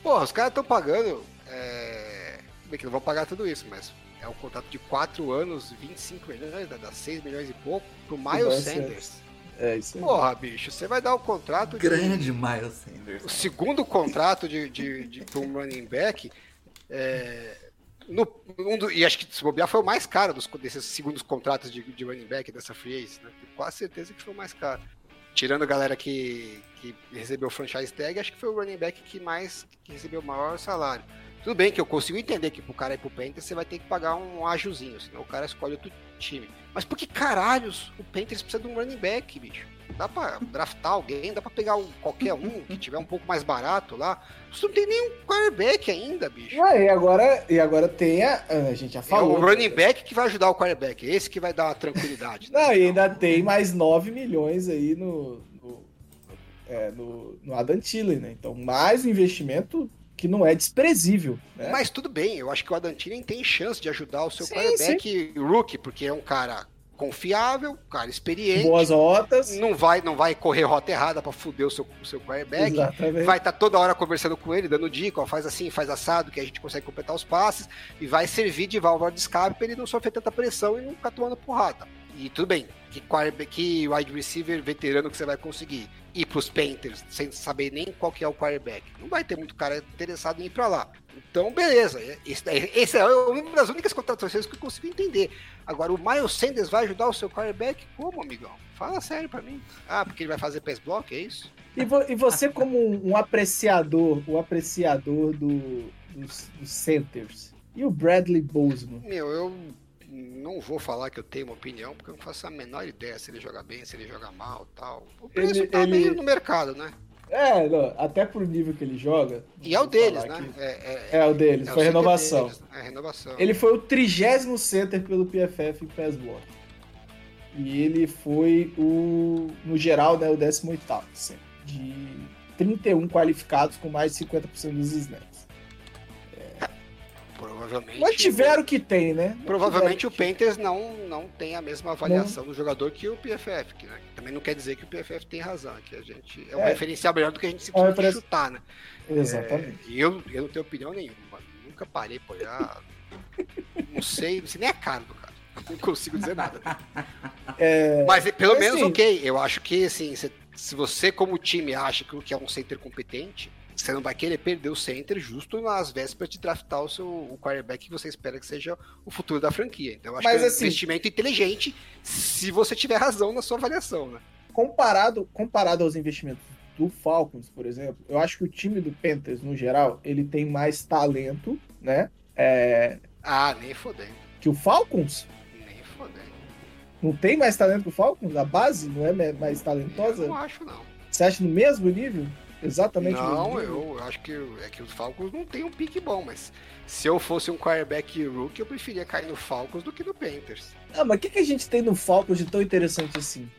Porra, os caras estão pagando. É... Bem que não vão pagar tudo isso, mas é um contrato de 4 anos, 25 milhões, dá 6 milhões e pouco, pro Miles Sanders. É isso aí. Porra, bicho, você vai dar o contrato de- Grande Miles Sanders. o segundo contrato de, de, de pra um running back. é, no, um do- e acho que se bobear foi o mais caro dos, desses segundos contratos de, de running back dessa free agency, né? Tenho quase certeza que foi o mais caro. Tirando a galera que, que recebeu o franchise tag, acho que foi o running back que mais que recebeu o maior salário. Tudo bem que eu consigo entender que pro cara ir pro Panthers você vai ter que pagar um ajuzinho, senão o cara escolhe outro time. Mas por que caralhos o Panthers precisa de um running back, bicho? Dá pra draftar alguém, dá pra pegar um, qualquer um que tiver um pouco mais barato lá. Você não tem nenhum quarterback ainda, bicho. Ah, e agora, e agora tem a. A gente já É falou. o running back que vai ajudar o quarterback, é esse que vai dar uma tranquilidade. né? Não, e ainda tem mais 9 milhões aí no, no, é, no, no Adam Thielen, né? Então, mais investimento que não é desprezível. Né? Mas tudo bem, eu acho que o Adam Thielen tem chance de ajudar o seu Sim, quarterback rookie, porque é um cara confiável, cara experiente, Boas rotas. não vai, não vai correr rota errada pra fuder o seu, o seu quarterback. Exatamente. Vai estar toda hora conversando com ele, dando dica, ó, faz assim, faz assado, que a gente consegue completar os passes, e vai servir de válvula de escape pra ele não sofrer tanta pressão e não ficar tomando porrada. E tudo bem, que, que wide receiver veterano que você vai conseguir ir pros Panthers sem saber nem qual que é o quarterback. Não vai ter muito cara interessado em ir pra lá. Então, beleza. Esse, daí- esse é uma das únicas contratações que eu consigo entender. Agora, o Miles Sanders vai ajudar o seu quarterback? Como, amigão? Fala sério pra mim. Ah, porque ele vai fazer pass block, é isso? E, vo- e você, como um, apreciador, um apreciador do, dos, dos centers, e o Bradley Bozeman? Meu, eu não vou falar que eu tenho uma opinião, porque eu não faço a menor ideia se ele joga bem, se ele joga mal tal. O preço Ele- tá ele- meio no mercado, né? É, não, até pro nível que ele joga. E é o deles, né? que- É, É, o deles, é o foi center renovação. deles, É renovação. Ele foi o trigésimo center pelo PFF em block. E ele foi o, no geral, né, o 18º, center, de 31 qualificados com mais de 50% dos snaps. Provavelmente. Mas tiveram o que tem, né? Provavelmente o Panthers não, não tem a mesma avaliação do jogador que o PFF, que, né? Também não quer dizer que o PFF tem razão, que a gente é um É. referencial melhor do que a gente É simplesmente referenci- chutar, né? Exatamente. É, e eu, eu não tenho opinião nenhuma. Nunca parei pra olhar. não sei, não sei nem a cara do cara. Não consigo dizer nada. É, Mas pelo menos assim- ok. Eu acho que assim, se, se você, como time, acha que é um center competente, você não vai querer perder o center justo nas vésperas de draftar o seu o quarterback que você espera que seja o futuro da franquia. Então, eu acho Mas, que é um assim- investimento inteligente se você tiver razão na sua avaliação, né? comparado, comparado aos investimentos do Falcons, por exemplo, eu acho que o time do Panthers, no geral, ele tem mais talento, né? É, Ah, nem fodendo. que o Falcons Nem fodendo. não tem mais talento que o Falcons? A base não é mais Eu talentosa? não acho, não. Você acha no mesmo nível? Exatamente Não, eu acho que é que os Falcons não tem um pique bom, mas se eu fosse um quarterback rookie, eu preferia cair no Falcons do que no Panthers. Ah, mas o que, que a gente tem no Falcons de tão interessante assim?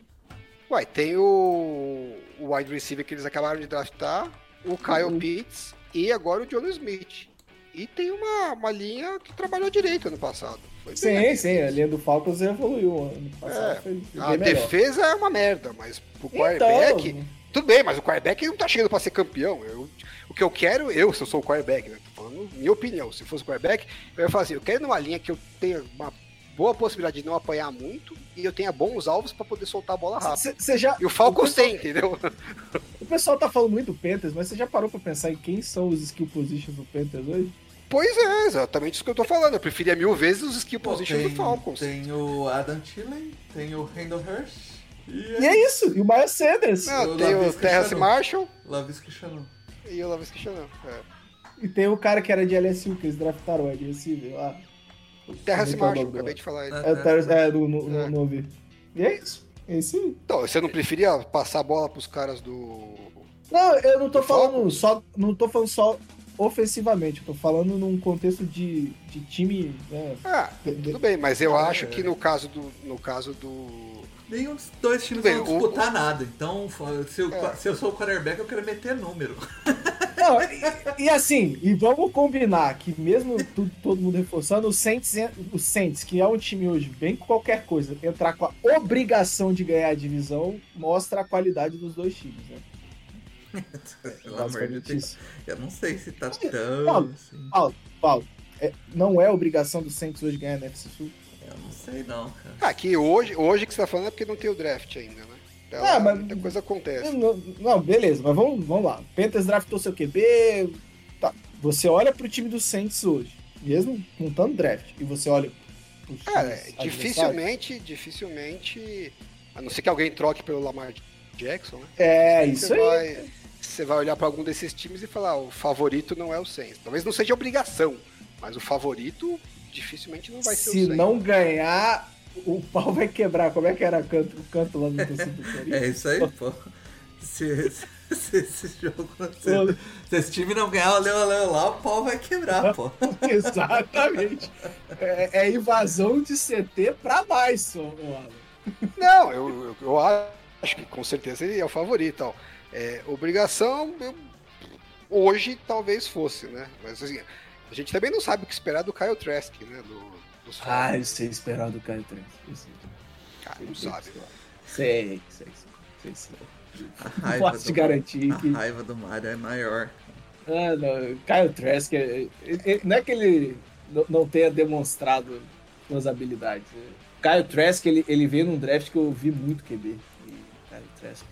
Ué, tem o, o wide receiver que eles acabaram de draftar, o Kyle Uhum. Pitts e agora o John Smith. E tem uma, uma linha que trabalhou direito ano passado. Foi Sim, bem. sim, a linha do Falcons evoluiu ano passado. É, a melhor. defesa é uma merda, mas o Então, quarterback. Tudo bem, mas o quarterback não tá chegando pra ser campeão. Eu- o que eu quero, eu, se eu sou o quarterback, né? Tô falando minha opinião. Se fosse o quarterback, eu ia falar assim: eu quero numa linha que eu tenha uma boa possibilidade de não apanhar muito e eu tenha bons alvos pra poder soltar a bola rápido. Já, E o Falcons pessoal- tem, entendeu? O pessoal tá falando muito do Panthers, mas você já parou pra pensar em quem são os skill positions do Panthers hoje? Pois é, exatamente isso que eu tô falando. Eu preferia mil vezes os skill Pô, positions tem, do Falcons. tem o Adam Thielen, tem o Randall Hirsch e, E é isso, e o Miles Sanders. Não, tem o Terrace. Marshall Lavisca Chanel. e o Lavis Cristiano. É. E tem o cara que era de LSU, que eles draftaram, é de receiver lá. Terrace é é Marshall, acabei de falar. É. É, o Terrace- é, do, no, no, É. no. E é isso. É isso aí. Então, você não preferia passar a bola pros caras do. Não, eu não tô Do falando Falcons? só. Não tô falando só ofensivamente, eu tô falando num contexto de, de time. Né, Ah, tudo bem, mas eu Ah, acho é. que no caso do. No caso do. Nenhum dos dois times Tudo vão bem, o- disputar nada. Então, se eu, É. se eu sou o quarterback, eu quero meter número. Não, e, e assim, e vamos combinar que mesmo tu- todo mundo reforçando, o Saints, o Saints, que é um time hoje bem com qualquer coisa, entrar com a obrigação de ganhar a divisão, mostra a qualidade dos dois times, né? Pelo amor de Deus. Eu não sei se tá Paulo, tão assim. Paulo, Paulo, é, não é obrigação do Saints hoje ganhar a NFC Sul? Eu não sei não, cara. Ah, que hoje, hoje que você tá falando é porque não tem o draft ainda, né? Até Ah, mas- Muita coisa acontece. Não, não, beleza, mas vamos, vamos lá. Panthers draftou seu QB. Tá. Você olha pro time do Saints hoje, mesmo contando draft, e você olha pros Cara, adversários, dificilmente, dificilmente. A não ser que alguém troque pelo Lamar Jackson, né? É, isso você aí. vai, você vai olhar pra algum desses times e falar, "Ah, o favorito não é o Saints. Talvez não seja obrigação, mas o favorito dificilmente não vai ser o Se não ganhar, o pau vai quebrar. Como é que era canto, o canto lá no torcida do Corinthians? É isso aí, pô. Se, se- se esse jogo. Se, se esse time não ganhar o Leo Leo lá, o pau vai quebrar, pô. Exatamente. É, é invasão de CT pra Alan. Não, eu, eu, eu acho que com certeza ele é o favorito. Ó. É, obrigação, eu- hoje talvez fosse, né? Mas assim, a gente também não sabe o que esperar do Kyle Trask, né? Do, dos Ah, eu sei esperar do Caio Trent. Eu sei. Cara, não sabe. Sei, sei, sei. sei, sei. A Não raiva posso te do- garantir A que. raiva do Mario é maior. Ah, não. Kyle Trask, é- é- é- não é que ele não- não tenha demonstrado suas habilidades. Kyle Trask, ele, ele veio num draft que eu vi muito QB. E Kyle Trask.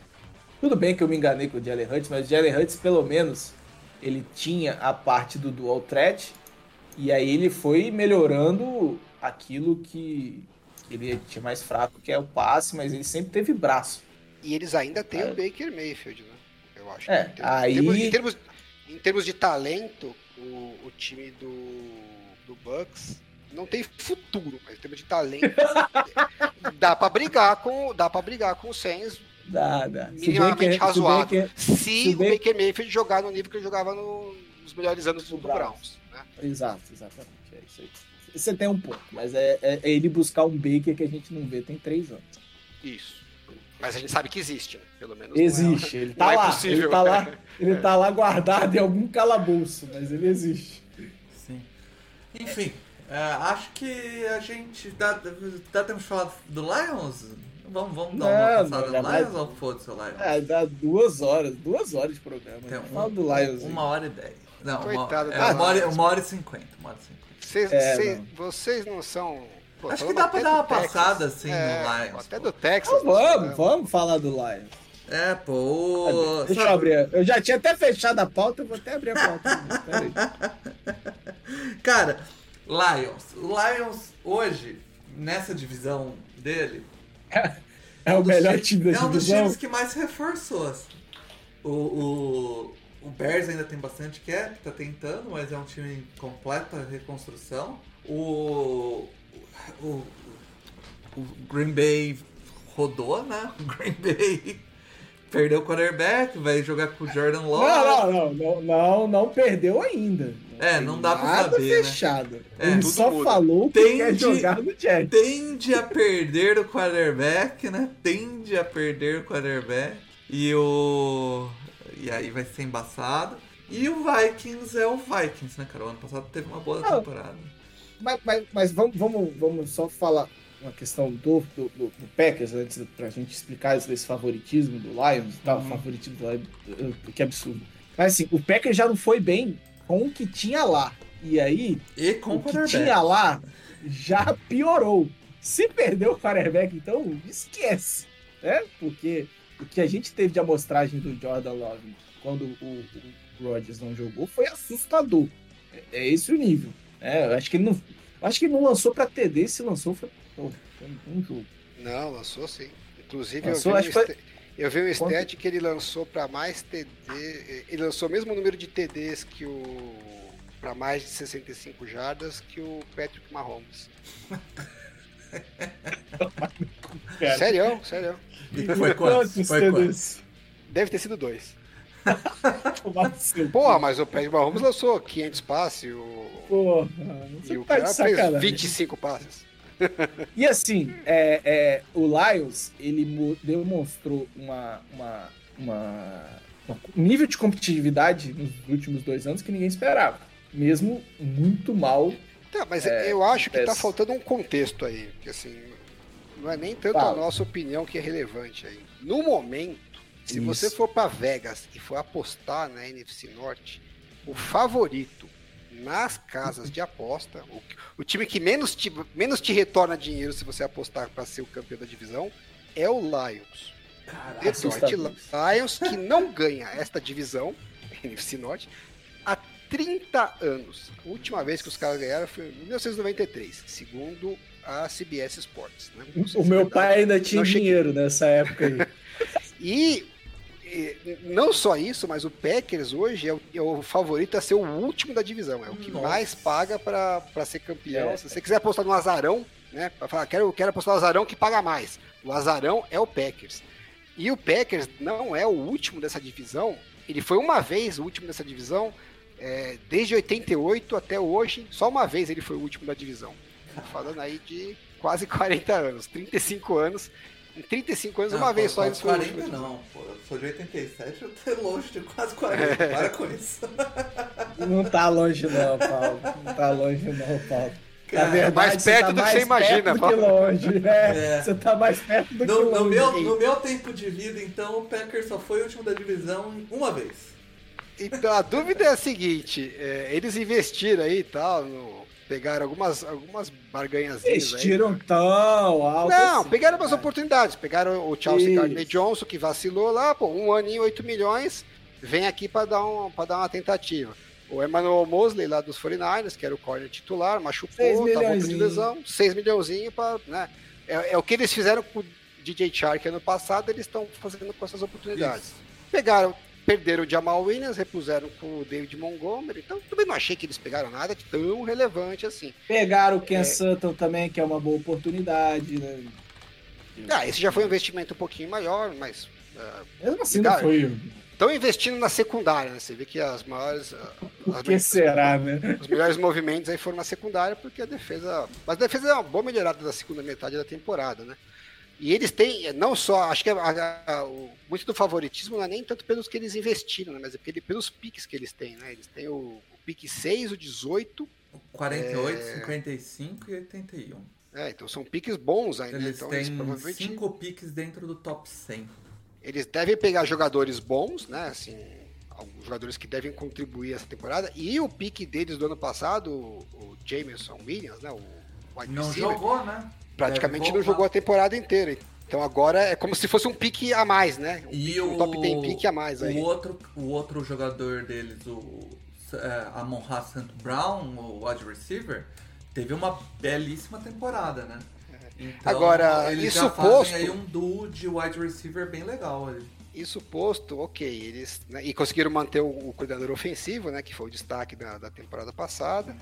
Tudo bem que eu me enganei com o Jalen Hurts, mas o Jalen Hurts, pelo menos, ele tinha a parte do dual threat. E aí ele foi melhorando aquilo que ele tinha mais fraco, que é o passe, mas ele sempre teve braço. E eles ainda têm É. o Baker Mayfield, né? Eu acho. É, Em termos- aí- Em termos, em termos, em termos de talento, o, o time do, do Bucks não tem futuro, mas em termos de talento, dá pra brigar com, dá para brigar com o Saints Dá, dá. Minimamente se bem razoável. que- se se o Baker Mayfield jogar no nível que ele jogava no- nos melhores anos do, Do Browns. né? Exato, exatamente. É isso aí. Você tem um ponto, mas é, é- é ele buscar um Baker que a gente não vê tem três anos. Isso. Mas a gente sabe que existe, né? Pelo menos. é- Existe, ele tá é lá. possível. Ele tá lá, ele tá lá guardado em algum calabouço, mas ele existe. Sim. Enfim, é, acho que a gente. Dá, dá tempo de falar do Lions? Vamos, vamos dar uma passada no Lions ou foda-se o Lions? É, dá duas horas, duas horas de programa. Tem Fala do Lions. Uma hora e dez. Não, uma, Coitado é, do uma, hora, Lions. uma hora e cinquenta. Uma hora e cinquenta. Vocês, É, vocês- não. vocês não são. Pô, Acho que dá pra dar uma Texas. passada, assim, É, no Lions, Até pô. do Texas. Então nesse vamos, programa. vamos falar do Lions. É, pô. Deixa eu abrir. Eu já tinha até fechado a pauta, eu vou até abrir a pauta. Peraí. Cara, Lions. O Lions, hoje, nessa divisão dele, É o melhor times- time da É um dos divisão. times que mais reforçou. assim. O, o, o Bears ainda tem bastante cap, tá tentando, mas é um time em completa reconstrução. O, o, o Green Bay rodou, né? O Green Bay perdeu o quarterback, vai jogar com o Jordan Love. Não, não, não, não, não, não perdeu ainda. É, não dá pra nada saber, né? fechado. É, Ele só muda. falou que Tem quer jogar no Jets. tende a perder o quarterback, né? Tende a perder o quarterback. E o. E aí vai ser embaçado. E o Vikings é o Vikings, né, cara? O ano passado teve uma boa Não. temporada. Mas, mas, mas vamos, vamos, vamos só falar uma questão do, do, do, do Packers, antes pra gente explicar isso desse favoritismo do Lions e tal, Uhum. favoritismo do Lions, que absurdo. Mas assim, o Packers já não foi bem com o que tinha lá. E aí, E com o que quarterback. tinha lá já piorou. Se perdeu o quarterback, então esquece, né? Porque o que a gente teve de amostragem do Jordan Love quando o, o Rodgers não jogou foi assustador. É, é esse o nível. né? eu acho que ele não, eu acho que ele não lançou para TD, se lançou foi, pô, foi um jogo. Não, lançou sim. Inclusive, Lançou, eu, acho vi que um foi- eu vi um Quanto? stat que ele lançou para mais TD. Ele lançou o mesmo número de TDs que o. para mais de 65 jardas que o Patrick Mahomes. Sério, sério. E foi quantos? Foi quantos? TDs? Deve ter sido dois. Porra, mas o Patrick Mahomes lançou 500 passes e o, Porra, e o tá cara de fez sacanagem. 25 passes. E assim, é, é, o Lions, ele mo- demonstrou uma, uma, uma- um nível de competitividade nos últimos dois anos que ninguém esperava. Mesmo muito mal. Tá, mas É, eu acho que tá faltando um contexto aí. Que assim, não é nem tanto Fala. a nossa opinião que é relevante aí. No momento, se Isso. você for para Vegas e for apostar na NFC Norte, o favorito nas casas de aposta, o, o time que menos te, menos te retorna dinheiro se você apostar para ser o campeão da divisão, é o Lions. Detroit. Lions que não ganha esta divisão, NFC Norte, há 30 anos. A última vez que os caras ganharam foi em 1993, segundo a CBS Sports. Né? O meu verdade. pai ainda tinha Não cheguei. dinheiro nessa época aí. E não só isso, mas o Packers hoje é o, é o favorito a ser o último da divisão. É o que Nossa. mais paga para ser campeão. É. Se você quiser apostar no azarão, né? Pra falar, quero, quero apostar no azarão que paga mais. O azarão é o Packers. E o Packers não é o último dessa divisão. Ele foi uma vez o último dessa divisão, é, desde 88 até hoje. Só uma vez ele foi o último da divisão. Falando aí de quase 40 anos, 35 anos. Em 35 anos, uma Não, vez pô, só eles quase foram o 40 último. não, pô. Eu sou de 87, eu tô longe de quase 40. Para com isso. Não tá longe não, Paulo. Não tá longe não, Paulo. Na Cara, verdade, mais perto tá do que mais você imagina, perto do que Paulo. longe. É, É. Você tá mais perto do que No, longe. no meu, no meu tempo de vida, então, o Packers só foi o último da divisão uma vez. Então a dúvida é a seguinte: é, eles investiram aí e tal, no- pegaram algumas, algumas barganhas aí. Investiram tão alto. Não, assim, pegaram umas oportunidades. Pegaram o Chelsea Isso. Gardner Johnson, que vacilou lá, pô, um aninho, 8 milhões, vem aqui para dar, um, dar uma tentativa. O Emmanuel Mosley, lá dos 49ers, que era o corner titular, machucou, tá voltando de lesão, 6 milhãozinho para. Né, é, é o que eles fizeram com o DJ Shark ano passado, eles estão fazendo com essas oportunidades. Isso. Pegaram, perderam o Jamal Williams, repuseram com o David Montgomery, então também não achei que eles pegaram nada de tão relevante assim. Pegaram o Ken É. Sutton também, que é uma boa oportunidade, né? Ah, esse já foi um investimento um pouquinho maior, mas. ah, Mesmo assim Cara, não foi. Estão investindo na secundária, né? Você vê que as maiores. Por as que será, né? Os melhores movimentos aí foram na secundária, porque a defesa. Mas a defesa é uma boa melhorada da segunda metade da temporada, né? E eles têm, não só, acho que a- a- a- o- muito do favoritismo não é nem tanto pelos que eles investiram, né? Mas é ele- pelos piques que eles têm, né? Eles têm o, o pique 6, o 18, 48, É. 55 e 81. é, então são piques bons ainda. né? Eles então têm eles provavelmente. 5 piques dentro do top 100. eles devem pegar jogadores bons, né? Assim, alguns jogadores que devem contribuir essa temporada. E o pique deles do ano passado, o, o Jameson Williams, né? O wide Não jogou, né? Praticamente não jogou a temporada inteira. Então agora é como se fosse um pique a mais, né? Um, E pique- um o top 10 pique a mais aí. O outro, o outro jogador deles, o é, Amon. Brown, o wide receiver, teve uma belíssima temporada, né? Então, Agora, eles isso já fazem posto- aí um duo de wide receiver bem legal ali. Isso posto, ok, eles né, e conseguiram manter o, o coordenador ofensivo, né? Que foi o destaque da, da temporada passada.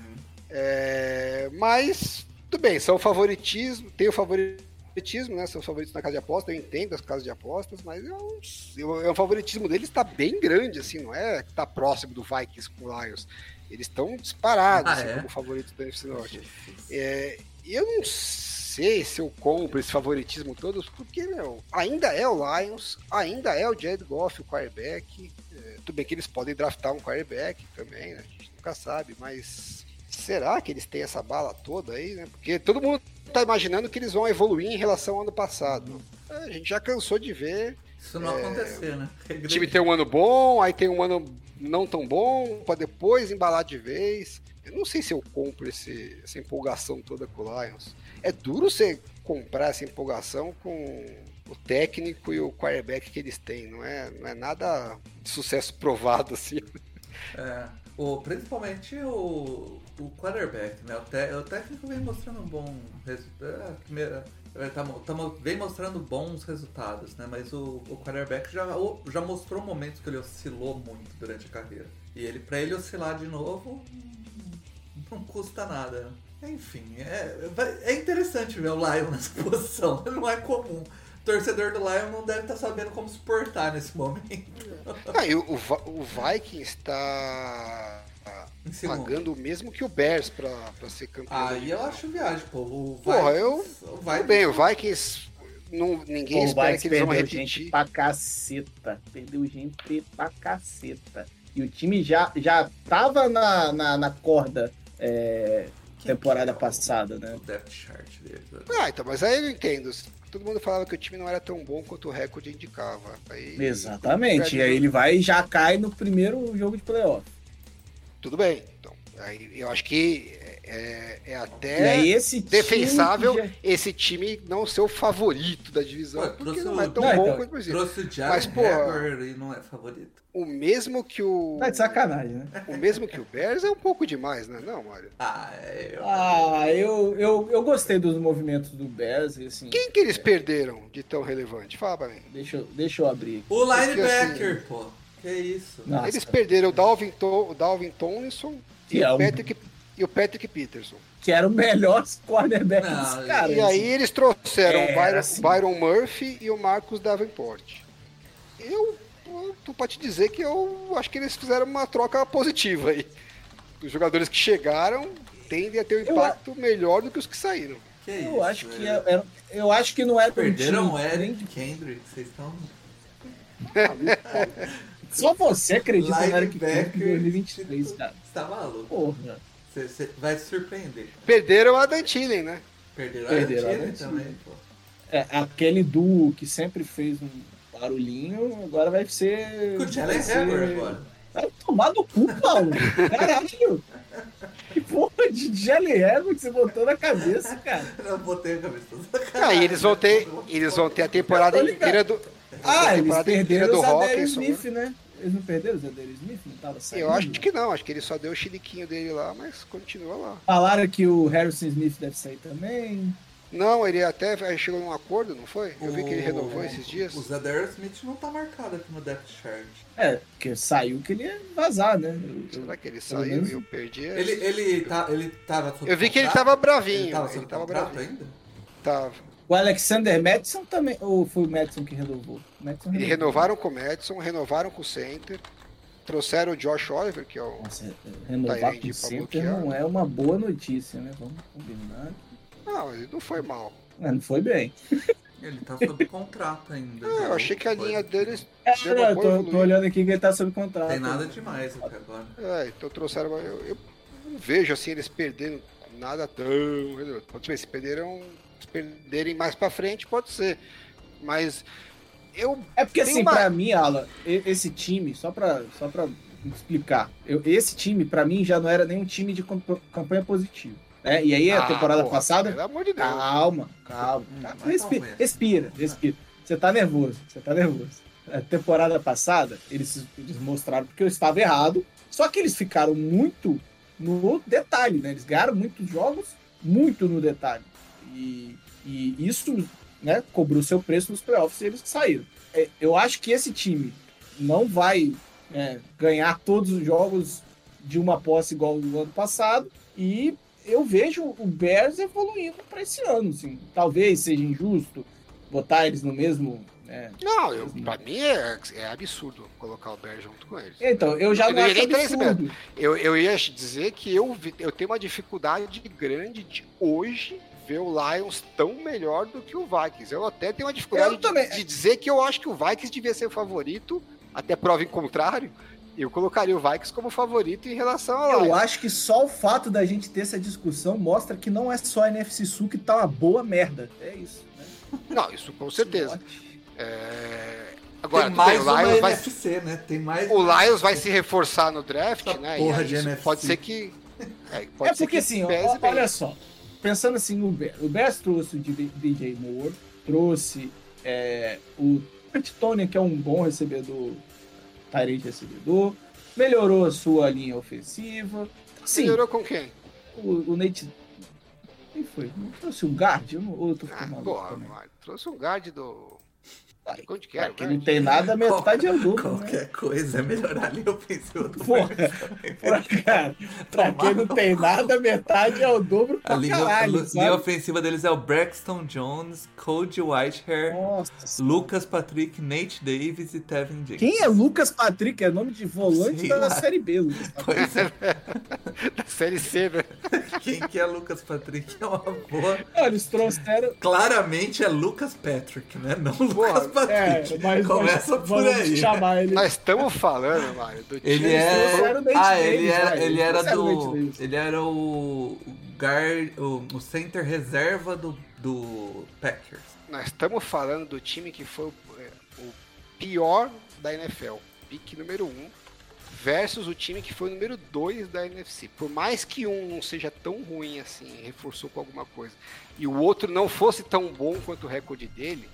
É, mas tudo bem, são favoritismo, tem o favoritismo, né? São os favoritos na casa de aposta, eu entendo as casas de apostas, mas é um, é um favoritismo deles está bem grande, assim, não é que tá próximo do Vikings com o Lions. Eles estão disparados Ah, assim, é? como favoritos da NFC Norte. É, eu não sei sei se eu compro esse favoritismo todo, porque, meu, ainda é o Lions, ainda é o Jared Goff, o quarterback. É, tudo bem que eles podem draftar um quarterback também, né? A gente nunca sabe, mas será que eles têm essa bala toda aí, né? Porque todo mundo tá imaginando que eles vão evoluir em relação ao ano passado. A gente já cansou de ver Isso não É, acontecer, né? É o time tem um ano bom, aí tem um ano não tão bom, pra depois embalar de vez. Eu não sei se eu compro esse- essa empolgação toda com o Lions. É duro você comprar essa empolgação com o técnico e o quarterback que eles têm. Não é, não é nada de sucesso provado assim. É, o, principalmente o, o quarterback, né? O, te- o técnico vem mostrando um bom resultado. Tá, mo- tá mo- vem mostrando bons resultados, né? Mas o, o quarterback já, já mostrou momentos que ele oscilou muito durante a carreira. E ele, pra ele oscilar de novo, não custa nada. Enfim, é, é interessante ver o Lion nessa posição. Não é comum. Torcedor do Lion não deve estar sabendo como se portar nesse momento. Ah, e o, o Vikings está pagando o mesmo que o Bears pra, pra ser campeão. Aí eu acho viagem, pô. O Porra, Vikings- eu- o Vikings- bem, o Vikings. Não, ninguém Pô, o espera Vikings que eles vão perdeu repetir. gente pra caceta. Perdeu gente pra caceta. E o time já, já tava na, na, na corda é, temporada é passada, né? O depth chart deles. né? Ah, então, mas aí eu entendo. Todo mundo falava que o time não era tão bom quanto o recorde indicava. Aí, Exatamente. E aí ele vai e já cai no primeiro jogo de playoff. Tudo bem. Então, aí eu acho que é, é e até aí esse time defensável já- esse time não ser o favorito da divisão, Pô, porque não é tão Não, bom então, quanto o Brasil. Trouxe o Jalen Mas, e não é favorito. O mesmo que o. Tá de sacanagem, né? O mesmo que o Bears é um pouco demais, né? Não, Mário. Ah, é, eu... Ah, eu, eu, eu gostei dos movimentos do Bears, e assim. Quem que eles perderam de tão relevante? Fala pra mim. Deixa, eu- deixa eu abrir. O Porque, linebacker, assim, pô. Que isso? Nossa, Eles perderam o Dalvin, o Dalvin Tomlinson e, Que é o um- Patrick, e o Patrick Peterson. que era o melhor cornerback Não, dos caras. E aí assim. eles trouxeram É, o Byron, assim. Byron Murphy e o Marcus Davenport. Eu eu tô pra te dizer que eu acho que eles fizeram uma troca positiva aí. Os jogadores que chegaram tendem a ter um Eu impacto melhor do que os que saíram. Que isso? Eu acho que velho? é- era, eu acho que não é tão Perderam Eric nem- Kendrick, vocês estão... Só você acredita no Eric Kendrick em Linebacker. 2023, cara. Você tá maluco. Porra. Vai se surpreender. Perderam a Dantillen, né? Perderam, Perderam a Argentina. também, pô. É, aquele duo que sempre fez um barulhinho, agora vai ser. Com o Jalen ser- agora. Vai tomar no cu, Paulo. Caralho. Que porra de Jalen Hager que você botou na cabeça, cara. Eu botei a cabeça toda Ah, e eles vão ter, eles vão ter a temporada inteira do. Ah, a eles temporada inteira perderam do Hawkinson, Smith, né? Eles não perderam o Zadarius Smith? Não tava saindo? Eu acho que não, acho que ele só deu o chiliquinho dele lá, mas continua lá. Falaram que o Harrison Smith deve sair também. Não, ele até chegou num acordo, não foi? Eu vi que ele renovou esses dias. O Zadarius Smith não tá marcado aqui no depth chart. É, porque saiu que ele ia vazar, né? Eu- Será que ele saiu menos- e eu perdi? Ele, ele, tá, ele tava Eu vi que ele tava bravinho. Ele tava Ele tava bravinho. ainda? Tava. O Alexander Madison também. Ou foi o Madison que renovou? Madison renovou. renovaram com o Madison, renovaram com o Center, trouxeram o Josh Oliver, que é o. Nossa, renovar com o center bloquear. não é uma boa notícia, né? Vamos combinar. Não, ele não foi mal. Mas não foi bem. Ele tá sob contrato ainda. Ah, eu achei que a linha deles. É, Deu uma eu tô, tô olhando aqui que ele tá sob contrato. Tem nada demais até agora. É, então trouxeram. Eu, eu não vejo assim eles perdendo nada tão. Pode ser, se perderam. Se perderem mais pra frente, pode ser. Mas eu. É porque assim, uma- pra mim, Alan, esse time, só pra, só pra explicar, eu- esse time, pra mim, já não era nem um time de camp- campanha positiva. Né? E aí, a Ah, temporada passada. Pelo amor de Deus. Calma, calma. Mas Respira, respira, respira. Você tá nervoso, você tá nervoso. A temporada passada, eles, eles mostraram porque eu estava errado, só que eles ficaram muito no detalhe, né? Eles ganharam muitos jogos, muito no detalhe. E, e isso, né, cobrou seu preço nos playoffs e eles saíram. É, Eu acho que esse time não vai é, ganhar todos os jogos de uma posse igual o ano passado e eu vejo o Bears evoluindo para esse ano, assim. Talvez seja injusto botar eles no mesmo. né? Não, eu, pra mim é, é absurdo colocar o Bear junto com eles. Então, eu já Eu não acho tenho esse absurdo. Eu, eu ia dizer que eu, eu tenho uma dificuldade grande de hoje ver o Lions tão melhor do que o Vikings. Eu até tenho uma dificuldade de, de dizer que eu acho que o Vikings devia ser o favorito, até prova em contrário. Eu colocaria o Vikings como favorito em relação ao Eu Lions. acho que só o fato da gente ter essa discussão mostra que não é só a NFC Sul que tá uma boa merda. É isso. Né? Não, isso com certeza. É, Agora, Tem mais bem, o uma Lions vai NFC, né? Tem mais. O Lions vai se reforçar no draft, Essa né? porra e de NFC. pode ser que. É, pode é ser porque que assim, ó, bem. olha só. Pensando assim. O Bears trouxe o DJ Moore, trouxe é, o Kurt Tony, que é um bom recebedor, Tyrant recebedor, melhorou a sua linha ofensiva. Sim, Melhorou com quem? o, o Nate. Quem foi? Não trouxe um guard? Eu não, eu tô Ah, porra, também. trouxe um guard do. Vai. Onde que? É, guard? não tem nada, metade é o dobro. né? Qualquer coisa é melhorar a linha ofensiva do Porra. Pra, cara, pra quem não tem nada, metade é o dobro A pra linha, a caralho, linha sabe? ofensiva deles é o Braxton Jones, Cody Whitehair, Nossa. Lucas Patrick, Nate Davis e Tevin James. Quem é Lucas Patrick? É nome de volante Sei da lá. Série B, Lucas Patrick. Pois é, Da série C, né? quem que é Lucas Patrick é uma boa. Não, eles trouxeram. Claramente é Lucas Patrick, né? Não Porra, Lucas É, Patrick. mas Começa nós por aí. chamar ele. Nós estamos falando, Mário, do Ele time- é. o Nate Ah, ele era, ele era do. Ele era o. guard, o, o center reserva do, do Packers. Nós estamos falando do time que foi o, é, o pior da NFL. Pique número 1 versus o time que foi o número 2 da NFC. Por mais que um não seja tão ruim assim, reforçou com alguma coisa, e o outro não fosse tão bom quanto o recorde dele,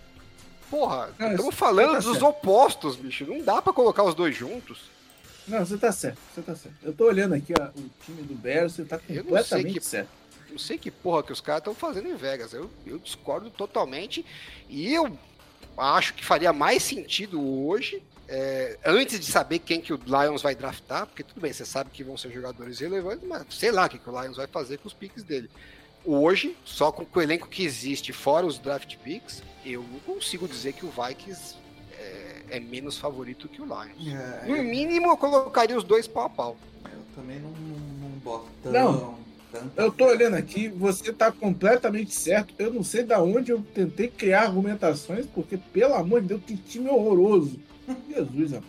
porra, Não, estamos falando tá dos certo. opostos, bicho. Não dá pra colocar os dois juntos. Não, você tá certo, você tá certo. Eu tô olhando aqui ó, o time do Bears, você tá completamente que- certo. Não sei que porra que os caras estão fazendo em Vegas. Eu, eu discordo totalmente. E eu acho que faria mais sentido hoje, é, antes de saber quem que o Lions vai draftar, porque tudo bem, você sabe que vão ser jogadores relevantes, mas sei lá o que, que o Lions vai fazer com os picks dele. Hoje, só com o elenco que existe, fora os draft picks, eu não consigo dizer que o Vikings é, é menos favorito que o Lions. É, No mínimo, eu colocaria os dois pau a pau. eu também não, não, não boto tão, Não. tanto. Eu tô olhando aqui, você tá completamente certo. Eu não sei da onde eu tentei criar argumentações, porque, pelo amor de Deus, que time horroroso. Jesus.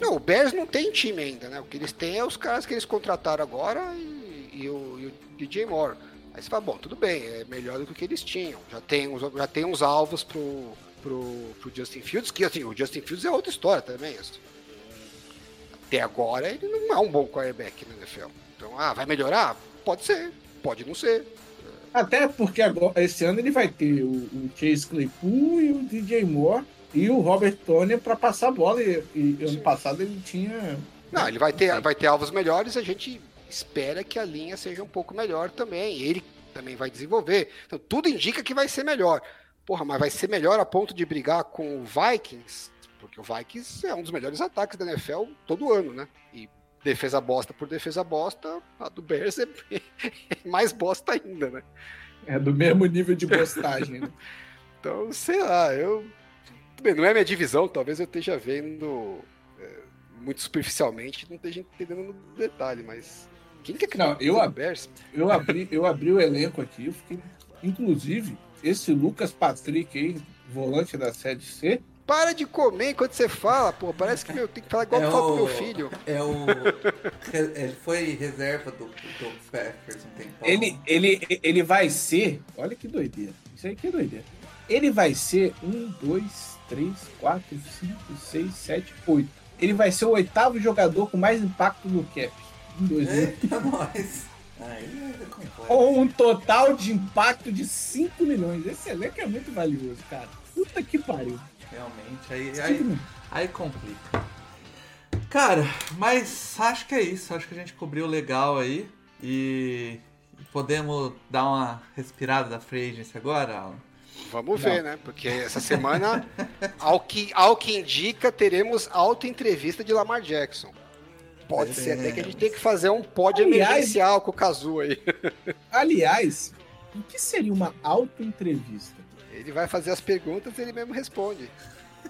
Não, o Bears não tem time ainda, né? O que eles têm é os caras que eles contrataram agora e, e o, e o DJ Moore. Aí você fala, bom, tudo bem, é melhor do que o que eles tinham. Já tem uns, já tem uns alvos pro, pro, pro Justin Fields, que assim, o Justin Fields é outra história também. assim. Até agora ele não é um bom quarterback na NFL. Então, ah, vai melhorar? Pode ser, pode não ser. Até porque agora, esse ano ele vai ter o, o Chase Claypool e o DJ Moore e o Robert Tony para passar a bola. E, e ano passado ele tinha. Não, ele vai ter, vai ter alvos melhores, a gente espera que a linha seja um pouco melhor também. Ele também vai desenvolver. Então, tudo indica que vai ser melhor. Porra, mas vai ser melhor a ponto de brigar com o Vikings? Porque o Vikings é um dos melhores ataques da NFL todo ano, né? E defesa bosta por defesa bosta, a do Bears é mais bosta ainda, né? É do mesmo nível de postagem. né? Então, sei lá, eu. Bem, não é minha divisão, talvez eu esteja vendo é, muito superficialmente, não esteja entendendo no detalhe, mas. Quem que é Não, eu do ab-? Eu abri, eu abri o elenco aqui, eu fiquei. Inclusive, esse Lucas Patrick aí, volante da Série C, Para de comer enquanto você fala, pô. Parece que eu tenho que falar igual É eu falo pro o- meu filho. É o. Ele foi reserva do, do Packers um tempão. ele, ele, ele vai ser. Olha que doideira. Isso aí que é doideira. Ele vai ser um, dois, três, quatro, cinco, seis, sete, oito. Ele vai ser o oitavo jogador com mais impacto no cap. Um, dois. Eita, nós. Aí é complexo. Com um total de impacto de 5 milhões. Esse elenco é muito valioso, cara. Puta que pariu. Realmente, aí, aí, aí complica. Cara, mas acho que é isso. Acho que a gente cobriu legal aí. E podemos dar uma respirada da free agency agora, Alan? Vamos ver, né? Porque essa semana, ao que, ao que indica, teremos auto-entrevista de Lamar Jackson. Pode ser até que a gente tenha que fazer um pod Aliás- emergencial com o Kazu aí. Aliás, o que seria uma auto-entrevista? Ele vai fazer as perguntas e ele mesmo responde.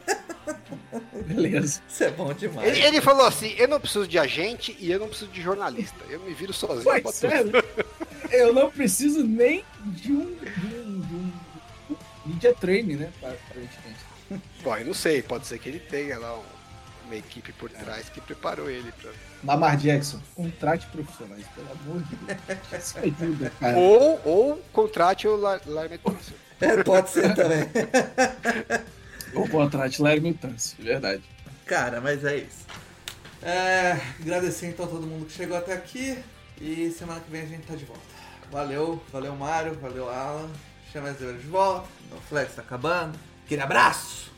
Beleza. Isso é bom demais. Ele, ele falou assim: eu não preciso de agente e eu não preciso de jornalista. Eu me viro sozinho. Sério? Eu não preciso nem de um media training, né? Aparentemente. Bom, eu não sei, pode ser que ele tenha lá um- uma equipe por trás que preparou ele pra. Lamar Jackson, contrate profissionais, pelo amor de Deus. Isso ajuda, cara. Ou, ou contrate o La- Larry Tunsil. É, pode ser também. Ou contrate Larry Miltance, verdade. Cara, mas é isso. É, agradecer então a todo mundo que chegou até aqui. E semana que vem a gente tá de volta. Valeu, valeu Mário, valeu Alan. Chama as de volta. O Flex tá acabando. Aquele abraço!